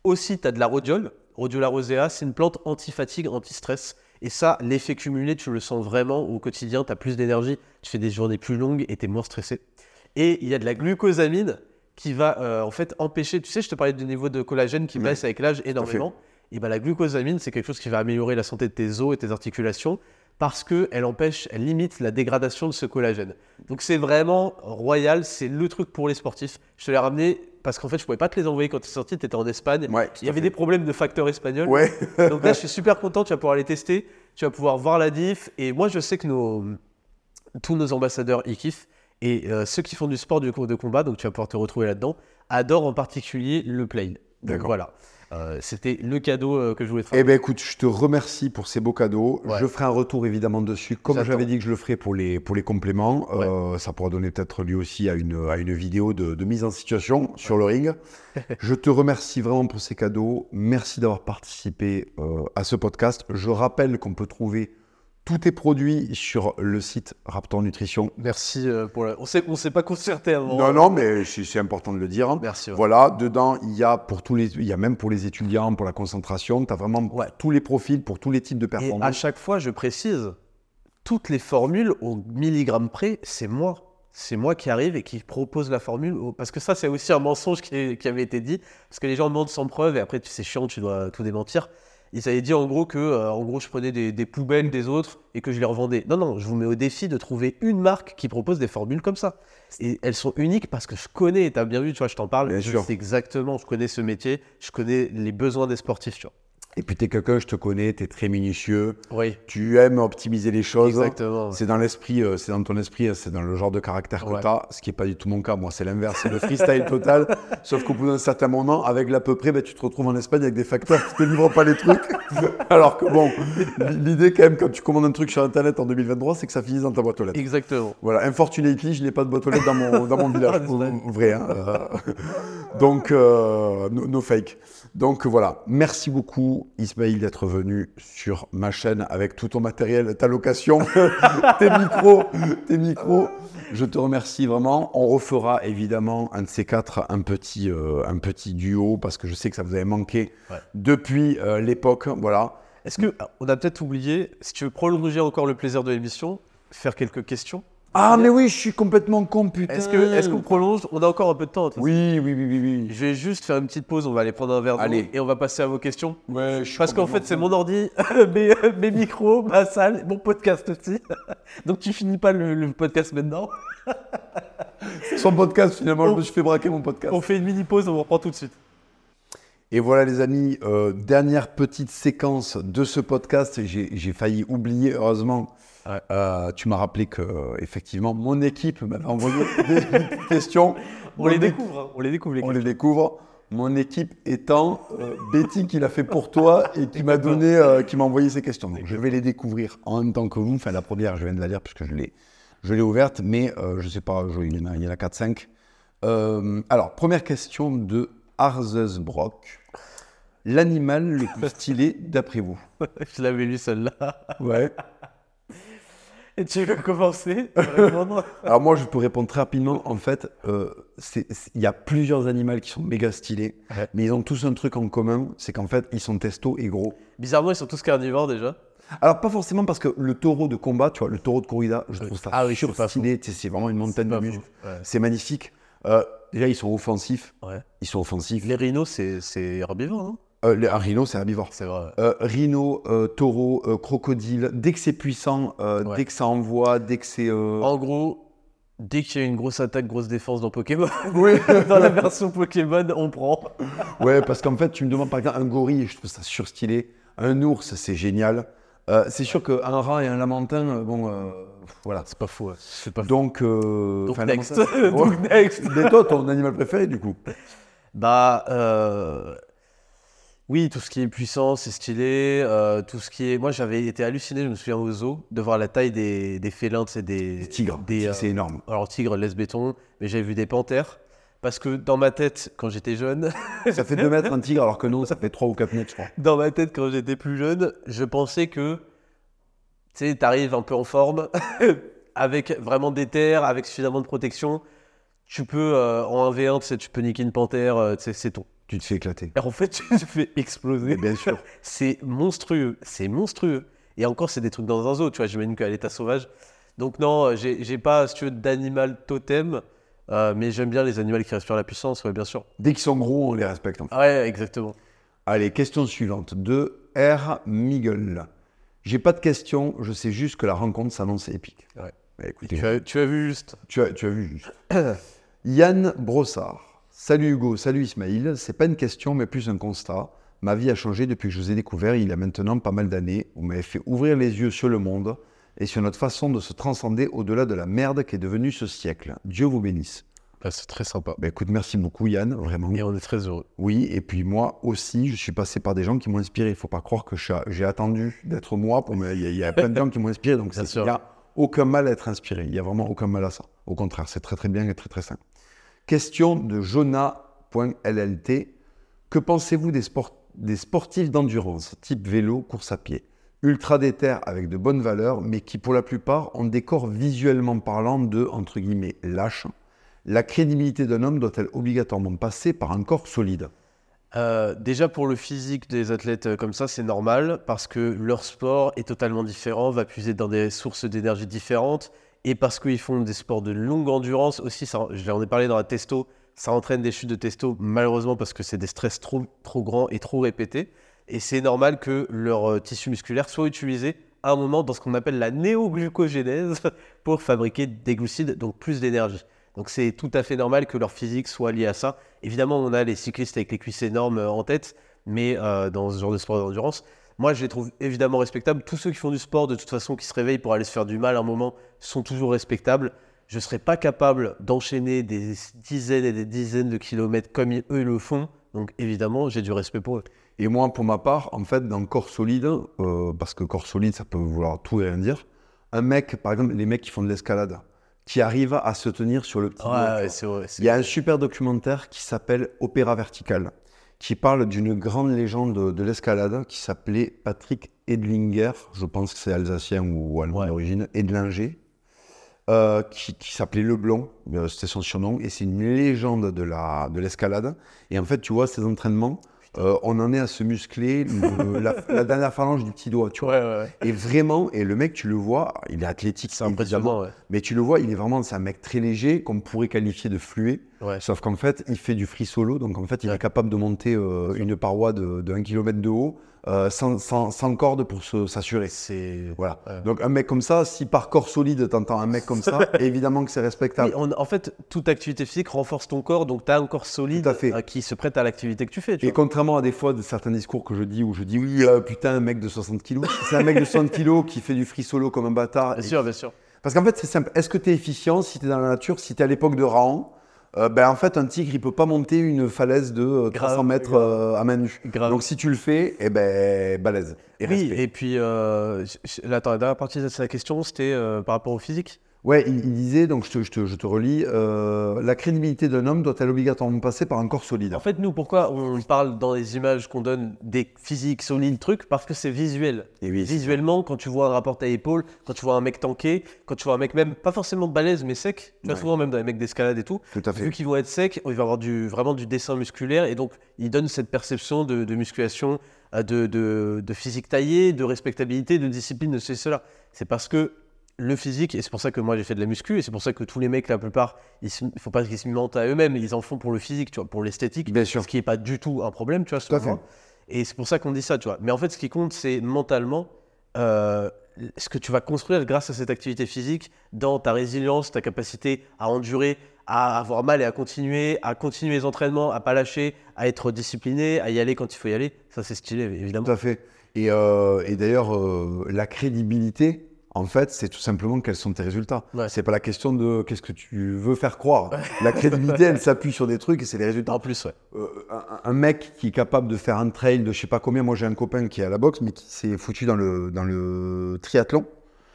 Speaker 2: Aussi, tu as de la rhodiole. Rhodiola rosea, c'est une plante anti-fatigue, anti-stress. Et ça, l'effet cumulé, tu le sens vraiment au quotidien. Tu as plus d'énergie, tu fais des journées plus longues et tu es moins stressé. Et il y a de la glucosamine qui va euh, en fait empêcher. Tu sais, je te parlais du niveau de collagène qui baisse avec l'âge énormément. Et ben la glucosamine, c'est quelque chose qui va améliorer la santé de tes os et tes articulations parce qu'elle empêche, elle limite la dégradation de ce collagène. Donc c'est vraiment royal, c'est le truc pour les sportifs. Je te l'ai ramené parce qu'en fait, je pouvais pas te les envoyer quand tu es sorti, tu étais en Espagne.
Speaker 1: Ouais,
Speaker 2: Il y avait
Speaker 1: fait.
Speaker 2: des problèmes de facteurs espagnols.
Speaker 1: Ouais.
Speaker 2: Donc là, je suis super content, tu vas pouvoir les tester, tu vas pouvoir voir la diff. Et moi, je sais que nos, tous nos ambassadeurs y kiffent. Et euh, ceux qui font du sport de combat, donc tu vas pouvoir te retrouver là-dedans, adorent en particulier le play. Donc
Speaker 1: D'accord.
Speaker 2: voilà, Euh, c'était le cadeau euh, que je voulais te faire.
Speaker 1: Eh ben écoute, je te remercie pour ces beaux cadeaux.
Speaker 2: Ouais.
Speaker 1: Je ferai un retour évidemment dessus, comme j'avais dit que je le ferais pour les, pour les compléments.
Speaker 2: Ouais.
Speaker 1: Ça pourra donner peut-être lieu aussi à une, à une vidéo de, de mise en situation sur le ring. je te remercie vraiment pour ces cadeaux. Merci d'avoir participé à ce podcast. Je rappelle qu'on peut trouver tous tes produits sur le site Raptor Nutrition.
Speaker 2: Merci euh, pour la... On on s'est pas concerté avant.
Speaker 1: Non, non, mais c'est important de le dire.
Speaker 2: Merci. ouais.
Speaker 1: Voilà, dedans, il y a pour tous les, il y a même pour les étudiants, pour la concentration, tu as vraiment
Speaker 2: Ouais.
Speaker 1: tous les profils pour tous les types de
Speaker 2: Et
Speaker 1: performances.
Speaker 2: à chaque fois, je précise, toutes les formules au milligramme près, c'est moi. C'est moi qui arrive et qui propose la formule. Parce que ça, c'est aussi un mensonge qui, qui avait été dit. Parce que les gens demandent sans preuve et après, tu- c'est chiant, tu dois tout démentir. Ils avaient dit en gros que euh, en gros, je prenais des, des poubelles des autres et que je les revendais. Non, non, je vous mets au défi de trouver une marque qui propose des formules comme ça. Et elles sont uniques parce que je connais, tu as bien vu, tu vois, je t'en parle.
Speaker 1: Bien
Speaker 2: je
Speaker 1: sûr.
Speaker 2: sais exactement, je connais ce métier, je connais les besoins des sportifs, tu vois.
Speaker 1: Et puis tu es quelqu'un, je te connais, tu es très minutieux,
Speaker 2: Oui,
Speaker 1: tu aimes optimiser les choses.
Speaker 2: exactement.
Speaker 1: C'est dans l'esprit, euh, c'est dans ton esprit, euh, c'est dans le genre de caractère que
Speaker 2: Ouais.
Speaker 1: tu as, ce qui n'est pas du tout mon cas. Moi, c'est l'inverse, c'est le freestyle total. Sauf qu'au bout d'un certain moment, avec l'à peu près, ben, tu te retrouves en Espagne avec des facteurs qui te livrent pas les trucs. Alors que bon, l'idée quand même, quand tu commandes un truc sur Internet en 2023, c'est que ça finisse dans ta boîte aux lettres.
Speaker 2: Exactement.
Speaker 1: Voilà, unfortunately, je n'ai pas de boîte aux lettres dans mon, dans mon village. Vrai, hein, euh, Donc, euh, no, no fake. Donc voilà, merci beaucoup Ismaël d'être venu sur ma chaîne avec tout ton matériel, ta location, tes micros, tes micros. Je te remercie vraiment. On refera évidemment un de ces quatre, un petit, euh, un petit duo parce que je sais que ça vous avait manqué
Speaker 2: Ouais.
Speaker 1: depuis euh, l'époque. Voilà.
Speaker 2: Est-ce que ah, on a peut-être oublié, si tu veux prolonger encore le plaisir de l'émission, faire quelques questions?
Speaker 1: Ah mais oui, je suis complètement con, putain.
Speaker 2: Est-ce que est-ce qu'on prolonge? On a encore un peu de temps. de toute façon.
Speaker 1: Oui, oui, oui, oui, oui.
Speaker 2: Je vais juste faire une petite pause, on va aller prendre un verre d'eau
Speaker 1: Allez.
Speaker 2: et on va passer à vos questions.
Speaker 1: Ouais, je suis
Speaker 2: Parce qu'en fait, c'est mon ordi, mes, mes micros, ma salle, mon podcast aussi. Donc tu finis pas le, le podcast maintenant.
Speaker 1: Son podcast, finalement, je me suis fait braquer mon podcast.
Speaker 2: On fait une mini pause, on reprend tout de suite.
Speaker 1: Et voilà, les amis, euh, dernière petite séquence de ce podcast. J'ai j'ai failli oublier, heureusement.
Speaker 2: Ouais.
Speaker 1: Euh, tu m'as rappelé que, euh, effectivement, mon équipe m'avait envoyé des questions.
Speaker 2: On les découvre, hein, on les découvre les
Speaker 1: On les découvre. Mon équipe étant euh, Betty qui l'a fait pour toi et qui m'a donné, euh, qui m'a envoyé ces questions. Donc, je vais les découvrir en même temps que vous. Enfin, la première, je viens de la lire puisque je l'ai, Je l'ai ouverte, mais je sais pas, je- il y en a, a 4-5. Euh, alors, première question de Arzesbrock. L'animal le plus stylé d'après vous?
Speaker 2: Je l'avais lu celle-là.
Speaker 1: Ouais.
Speaker 2: Et tu veux commencer à répondre
Speaker 1: Alors moi, je peux répondre très rapidement. En fait, euh, il y a plusieurs animaux qui sont méga stylés,
Speaker 2: Ouais.
Speaker 1: mais ils ont tous un truc en commun, c'est qu'en fait, ils sont testos et gros.
Speaker 2: Bizarrement, ils sont tous carnivores déjà.
Speaker 1: Alors pas forcément parce que le taureau de combat, tu vois, le taureau de corrida, je trouve ça
Speaker 2: Ah oui, c'est pas
Speaker 1: stylé. C'est vraiment une montagne de muscles.
Speaker 2: Ouais.
Speaker 1: C'est magnifique. Euh, déjà, ils sont offensifs.
Speaker 2: Ouais.
Speaker 1: Ils sont offensifs.
Speaker 2: Les rhinos, c'est c'est herbivore, non?
Speaker 1: Euh, un rhino, c'est herbivore.
Speaker 2: C'est vrai.
Speaker 1: Euh, rhino, euh, taureau, crocodile, dès que c'est puissant,
Speaker 2: Ouais.
Speaker 1: dès que ça envoie, dès que c'est...
Speaker 2: En gros, dès qu'il y a une grosse attaque, grosse défense dans Pokémon,
Speaker 1: Oui.
Speaker 2: dans la version Pokémon, on prend.
Speaker 1: Ouais, parce qu'en fait, tu me demandes par exemple un gorille, je trouve ça surstylé. Un ours, c'est génial. C'est sûr qu'un rat et un lamentin, bon, voilà.
Speaker 2: C'est pas fou. C'est pas fou.
Speaker 1: Donc,
Speaker 2: Donc next.
Speaker 1: lamentin-
Speaker 2: Donc
Speaker 1: Ouais.
Speaker 2: next.
Speaker 1: Mais toi, ton animal préféré, du coup?
Speaker 2: Bah, oui, tout ce qui est puissant, c'est stylé. euh, tout ce qui est. Moi, j'avais été halluciné, je me souviens au zoo, de voir la taille des, des félins, c'est des.
Speaker 1: Les tigres,
Speaker 2: Des, euh,
Speaker 1: c'est énorme.
Speaker 2: Alors, tigre, laisse béton, mais j'avais vu des panthères. Parce que dans ma tête, quand j'étais jeune,
Speaker 1: Ça fait 2 mètres un tigre, alors que non, ça fait 3 ou 4 mètres, je crois.
Speaker 2: dans ma tête, quand j'étais plus jeune, je pensais que, tu sais, t'arrives un peu en forme, avec vraiment des terres, avec suffisamment de protection, tu peux, euh, en 1v1, tu sais, tu peux niquer une panthère, c'est ton.
Speaker 1: Tu te fais éclater.
Speaker 2: En fait, tu te fais exploser.
Speaker 1: Bien sûr.
Speaker 2: C'est monstrueux, c'est monstrueux. Et encore, c'est des trucs dans un zoo, tu vois, j'imagine qu'à l'état sauvage. Donc non, j'ai pas, si tu veux, d'animal totem, euh, mais j'aime bien les animaux qui respirent la puissance, ouais, bien sûr.
Speaker 1: Dès qu'ils sont gros, on les respecte. en fait.
Speaker 2: Ouais, exactement.
Speaker 1: Allez, question suivante de R. Miguel. J'ai pas de questions, je sais juste que la rencontre s'annonce épique.
Speaker 2: Ouais.
Speaker 1: Bah, écoutez,
Speaker 2: Tu as, tu as vu juste.
Speaker 1: Tu as, tu as vu juste. Yann Brossard. Salut Hugo, salut Ismaïl. C'est pas une question, mais plus un constat. Ma vie a changé depuis que je vous ai découvert il y a maintenant pas mal d'années. Vous m'avez fait ouvrir les yeux sur le monde et sur notre façon de se transcender au-delà de la merde qui est devenue ce siècle. Dieu vous bénisse.
Speaker 2: Bah, c'est très sympa.
Speaker 1: Bah, écoute, merci beaucoup Yann, vraiment.
Speaker 2: Et on est très heureux.
Speaker 1: Oui, et puis moi aussi, je suis passé par des gens qui m'ont inspiré. Il faut pas croire que j'ai attendu d'être moi. Pour me... il, y a, plein de gens qui m'ont inspiré, donc il n'y a aucun mal à être inspiré. Il n'y a vraiment aucun mal à ça. Au contraire, c'est très très bien et très très sain. Question de Jonah.llt. Que pensez-vous des, sport- des sportifs d'endurance, type vélo, course à pied? Ultra déter avec de bonnes valeurs, mais qui pour la plupart ont des corps visuellement parlant de, entre guillemets, lâches. La crédibilité d'un homme doit-elle obligatoirement passer par un corps solide?
Speaker 2: Euh, déjà pour le physique des athlètes euh, comme ça, c'est normal parce que leur sport est totalement différent, va puiser dans des sources d'énergie différentes et parce qu'ils font des sports de longue endurance aussi. Ça, ai parlé dans la testo, ça entraîne des chutes de testo malheureusement parce que c'est des stress trop, trop grands et trop répétés. Et c'est normal que leur euh, tissu musculaire soit utilisé à un moment dans ce qu'on appelle la néoglucogénèse pour fabriquer des glucides, donc plus d'énergie. Donc c'est tout à fait normal que leur physique soit lié à ça. Évidemment, on a les cyclistes avec les cuisses énormes euh, en tête, mais euh, dans ce genre de sport d'endurance, moi je les trouve évidemment respectables. Tous ceux qui font du sport, de toute façon, qui se réveillent pour aller se faire du mal à un moment, sont toujours respectables. Je ne serais pas capable d'enchaîner des dizaines et des dizaines de kilomètres comme eux ils le font. Donc évidemment, j'ai du respect pour eux.
Speaker 1: Et moi, pour ma part, en fait, dans corps solide, euh, parce que corps solide, ça peut vouloir tout et rien dire, un mec, par exemple, les mecs qui font de l'escalade, qui arrivent à se tenir sur le petit
Speaker 2: vrai.
Speaker 1: Il y a un super documentaire qui s'appelle Opéra Vertical, qui parle d'une grande légende de, de l'escalade qui s'appelait Patrick Edlinger, je pense que c'est alsacien ou allemand
Speaker 2: Ouais.
Speaker 1: d'origine, Edlinger, euh, qui, qui s'appelait Leblon, euh, c'était son surnom, et c'est une légende de la de l'escalade. Et en fait, tu vois, ces entraînements, euh, on en est à se muscler le- la, la dernière phalange du petit doigt, tu vois.
Speaker 2: Ouais, ouais, ouais.
Speaker 1: Et vraiment, et le mec, tu le vois, il est athlétique,
Speaker 2: C'est impressionnant,
Speaker 1: mais tu le vois, il est vraiment, c'est un mec très léger, qu'on pourrait qualifier de fluet. Sauf qu'en fait, il fait du free solo, donc en fait, il est capable de monter euh, une paroi de, de 1 km de haut euh, sans, sans, sans corde pour s'assurer.
Speaker 2: C'est.
Speaker 1: Voilà.
Speaker 2: Ouais.
Speaker 1: Donc un mec comme ça, si par corps solide, t'entends un mec comme ça, évidemment que c'est respectable.
Speaker 2: On- en fait, toute activité physique renforce ton corps, donc tu as un corps solide
Speaker 1: fait.
Speaker 2: euh, qui se prête à l'activité que tu fais. Tu
Speaker 1: Et
Speaker 2: vois.
Speaker 1: contrairement à des fois de certains discours que je dis où je dis oui, euh, putain, un mec de 60 kilos, c'est un mec de 60 kilos qui fait du free solo comme un bâtard.
Speaker 2: Bien sûr, bien sûr.
Speaker 1: Parce qu'en fait, c'est simple. Est-ce que tu es efficient si tu es dans la nature, si tu es à l'époque de Raon euh, ben, En fait, un tigre, il peut pas monter une falaise de euh, 300
Speaker 2: Grave,
Speaker 1: mètres euh, à main nue.
Speaker 2: Grave.
Speaker 1: Donc si tu le fais, eh ben, balèze. Et
Speaker 2: oui,
Speaker 1: respect.
Speaker 2: et puis, euh, la dernière partie de sa question, c'était euh, par rapport au physique.
Speaker 1: Ouais, il, il disait, donc je te, je te, je te relis, euh, la crédibilité d'un homme doit-elle obligatoirement passer par un corps solide?
Speaker 2: En fait, nous, pourquoi on parle dans les images qu'on donne des physiques solides, trucs? Parce que c'est visuel.
Speaker 1: Et oui, c'est
Speaker 2: Visuellement, quand tu vois un rapport à épaule, quand tu vois un mec tanké, quand tu vois un mec même pas forcément balèze mais sec, tu vois
Speaker 1: Ouais.
Speaker 2: souvent même dans les mecs d'escalade et tout,
Speaker 1: tout à fait.
Speaker 2: vu qu'ils vont être secs, il va avoir du, vraiment du dessin musculaire et donc il donne cette perception de, de musculation, euh, de, de, de physique taillée, de respectabilité, de discipline, de ceci, cela. C'est parce que le physique, et c'est pour ça que moi j'ai fait de la muscu, et c'est pour ça que tous les mecs, la plupart, il ne faut pas qu'ils se mentent à eux-mêmes, ils en font pour le physique, tu vois, pour l'esthétique,
Speaker 1: Bien sûr.
Speaker 2: ce qui n'est pas du tout un problème, tu vois, selon moi. Et c'est pour ça qu'on dit ça, tu vois. Mais en fait, ce qui compte, c'est mentalement euh, ce que tu vas construire grâce à cette activité physique dans ta résilience, ta capacité à endurer, à avoir mal et à continuer, à continuer les entraînements, à pas lâcher, à être discipliné, à y aller quand il faut y aller. Ça, c'est stylé, évidemment.
Speaker 1: Tout à fait. Et, euh, et d'ailleurs, euh, la crédibilité, en fait, c'est tout simplement quels sont tes résultats.
Speaker 2: Ouais.
Speaker 1: C'est pas la question de qu'est-ce que tu veux faire croire. La crédibilité, elle s'appuie sur des trucs et c'est les résultats.
Speaker 2: En plus, ouais.
Speaker 1: Euh, un, un mec qui est capable de faire un trail de je sais pas combien, moi j'ai un copain qui est à la boxe, mais qui s'est foutu dans le, dans le triathlon.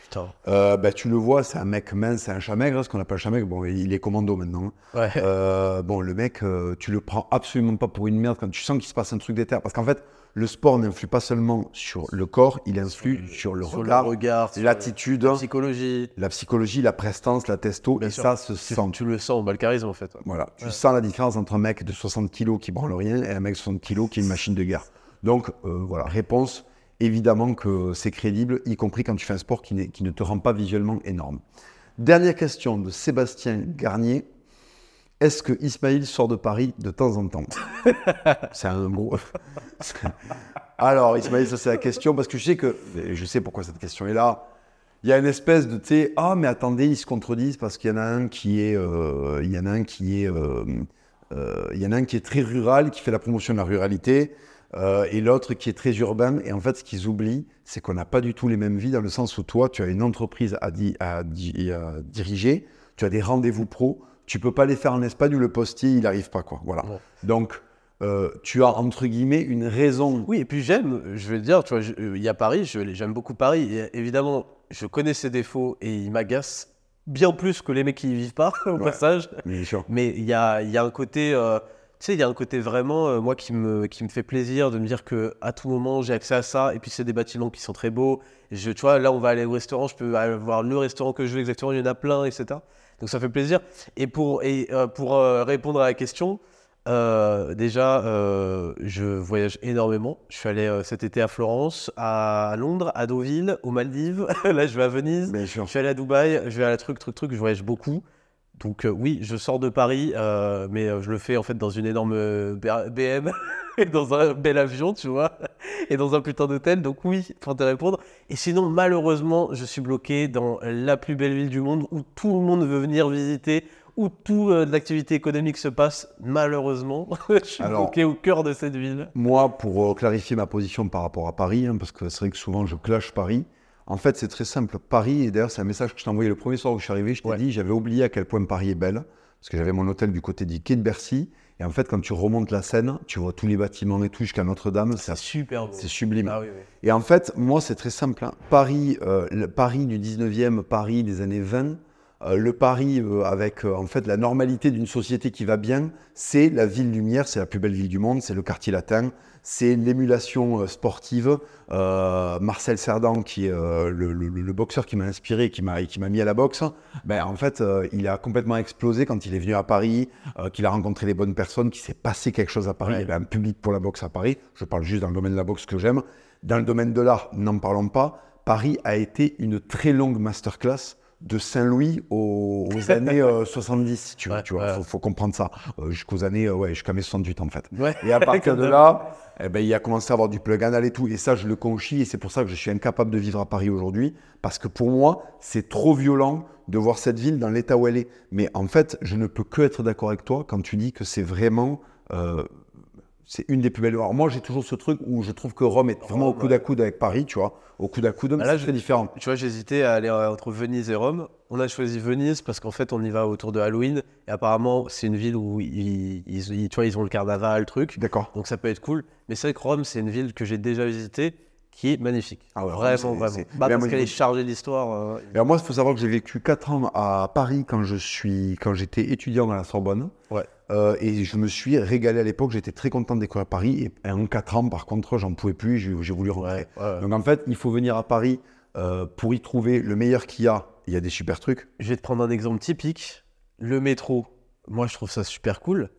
Speaker 2: Putain.
Speaker 1: Euh, bah, tu le vois, c'est un mec mince, c'est un chat maigre, ce qu'on appelle chat maigre. Bon, il est commando maintenant. hein.
Speaker 2: Ouais.
Speaker 1: Euh, bon, le mec, tu le prends absolument pas pour une merde quand tu sens qu'il se passe un truc d'éther. Parce qu'en fait, le sport n'influe pas seulement sur le corps, il influe sur le
Speaker 2: Sur
Speaker 1: regard, l'attitude,
Speaker 2: la psychologie.
Speaker 1: la psychologie, la prestance, la testo,
Speaker 2: Bien
Speaker 1: et
Speaker 2: sûr.
Speaker 1: ça se sent.
Speaker 2: tu le sens, le charisme en fait. ouais.
Speaker 1: Voilà, tu sens la différence entre un mec de 60 kilos qui branle rien et un mec de 60 kilos qui est une machine de guerre. Donc, euh, voilà, réponse, évidemment que c'est crédible, y compris quand tu fais un sport qui ne te rend pas visuellement énorme. Dernière question de Sébastien Garnier. Est-ce que Ismaïl sort de Paris de temps en temps C'est un gros. Alors, Ismaïl, ça c'est la question parce que je sais que. et Je sais pourquoi cette question est là. Il y a une espèce de, tu sais, ah, mais attendez, ils se contredisent parce qu'il y en a un qui est. euh, il y en a un qui est. euh, euh, il y en a un qui est très rural, qui fait la promotion de la ruralité, et l'autre qui est très urbain. Et en fait, ce qu'ils oublient, c'est qu'on n'a pas du tout les mêmes vies dans le sens où toi, tu as une entreprise à, di- à di- à diriger, tu as des rendez-vous pro, tu peux pas les faire en Espagne où le postier, il n'arrive pas, quoi. Voilà.
Speaker 2: Ouais.
Speaker 1: Donc, euh, tu as, entre guillemets, une raison.
Speaker 2: Oui, et puis j'aime, je te dire, tu vois, euh, il y a Paris, j'aime beaucoup Paris. Et évidemment, je connais ses défauts et il m'agace bien plus que les mecs qui y vivent pas, au
Speaker 1: Ouais.
Speaker 2: passage. Mais il y a, il y a un côté, euh, tu sais, il y a un côté vraiment, euh, moi, qui me, qui me fait plaisir de me dire que à tout moment, j'ai accès à ça. Et puis, c'est des bâtiments qui sont très beaux. Je, tu vois, là, on va aller au restaurant, je peux aller voir le restaurant que je veux exactement, il y en a plein, etc. Donc, ça fait plaisir. Et pour, et, euh, pour euh, répondre à la question, euh, déjà, je voyage énormément. Je suis allé cet été à Florence, à Londres, à Deauville, aux Maldives. là, je vais à Venise. Je suis allé à Dubaï, je vais à la truc, truc, truc, je voyage beaucoup. Donc euh, oui, je sors de Paris, euh, mais euh, je le fais en fait dans une énorme BM, et dans un bel avion, tu vois, et dans un putain d'hôtel. Donc oui, pour te répondre. Et sinon, malheureusement, je suis bloqué dans la plus belle ville du monde où tout le monde veut venir visiter, où toute euh, l'activité économique se passe. Malheureusement, je suis
Speaker 1: Alors-
Speaker 2: bloqué au cœur de cette ville.
Speaker 1: Moi, pour clarifier ma position par rapport à Paris, hein, parce que c'est vrai que souvent je clash Paris, en fait c'est très simple. Paris, et d'ailleurs c'est un message que je t'ai envoyé le premier soir où je suis arrivé, je t'ai
Speaker 2: Ouais.
Speaker 1: dit j'avais oublié à quel point Paris est belle, parce que j'avais mon hôtel du côté du quai de Bercy, et en fait quand tu remontes la Seine, tu vois tous les bâtiments et tout jusqu'à Notre-Dame, c'est
Speaker 2: super beau.
Speaker 1: c'est sublime.
Speaker 2: Ah oui, oui.
Speaker 1: Et en fait, moi, c'est très simple. hein. Paris, euh, le Paris du 19e, Paris des années 20, euh, le Paris euh, avec euh, en fait la normalité d'une société qui va bien, c'est la ville lumière, c'est la plus belle ville du monde, c'est le quartier latin, c'est l'émulation euh, sportive. Euh, Marcel Cerdan, qui est euh, le, le- le boxeur qui m'a inspiré, qui m'a qui m'a mis à la boxe, ben, en fait, euh, il a complètement explosé quand il est venu à Paris, qu'il a rencontré les bonnes personnes, qu'il s'est passé quelque chose à Paris.
Speaker 2: Ouais.
Speaker 1: Il y avait un public pour la boxe à Paris. Je parle juste dans le domaine de la boxe que j'aime. Dans le domaine de l'art, n'en parlons pas. Paris a été une très longue masterclass de Saint-Louis aux, aux années euh, 70, tu vois.
Speaker 2: Ouais,
Speaker 1: tu vois,
Speaker 2: ouais.
Speaker 1: faut, faut comprendre ça. Euh, jusqu'aux années, euh, ouais, jusqu'à mes 68 en fait.
Speaker 2: Ouais.
Speaker 1: Et à partir de là, eh ben, il a commencé à avoir du plug anal et tout. Et ça, je le conchis. Et c'est pour ça que je suis incapable de vivre à Paris aujourd'hui. Parce que pour moi, c'est trop violent de voir cette ville dans l'état où elle est. Mais en fait, je ne peux que être d'accord avec toi quand tu dis que c'est vraiment. C'est une des plus belles. Alors moi, j'ai toujours ce truc où je trouve que Rome est vraiment au
Speaker 2: Rome,
Speaker 1: coude à coude avec Paris, tu vois. Au coude à coude, mais
Speaker 2: Ah, là,
Speaker 1: c'est
Speaker 2: je-
Speaker 1: très différent.
Speaker 2: Tu vois, j'hésitais à aller euh, entre Venise et Rome. On a choisi Venise parce qu'en fait, on y va autour de Halloween. Et apparemment, c'est une ville où ils, ils- ils- tu vois, ils ont le carnaval, le truc.
Speaker 1: D'accord.
Speaker 2: Donc ça peut être cool. Mais c'est vrai que Rome, c'est une ville que j'ai déjà visitée, qui est magnifique.
Speaker 1: Ah ouais,
Speaker 2: vraiment, vraiment. Bah, parce qu'elle est chargée d'histoire. euh,
Speaker 1: Alors moi, il faut savoir que j'ai vécu 4 ans à Paris quand je suis, quand j'étais étudiant à la Sorbonne.
Speaker 2: Ouais.
Speaker 1: Euh, et je me suis régalé à l'époque. J'étais très content de découvrir Paris. Et en 4 ans, par contre, j'en pouvais plus. J'ai voulu rentrer.
Speaker 2: Ouais, ouais.
Speaker 1: Donc en fait, il faut venir à Paris euh, pour y trouver le meilleur qu'il y a. Il y a des super trucs.
Speaker 2: Je vais te prendre un exemple typique. Le métro, moi je trouve ça super cool,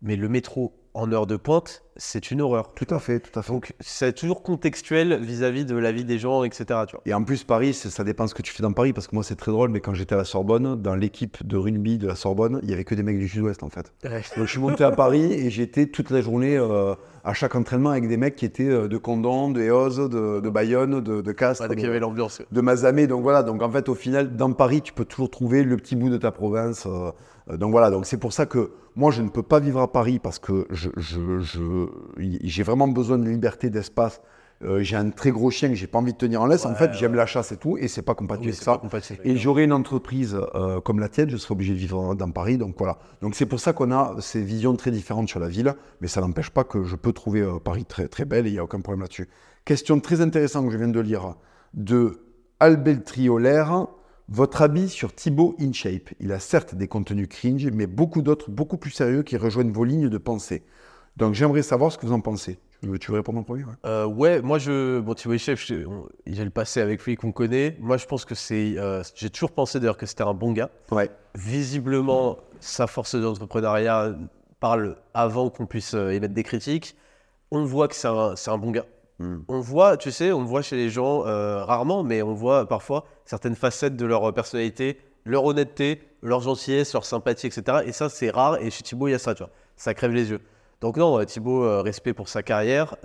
Speaker 2: mais le métro en heure de pointe, c'est une horreur.
Speaker 1: Tout à fait, tout à fait.
Speaker 2: Donc c'est toujours contextuel vis-à-vis de la vie des gens, etc. Tu vois.
Speaker 1: Et en plus, Paris, ça dépend ce que tu fais dans Paris, parce que moi, c'est très drôle, mais quand j'étais à la Sorbonne, dans l'équipe de rugby de la Sorbonne, il y avait que des mecs du Sud-Ouest, en fait. Donc, je suis monté à Paris et j'étais toute la journée euh, à chaque entraînement avec des mecs qui étaient euh, de Condon, de Eoz, de, de Bayonne, de, de Castres,
Speaker 2: Ouais, donc il y
Speaker 1: de,
Speaker 2: avait l'ambiance.
Speaker 1: de Mazamet. Donc voilà, donc en fait, au final, dans Paris, tu peux toujours trouver le petit bout de ta province. euh, donc voilà, donc c'est pour ça que moi, je ne peux pas vivre à Paris parce que je, je- je- j'ai vraiment besoin de liberté, d'espace. Euh, j'ai un très gros chien que j'ai pas envie de tenir en laisse. en
Speaker 2: Ouais,
Speaker 1: fait, j'aime la chasse et tout, et c'est pas compatible
Speaker 2: Oui,
Speaker 1: avec ça.
Speaker 2: compatible.
Speaker 1: Et j'aurais une entreprise euh, comme la tienne, je serais obligé de vivre dans Paris. Donc voilà. Donc c'est pour ça qu'on a ces visions très différentes sur la ville, mais ça n'empêche pas que je peux trouver euh, Paris très, très belle et il n'y a aucun problème là-dessus. Question très intéressante que je viens de lire de Albeltriolaire. Votre avis sur Thibaut InShape. Il a certes des contenus cringe, mais beaucoup d'autres beaucoup plus sérieux qui rejoignent vos lignes de pensée. Donc j'aimerais savoir ce que vous en pensez. Tu veux, répondre en premier ouais?
Speaker 2: Euh, ouais, moi je. Bon, Thibaut Chef, j'ai le passé avec lui qu'on connaît. Moi je pense que c'est. euh, j'ai toujours pensé d'ailleurs que c'était un bon gars.
Speaker 1: Ouais.
Speaker 2: Visiblement, sa force d'entrepreneuriat parle avant qu'on puisse euh, émettre des critiques. On voit que c'est un, c'est un bon gars.
Speaker 1: Hmm.
Speaker 2: On voit, tu sais, on voit chez les gens euh, rarement, mais on voit parfois certaines facettes de leur personnalité, leur honnêteté, leur gentillesse, leur sympathie, etc. Et ça, c'est rare. Et chez Thibaut, il y a ça, tu vois. Ça crève les yeux. Donc non, euh, Thibaut, euh, respect pour sa carrière.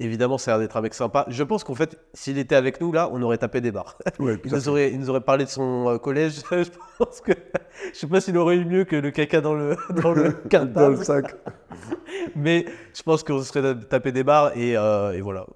Speaker 2: Évidemment, ça a l'air d'être un mec sympa. Je pense qu'en fait, s'il était avec nous, là, on aurait tapé des barres.
Speaker 1: Ouais,
Speaker 2: Il nous, aurait, il nous aurait parlé de son euh, collège. je pense que. Je sais pas s'il aurait eu mieux que le caca dans le, dans le
Speaker 1: Dans le sac.
Speaker 2: Mais je pense qu'on se serait tapé des barres et, euh, et voilà.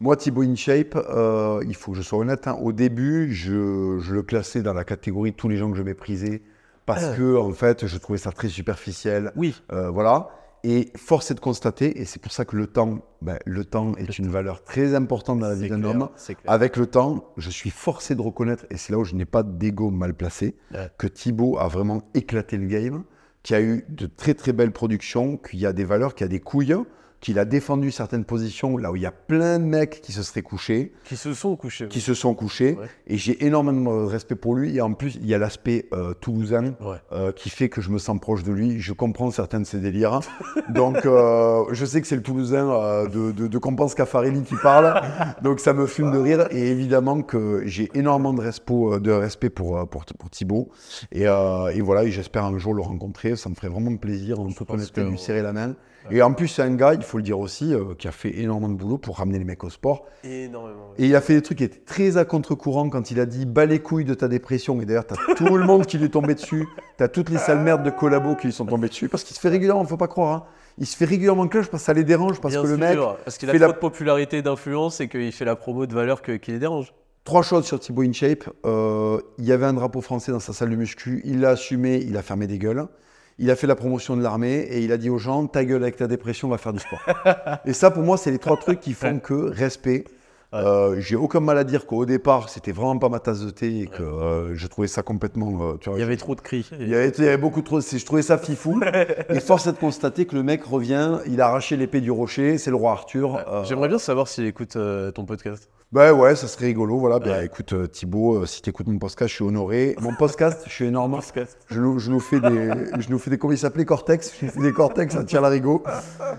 Speaker 1: Moi, Thibaut InShape, euh, il faut que je sois honnête. hein, au début, je, je le classais dans la catégorie de tous les gens que je méprisais parce que, en fait, je trouvais ça très superficiel.
Speaker 2: Oui,
Speaker 1: voilà. Et force est de constater, et c'est pour ça que le temps, ben, le temps est une valeur très importante dans la vie d'un homme. Avec le temps, je suis forcé de reconnaître, et c'est là où je n'ai pas d'ego mal placé,
Speaker 2: Ouais.
Speaker 1: que Thibaut a vraiment éclaté le game, qu'il y a eu de très très belles productions, qu'il y a des valeurs, qu'il y a des couilles, qu'il a défendu certaines positions là où il y a plein de mecs qui se seraient couchés,
Speaker 2: Qui se sont couchés.
Speaker 1: qui se sont couchés,
Speaker 2: Ouais.
Speaker 1: et j'ai énormément de respect pour lui. Et en plus, il y a l'aspect euh, toulousain
Speaker 2: Ouais.
Speaker 1: euh, qui fait que je me sens proche de lui. Je comprends certains de ses délires. Donc, euh, je sais que c'est le Toulousain euh, de, de, de Compense Caffarelli qui parle. Donc, ça me fume de rire. Et évidemment que j'ai énormément de respect, de respect pour, euh, pour, pour Thibaut. Et, euh, et voilà, et j'espère un jour le rencontrer. Ça me ferait vraiment plaisir, en toute honnêteté, lui serrer la main. Et en plus, c'est un gars, il faut le dire aussi, euh, qui a fait énormément de boulot pour ramener les mecs au sport.
Speaker 2: Énormément.
Speaker 1: Et il a fait des trucs qui étaient très à contre-courant quand il a dit bas les couilles de ta dépression. Et d'ailleurs, t'as tout le monde qui lui est tombé dessus. T'as toutes les sales merdes de collabos qui lui sont tombées dessus. Parce qu'il se fait régulièrement, faut pas croire. hein. Il se fait régulièrement cloche parce que ça les dérange. Parce
Speaker 2: Bien
Speaker 1: que le mec.
Speaker 2: parce qu'il a trop
Speaker 1: la-
Speaker 2: de popularité d'influence et qu'il fait la promo de valeur que- qui les dérange.
Speaker 1: Trois choses sur Thibaut InShape. Euh, il y avait un drapeau français dans sa salle de muscu. Il l'a assumé, il a fermé des gueules. Il a fait la promotion de l'armée et il a dit aux gens ta gueule avec ta dépression, on va faire du sport. et ça, pour moi, c'est les trois trucs qui font que respect.
Speaker 2: Ouais.
Speaker 1: Euh, J'ai aucun mal à dire qu'au départ, c'était vraiment pas ma tasse de thé et que euh, je trouvais ça complètement. euh, tu vois,
Speaker 2: Il y avait trop de cris.
Speaker 1: il y avait, il y avait beaucoup trop. Je trouvais ça fifou. et force est de constater que le mec revient, il a arraché l'épée du rocher, c'est le roi Arthur.
Speaker 2: J'aimerais bien savoir s'il écoute ton podcast.
Speaker 1: Bah ouais, ça serait rigolo. Voilà.
Speaker 2: Ouais.
Speaker 1: écoute, euh, Thibaut, euh, si tu écoutes mon podcast, je suis honoré. Mon podcast, je suis énorme.
Speaker 2: Podcast.
Speaker 1: Je nous, je nous fais des, je nous fais des, comment il s'appelait, Cortex? Je nous fais des Cortex, ça tire l'arigot.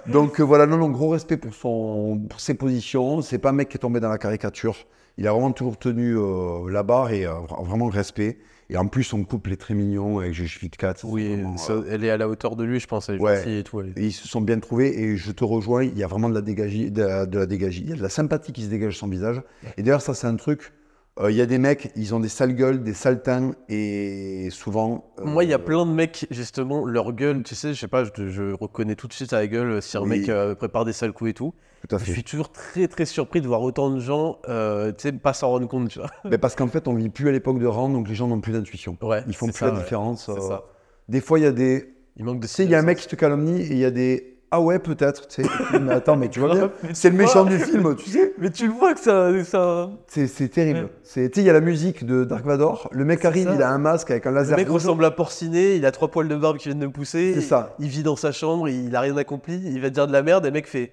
Speaker 1: Donc euh, voilà, non, non, gros respect pour son, pour ses positions. C'est pas un mec qui est tombé dans la caricature. Il a vraiment toujours tenu euh, la barre et euh, vra- vraiment respect. Et en plus, son couple est très mignon avec Justificat 4.
Speaker 2: Oui, ça- elle est à la hauteur de lui, je pense. Elle
Speaker 1: Ouais.
Speaker 2: et tout. elle
Speaker 1: ils se sont bien trouvés et je te rejoins, il y a vraiment de la dégagie, de la, de la dégagie. Il y a de la sympathie qui se dégage de son visage. Et d'ailleurs, ça, c'est un truc. Euh, il y a des mecs, ils ont des sales gueules, des sales teints et souvent. euh,
Speaker 2: Moi, il y a plein de mecs, justement, leur gueule, tu sais, je sais pas, je, je reconnais tout de suite à la gueule si un
Speaker 1: Oui.
Speaker 2: mec euh, prépare des sales coups et tout.
Speaker 1: Tout à
Speaker 2: Je
Speaker 1: fait.
Speaker 2: suis toujours très très surpris de voir autant de gens, tu sais, pas s'en rendre compte, tu vois.
Speaker 1: Mais parce qu'en fait, on vit plus à l'époque de rang, donc les gens n'ont plus d'intuition.
Speaker 2: Ouais,
Speaker 1: Ils font plus
Speaker 2: ça,
Speaker 1: la
Speaker 2: ouais.
Speaker 1: différence.
Speaker 2: C'est ça.
Speaker 1: Des fois, il y a des.
Speaker 2: Il manque de
Speaker 1: Tu sais, il y a un mec qui te calomnie et il y a des. Ah ouais, peut-être, tu sais. Mais attends, mais tu vois bien, c'est le méchant
Speaker 2: vois.
Speaker 1: du film, tu sais.
Speaker 2: Mais tu le vois que ça. ça...
Speaker 1: C'est c'est terrible.
Speaker 2: Ouais.
Speaker 1: C'est- Tu sais, il y a la musique de Dark Vador. Le mec arrive,
Speaker 2: ça.
Speaker 1: il a un masque avec un
Speaker 2: Le
Speaker 1: laser
Speaker 2: mec
Speaker 1: rouge.
Speaker 2: ressemble à Porcinet, il a trois poils de barbe qui viennent de pousser.
Speaker 1: C'est ça.
Speaker 2: Il vit dans sa chambre, il a rien accompli, il va dire de la merde, et le mec fait.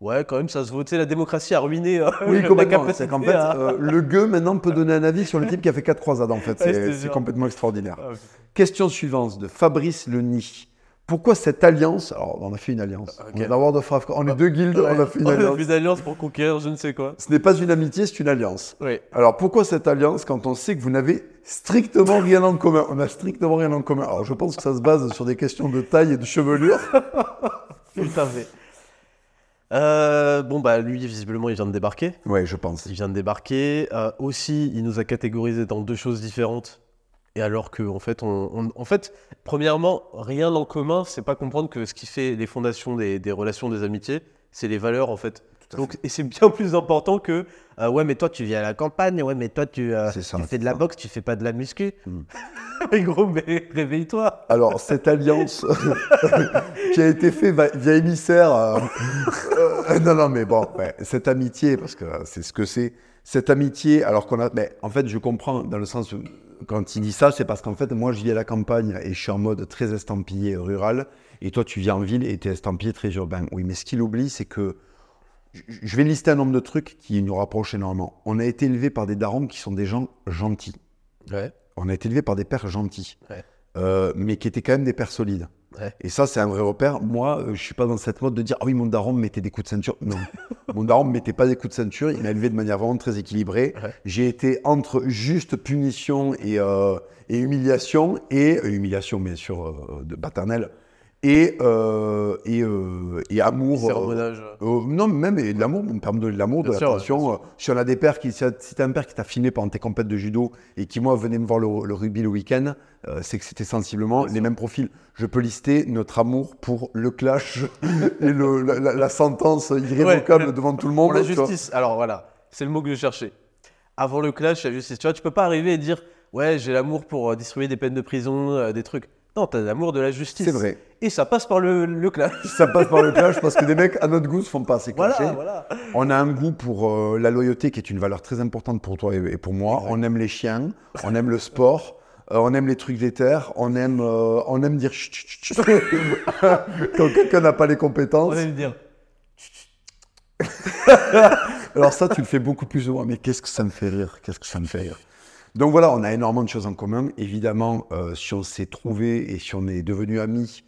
Speaker 2: Ouais, quand même, ça se vote. La démocratie a ruiné euh,
Speaker 1: Oui, complètement. C'est qu'en fait,
Speaker 2: à-
Speaker 1: euh, le gueux maintenant peut donner un avis sur le type qui a fait 4 croisades. En fait, c'est complètement extraordinaire.
Speaker 2: Ah,
Speaker 1: Question suivante de Fabrice Leni. Pourquoi cette alliance? Alors, on a fait une alliance.
Speaker 2: Ok.
Speaker 1: On est On est deux guildes, on a fait une
Speaker 2: On a
Speaker 1: alliance.
Speaker 2: fait une alliance pour conquérir je ne sais quoi.
Speaker 1: Ce n'est pas une amitié, c'est une alliance.
Speaker 2: Oui.
Speaker 1: Alors, pourquoi cette alliance quand on sait que vous n'avez strictement rien en commun? On n'a strictement rien en commun. Alors, je pense que ça se base sur des questions de taille et de chevelure.
Speaker 2: Tout à fait. Euh, bon, bah, lui, visiblement, il vient de débarquer.
Speaker 1: Ouais, je pense.
Speaker 2: Il vient de débarquer. Euh, aussi, il nous a catégorisé dans deux choses différentes. Et alors que, en fait, on, on- en fait, premièrement, rien en commun, c'est pas comprendre que ce qui fait les fondations des, des relations, des amitiés, c'est les valeurs, en fait.
Speaker 1: Tout à
Speaker 2: Donc, et c'est bien plus important que, euh, ouais, mais toi, tu vis à la campagne, ouais, mais toi, tu, euh,
Speaker 1: ça,
Speaker 2: tu fais de la boxe, tu fais pas de la muscu.
Speaker 1: Hmm.
Speaker 2: mais gros, mais réveille-toi.
Speaker 1: Alors, cette alliance qui a été faite via émissaire. euh, euh, non, non, mais bon, ouais, cette amitié, parce que c'est ce que c'est. Cette amitié, alors qu'on a. Mais en fait, je comprends dans le sens où, quand il dit ça, c'est parce qu'en fait, moi, je vis à la campagne et je suis en mode très estampillé rural. Et toi, tu vis en ville et tu es estampillé très urbain. Oui, mais ce qu'il oublie, c'est que. je- vais lister un nombre de trucs qui nous rapprochent énormément. On a été élevé par des darons qui sont des gens gentils.
Speaker 2: Ouais.
Speaker 1: On a été élevé par des pères gentils,
Speaker 2: Ouais.
Speaker 1: euh, mais qui étaient quand même des pères solides.
Speaker 2: Ouais.
Speaker 1: Et ça, c'est un vrai repère. Moi, euh, je suis pas dans cette mode de dire ah oui, mon daron me mettait des coups de ceinture. Non, mon daron me mettait pas des coups de ceinture. Il m'a élevé de manière vraiment très équilibrée.
Speaker 2: Ouais.
Speaker 1: J'ai été entre juste punition et, euh, et humiliation et euh, humiliation bien sûr euh, de paternelle et euh, et, euh, et amour. euh, euh, non, même et de l'amour, on parle de l'amour, de l'attention. Euh, Si on a des pères qui, si t'as un père qui t'a filmé pendant tes compètes de judo et qui, moi, venait me voir le, le rugby le week-end, euh, c'est que c'était sensiblement les mêmes profils. Je peux lister notre amour pour le clash et le, la, la- la sentence irrévocable
Speaker 2: Ouais.
Speaker 1: devant tout le monde.
Speaker 2: Pour la justice. Alors voilà, c'est le mot que je cherchais. Avant le clash, la justice. Tu vois, tu peux pas arriver et dire Ouais, j'ai l'amour pour distribuer des peines de prison, des trucs. Non, t'as l'amour de la justice.
Speaker 1: C'est vrai.
Speaker 2: Et ça passe par le, le clash.
Speaker 1: Ça passe par le clash parce que des mecs à notre goût se font pas assez clasher.
Speaker 2: Voilà, voilà.
Speaker 1: On a un goût pour euh, la loyauté qui est une valeur très importante pour toi et, pour moi. On aime les chiens, on aime le sport, euh, on aime les trucs d'éther, on aime, euh, on aime dire chut, chut, chut, quand quelqu'un n'a pas les compétences.
Speaker 2: On va me dire.
Speaker 1: Alors ça, tu le fais beaucoup plus souvent, mais qu'est-ce que ça me fait rire, qu'est-ce que ça me fait rire? Donc voilà, on a énormément de choses en commun. Évidemment, euh, si on s'est trouvé et si on est devenu amis,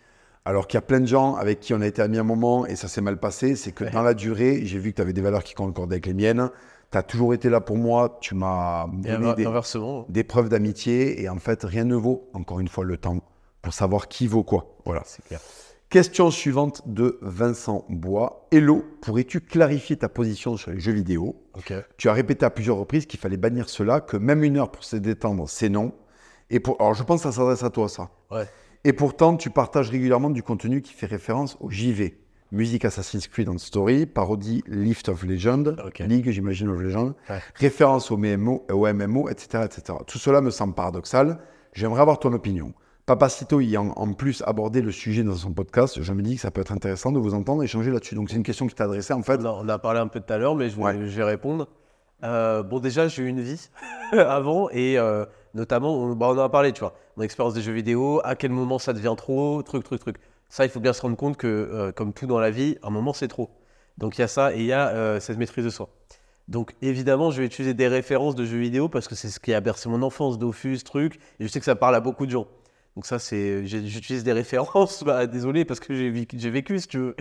Speaker 1: alors qu'il y a plein de gens avec qui on a été amis un moment et ça s'est mal passé, c'est que
Speaker 2: Ouais.
Speaker 1: dans la durée, j'ai vu que tu avais des valeurs qui concordaient avec les miennes. Tu as toujours été là pour moi, tu m'as donné des, des preuves d'amitié et en fait, rien ne vaut, encore une fois, le temps pour savoir qui vaut quoi. Voilà.
Speaker 2: C'est clair.
Speaker 1: Question suivante de Vincent Bois. Hello, pourrais-tu clarifier ta position sur les jeux vidéo tu as répété à plusieurs reprises qu'il fallait bannir cela, que même une heure pour se détendre, c'est non. Et pour... Alors, je pense que ça s'adresse à toi, ça.
Speaker 2: Ouais.
Speaker 1: Et pourtant, tu partages régulièrement du contenu qui fait référence au JV. Musique Assassin's Creed on Story, parodie Lift of Legend. League, j'imagine, of Legend,
Speaker 2: Ouais.
Speaker 1: référence au MMO, au MMO, etc., etc. Tout cela me semble paradoxal. J'aimerais avoir ton opinion. Papacito y a en, en plus abordé le sujet dans son podcast. Je me dis que ça peut être intéressant de vous entendre échanger là-dessus. Donc, c'est une question qui t'a adressée, en fait.
Speaker 2: On a, on a parlé un peu tout à l'heure, mais je vais,
Speaker 1: Ouais.
Speaker 2: je vais répondre. Euh, bon, déjà, j'ai eu une vie avant, et euh, notamment, on, bah, on en a parlé, tu vois, mon expérience des jeux vidéo, à quel moment ça devient trop, truc, truc, truc. Ça, il faut bien se rendre compte que, euh, comme tout dans la vie, à un moment, c'est trop. Donc, il y a ça, et il y a cette maîtrise de soi. Donc, évidemment, je vais utiliser des références de jeux vidéo parce que c'est ce qui a bercé mon enfance, Dofus, truc, et je sais que ça parle à beaucoup de gens. Donc, ça, c'est. J'utilise des références, bah, désolé, parce que j'ai vécu, si tu veux.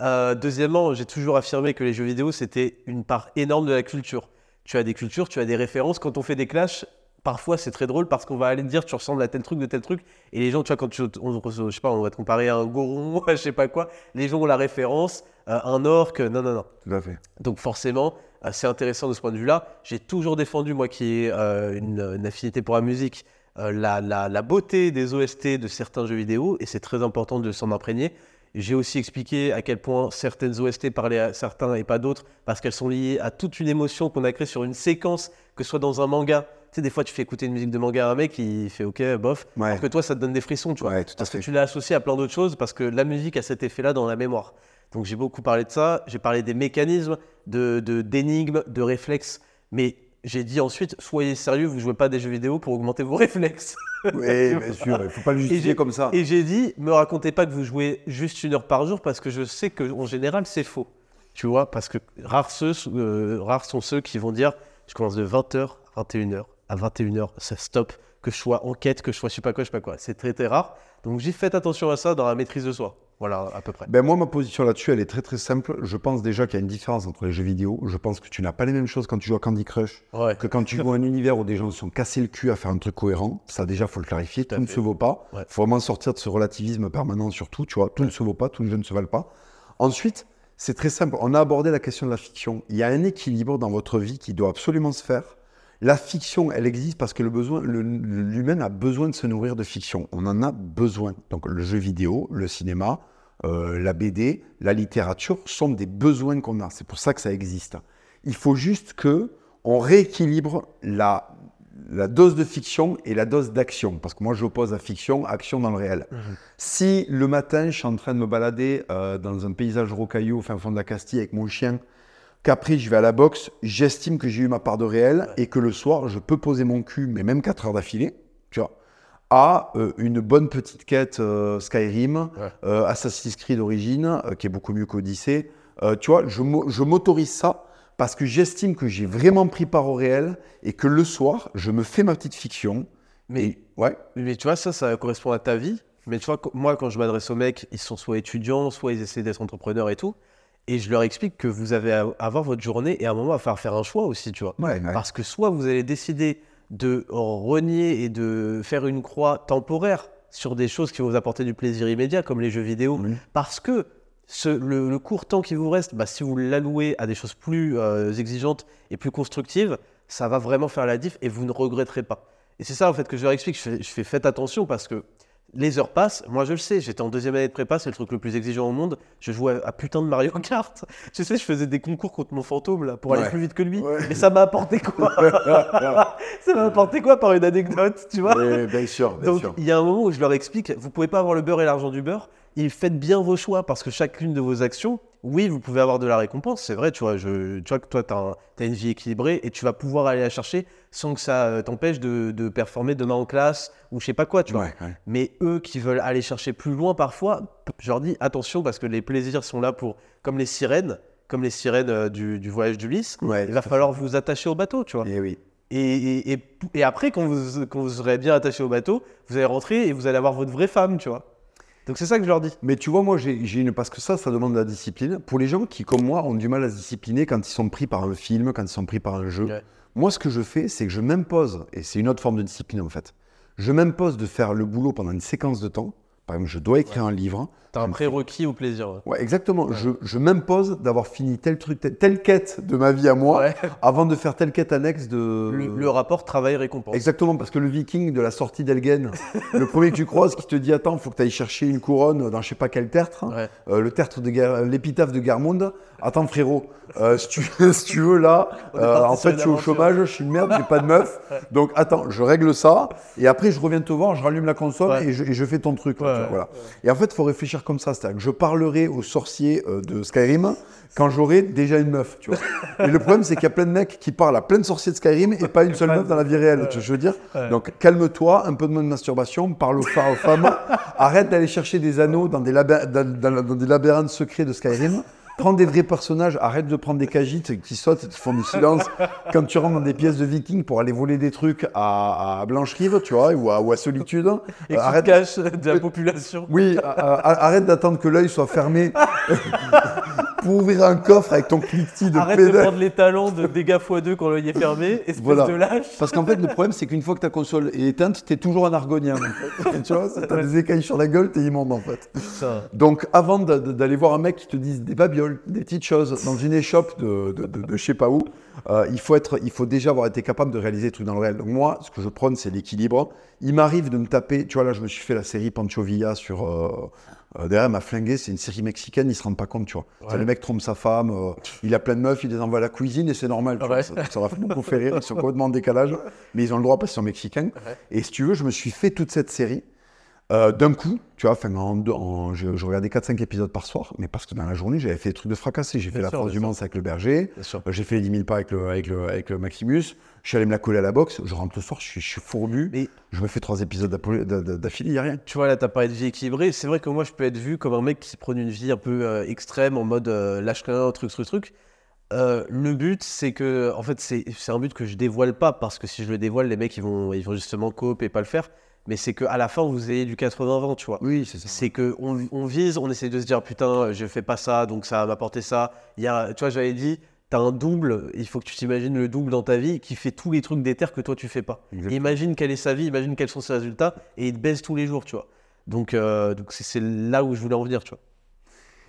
Speaker 2: Euh, deuxièmement, j'ai toujours affirmé que les jeux vidéo, c'était une part énorme de la culture. Tu as des cultures, tu as des références. Quand on fait des clashs, parfois c'est très drôle parce qu'on va aller te dire tu ressembles à tel truc, de tel truc. Et les gens, tu vois, quand tu, on, je sais pas, on va te comparer à un goron, je sais pas quoi, les gens ont la référence, euh, un orc, non, non, non.
Speaker 1: Tout à fait.
Speaker 2: Donc forcément, euh, c'est intéressant de ce point de vue-là. J'ai toujours défendu, moi qui ai une, une affinité pour la musique, la, la- la beauté des OST de certains jeux vidéo, et c'est très important de s'en imprégner. J'ai aussi expliqué à quel point certaines OST parlaient à certains et pas d'autres, parce qu'elles sont liées à toute une émotion qu'on a créée sur une séquence, que ce soit dans un manga, sais, des fois, tu fais écouter une musique de manga à un mec, il fait ok, bof.
Speaker 1: Ouais.
Speaker 2: Alors que toi, ça te donne des frissons, tu vois.
Speaker 1: Ouais, tout à
Speaker 2: parce que
Speaker 1: fait.
Speaker 2: tu l'as associé à plein d'autres choses, parce que la musique a cet effet-là dans la mémoire. Donc j'ai beaucoup parlé de ça, j'ai parlé des mécanismes, de de- d'énigmes, de, réflexes, mais j'ai dit ensuite, soyez sérieux, vous jouez pas à des jeux vidéo pour augmenter vos réflexes.
Speaker 1: Oui, bien sûr, il faut pas le justifier comme ça.
Speaker 2: Et j'ai dit, me racontez pas que vous jouez juste une heure par jour, parce que je sais qu'en général, c'est faux. Tu vois, parce que rares, ceux, euh, rares sont ceux qui vont dire, je commence de 20h à 21h, à 21h, ça stop, que je sois en quête, que je sois je sais pas quoi, je sais pas quoi. C'est très très rare. Donc j'ai fait attention à ça dans la maîtrise de soi. Voilà, à peu près.
Speaker 1: Ben moi, ma position là-dessus, elle est très très simple. Je pense déjà qu'il y a une différence entre les jeux vidéo. Je pense que tu n'as pas les mêmes choses quand tu joues à Candy Crush
Speaker 2: Ouais.
Speaker 1: que quand tu joues à un univers où des gens se sont cassés le cul à faire un truc cohérent. Ça, déjà, faut le clarifier.
Speaker 2: Tout
Speaker 1: ne se vaut pas. Il
Speaker 2: Ouais.
Speaker 1: faut vraiment sortir de ce relativisme permanent sur tout. Tu vois, tout ne se vaut pas, tout ne se valent pas. Ensuite, c'est très simple. On a abordé la question de la fiction. Il y a un équilibre dans votre vie qui doit absolument se faire. La fiction, elle existe parce que le besoin, l'humain a besoin de se nourrir de fiction. On en a besoin. Donc le jeu vidéo, le cinéma, euh, la BD, la littérature sont des besoins qu'on a. C'est pour ça que ça existe. Il faut juste que on rééquilibre la, la dose de fiction et la dose d'action. Parce que moi, j'oppose à fiction, action dans le réel. Si le matin, je suis en train de me balader euh, dans un paysage rocailleux au fin fond de la Castille avec mon chien, qu'après je vais à la boxe, j'estime que j'ai eu ma part de réel et que le soir, je peux poser mon cul, mais même 4 heures d'affilée, tu vois, à euh, une bonne petite quête euh, Skyrim,
Speaker 2: Ouais.
Speaker 1: euh, Assassin's Creed d'origine, qui est beaucoup mieux qu'Odyssey. Euh, tu vois, je m'au- je m'autorise ça parce que j'estime que j'ai vraiment pris part au réel et que le soir, je me fais ma petite fiction.
Speaker 2: Mais,
Speaker 1: Et- ouais,
Speaker 2: mais tu vois, ça, ça correspond à ta vie. Mais tu vois, moi, quand je m'adresse aux mecs, ils sont soit étudiants, soit ils essaient d'être entrepreneurs et tout. Et je leur explique que vous avez à avoir votre journée et à un moment à faire faire un choix aussi, tu vois.
Speaker 1: ouais, ouais.
Speaker 2: Parce que soit vous allez décider de renier et de faire une croix temporaire sur des choses qui vont vous apporter du plaisir immédiat, comme les jeux vidéo, parce que ce- le, le court temps qui vous reste, bah, si vous l'allouez à des choses plus euh, exigeantes et plus constructives, ça va vraiment faire la diff et vous ne regretterez pas. Et c'est ça en fait que je leur explique. Je fais, je fais faites attention parce que les heures passent. Moi je le sais, j'étais en deuxième année de prépa, c'est le truc le plus exigeant au monde. Je jouais à, à putain de Mario Kart. Tu sais, je faisais des concours contre mon fantôme là pour aller plus vite que lui.
Speaker 1: Ouais.
Speaker 2: Mais ça m'a apporté quoi Ça m'a apporté quoi par une anecdote, tu vois
Speaker 1: bien sûr, bien
Speaker 2: donc, il y a un moment où je leur explique, vous pouvez pas avoir le beurre et l'argent du beurre. Et faites bien vos choix parce que chacune de vos actions, oui, vous pouvez avoir de la récompense, c'est vrai. Tu vois, je, tu vois que toi, tu as, une vie équilibrée et tu vas pouvoir aller la chercher sans que ça euh, t'empêche de, de performer demain en classe ou je sais pas quoi, tu vois.
Speaker 1: Ouais, ouais.
Speaker 2: Mais eux qui veulent aller chercher plus loin parfois, je leur dis attention parce que les plaisirs sont là pour, comme les sirènes, comme les sirènes euh, du, du voyage d'Ulysse,
Speaker 1: Ouais,
Speaker 2: il va falloir vous attacher au bateau, tu vois.
Speaker 1: Eh oui.
Speaker 2: Et, et, et, et après, quand vous, quand vous serez bien attaché au bateau, vous allez rentrer et vous allez avoir votre vraie femme, tu vois. Donc c'est ça que je leur dis.
Speaker 1: Mais tu vois, moi, j'ai une. Parce que ça, ça demande de la discipline. Pour les gens qui, comme moi, ont du mal à se discipliner quand ils sont pris par un film, quand ils sont pris par un jeu,
Speaker 2: Ouais.
Speaker 1: moi, ce que je fais, c'est que je m'impose, et c'est une autre forme de discipline en fait, je m'impose de faire le boulot pendant une séquence de temps. Par exemple, je dois écrire un livre.
Speaker 2: T'as un prérequis au plaisir. ouais.
Speaker 1: Ouais, exactement. Je, je m'impose d'avoir fini tel truc, telle, telle quête de ma vie à moi, avant de faire telle quête annexe de.
Speaker 2: Le, le rapport travail-récompense.
Speaker 1: Exactement, parce que le viking de la sortie d'Elgen, le premier que tu croises qui te dit Attends, faut que tu ailles chercher une couronne dans je sais pas quel tertre, euh, le tertre de l'épitaphe de Garmonde. Attends, frérot, euh, si, tu, si tu veux, là, euh, en fait, je suis au chômage, je suis une merde, j'ai pas de meuf. Donc, attends, je règle ça, et après, je reviens te voir, je rallume la console et, je, et je fais ton truc. là,
Speaker 2: Ouais,
Speaker 1: voilà. Et en fait, il faut réfléchir comme ça c'est-à-dire que je parlerai aux sorciers euh, de Skyrim quand j'aurai déjà une meuf, tu vois. Et le problème, c'est qu'il y a plein de mecs qui parlent à plein de sorciers de Skyrim et pas une seule meuf dans la vie réelle, tu vois je veux dire. Donc, calme-toi, un peu de moins de masturbation, parle aux, femmes, arrête d'aller chercher des anneaux dans des, labyrinthes- dans- dans- dans des labyrinthes secrets de Skyrim. Prends des vrais personnages, arrête de prendre des cagites qui sautent et qui font du silence quand tu rentres dans des pièces de vikings pour aller voler des trucs à, à Blanche-Rive, tu vois, ou à, ou à Solitude.
Speaker 2: Et
Speaker 1: Euh, arrête,
Speaker 2: cache de la population.
Speaker 1: oui, arrête d'attendre que l'œil soit fermé pour ouvrir un coffre avec ton cliquetis de
Speaker 2: Arrête de prendre les talents de dégâts x2 quand l'œil est fermé, espèce
Speaker 1: Voilà.
Speaker 2: de lâche.
Speaker 1: Parce qu'en fait, le problème, c'est qu'une fois que ta console est éteinte, t'es toujours un argonien. En fait. tu vois, t'as des écailles sur la gueule, t'es immonde en fait. Donc, avant d'aller voir un mec qui te dise des babioles, des petites choses dans une échoppe de, de, de- de je sais pas où, euh, il, faut être, il faut déjà avoir été capable de réaliser des trucs dans le réel. Donc, moi, ce que je prône, c'est l'équilibre. Il m'arrive de me taper, tu vois, là, je me suis fait la série Pancho Villa sur, euh, Euh, derrière, m'a flingué, c'est une série mexicaine, ils se rendent pas compte, tu vois.
Speaker 2: Ouais.
Speaker 1: Le mec trompe sa femme, euh, il a plein de meufs, il les envoie à la cuisine et c'est normal. tu vois.
Speaker 2: Ouais.
Speaker 1: Ça, ça va beaucoup faire rire, ils sont complètement en décalage, mais ils ont le droit parce qu'ils sont mexicains.
Speaker 2: Ouais.
Speaker 1: Et si tu veux, je me suis fait toute cette série euh, d'un coup, tu vois, enfin, en, en- je, je regardais 4-5 épisodes par soir, mais parce que dans la journée, j'avais fait des trucs de fracassé. J'ai fait la
Speaker 2: sûr,
Speaker 1: force du. Mans avec le berger, euh, j'ai fait les 10 000 pas avec le, avec le, avec le Maximus, je suis allé me la coller à la boxe, je rentre le soir, je suis, je suis fourbu,
Speaker 2: Mais
Speaker 1: je me fais trois épisodes d'affilée, il n'y a rien.
Speaker 2: tu vois, là, t'as parlé de vie équilibrée. C'est vrai que moi, je peux être vu comme un mec qui prône une vie un peu euh, extrême, en mode euh, lâche rien, truc, truc, truc. Euh, le but, c'est que, en fait, c'est c'est un but que je dévoile pas parce que si je le dévoile, les mecs, ils vont, ils vont justement coop et pas le faire. Mais c'est qu'à la fin, vous ayez du 80-20, tu vois.
Speaker 1: Oui, c'est ça.
Speaker 2: C'est que on, vise, on essaie de se dire putain, je fais pas ça, donc ça va m'apporter ça. Il y a, tu vois, j'avais dit, t'as un double, il faut que tu t'imagines le double dans ta vie qui fait tous les trucs d'éther que toi tu fais pas. Imagine quelle est sa vie, imagine quels sont ses résultats, et il te baise tous les jours, tu vois. Donc, euh, donc c'est, c'est là où je voulais en venir, tu vois.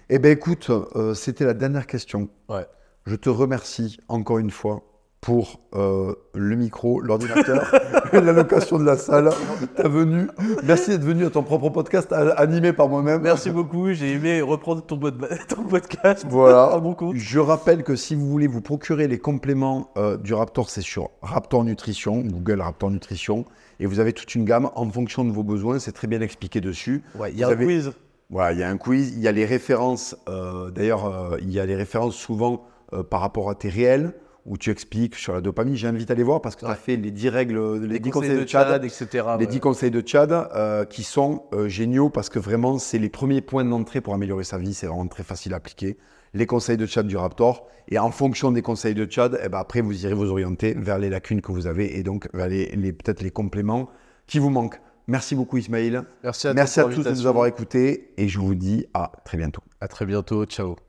Speaker 1: Eh ben écoute, euh, c'était la dernière question.
Speaker 2: Ouais.
Speaker 1: Je te remercie encore une fois pour euh, le micro, l'ordinateur, la location de la salle, ta venue. Merci d'être venu à ton propre podcast animé par moi-même.
Speaker 2: Merci beaucoup, j'ai aimé reprendre ton, pod- ton podcast.
Speaker 1: Voilà.
Speaker 2: À mon compte.
Speaker 1: Je rappelle que si vous voulez vous procurer les compléments euh, du Raptor, c'est sur Raptor Nutrition, Google Raptor Nutrition, et vous avez toute une gamme en fonction de vos besoins. C'est très bien expliqué dessus.
Speaker 2: Ouais, il y a
Speaker 1: Vous
Speaker 2: un
Speaker 1: avez-
Speaker 2: quiz.
Speaker 1: Voilà, il y a un quiz, il y a les références. euh, D'ailleurs, il y a les références souvent par rapport à tes réels, où tu expliques sur la dopamine. J'invite à aller voir parce que tu as
Speaker 2: Ouais.
Speaker 1: fait les 10 règles, les,
Speaker 2: Les
Speaker 1: 10
Speaker 2: conseils de Tchad, etc.
Speaker 1: les
Speaker 2: ouais.
Speaker 1: 10 conseils de Tchad euh, qui sont euh, géniaux parce que vraiment, c'est les premiers points d'entrée pour améliorer sa vie. C'est vraiment très facile à appliquer. Les conseils de Tchad du Raptor. Et en fonction des conseils de Tchad, eh ben, après, vous irez vous orienter vers les lacunes que vous avez et donc vers les, les- peut-être les compléments qui vous manquent. Merci beaucoup, Ismaïl.
Speaker 2: Merci à,
Speaker 1: Merci à tous de nous avoir écoutés et je vous dis à très bientôt.
Speaker 2: À très bientôt, ciao.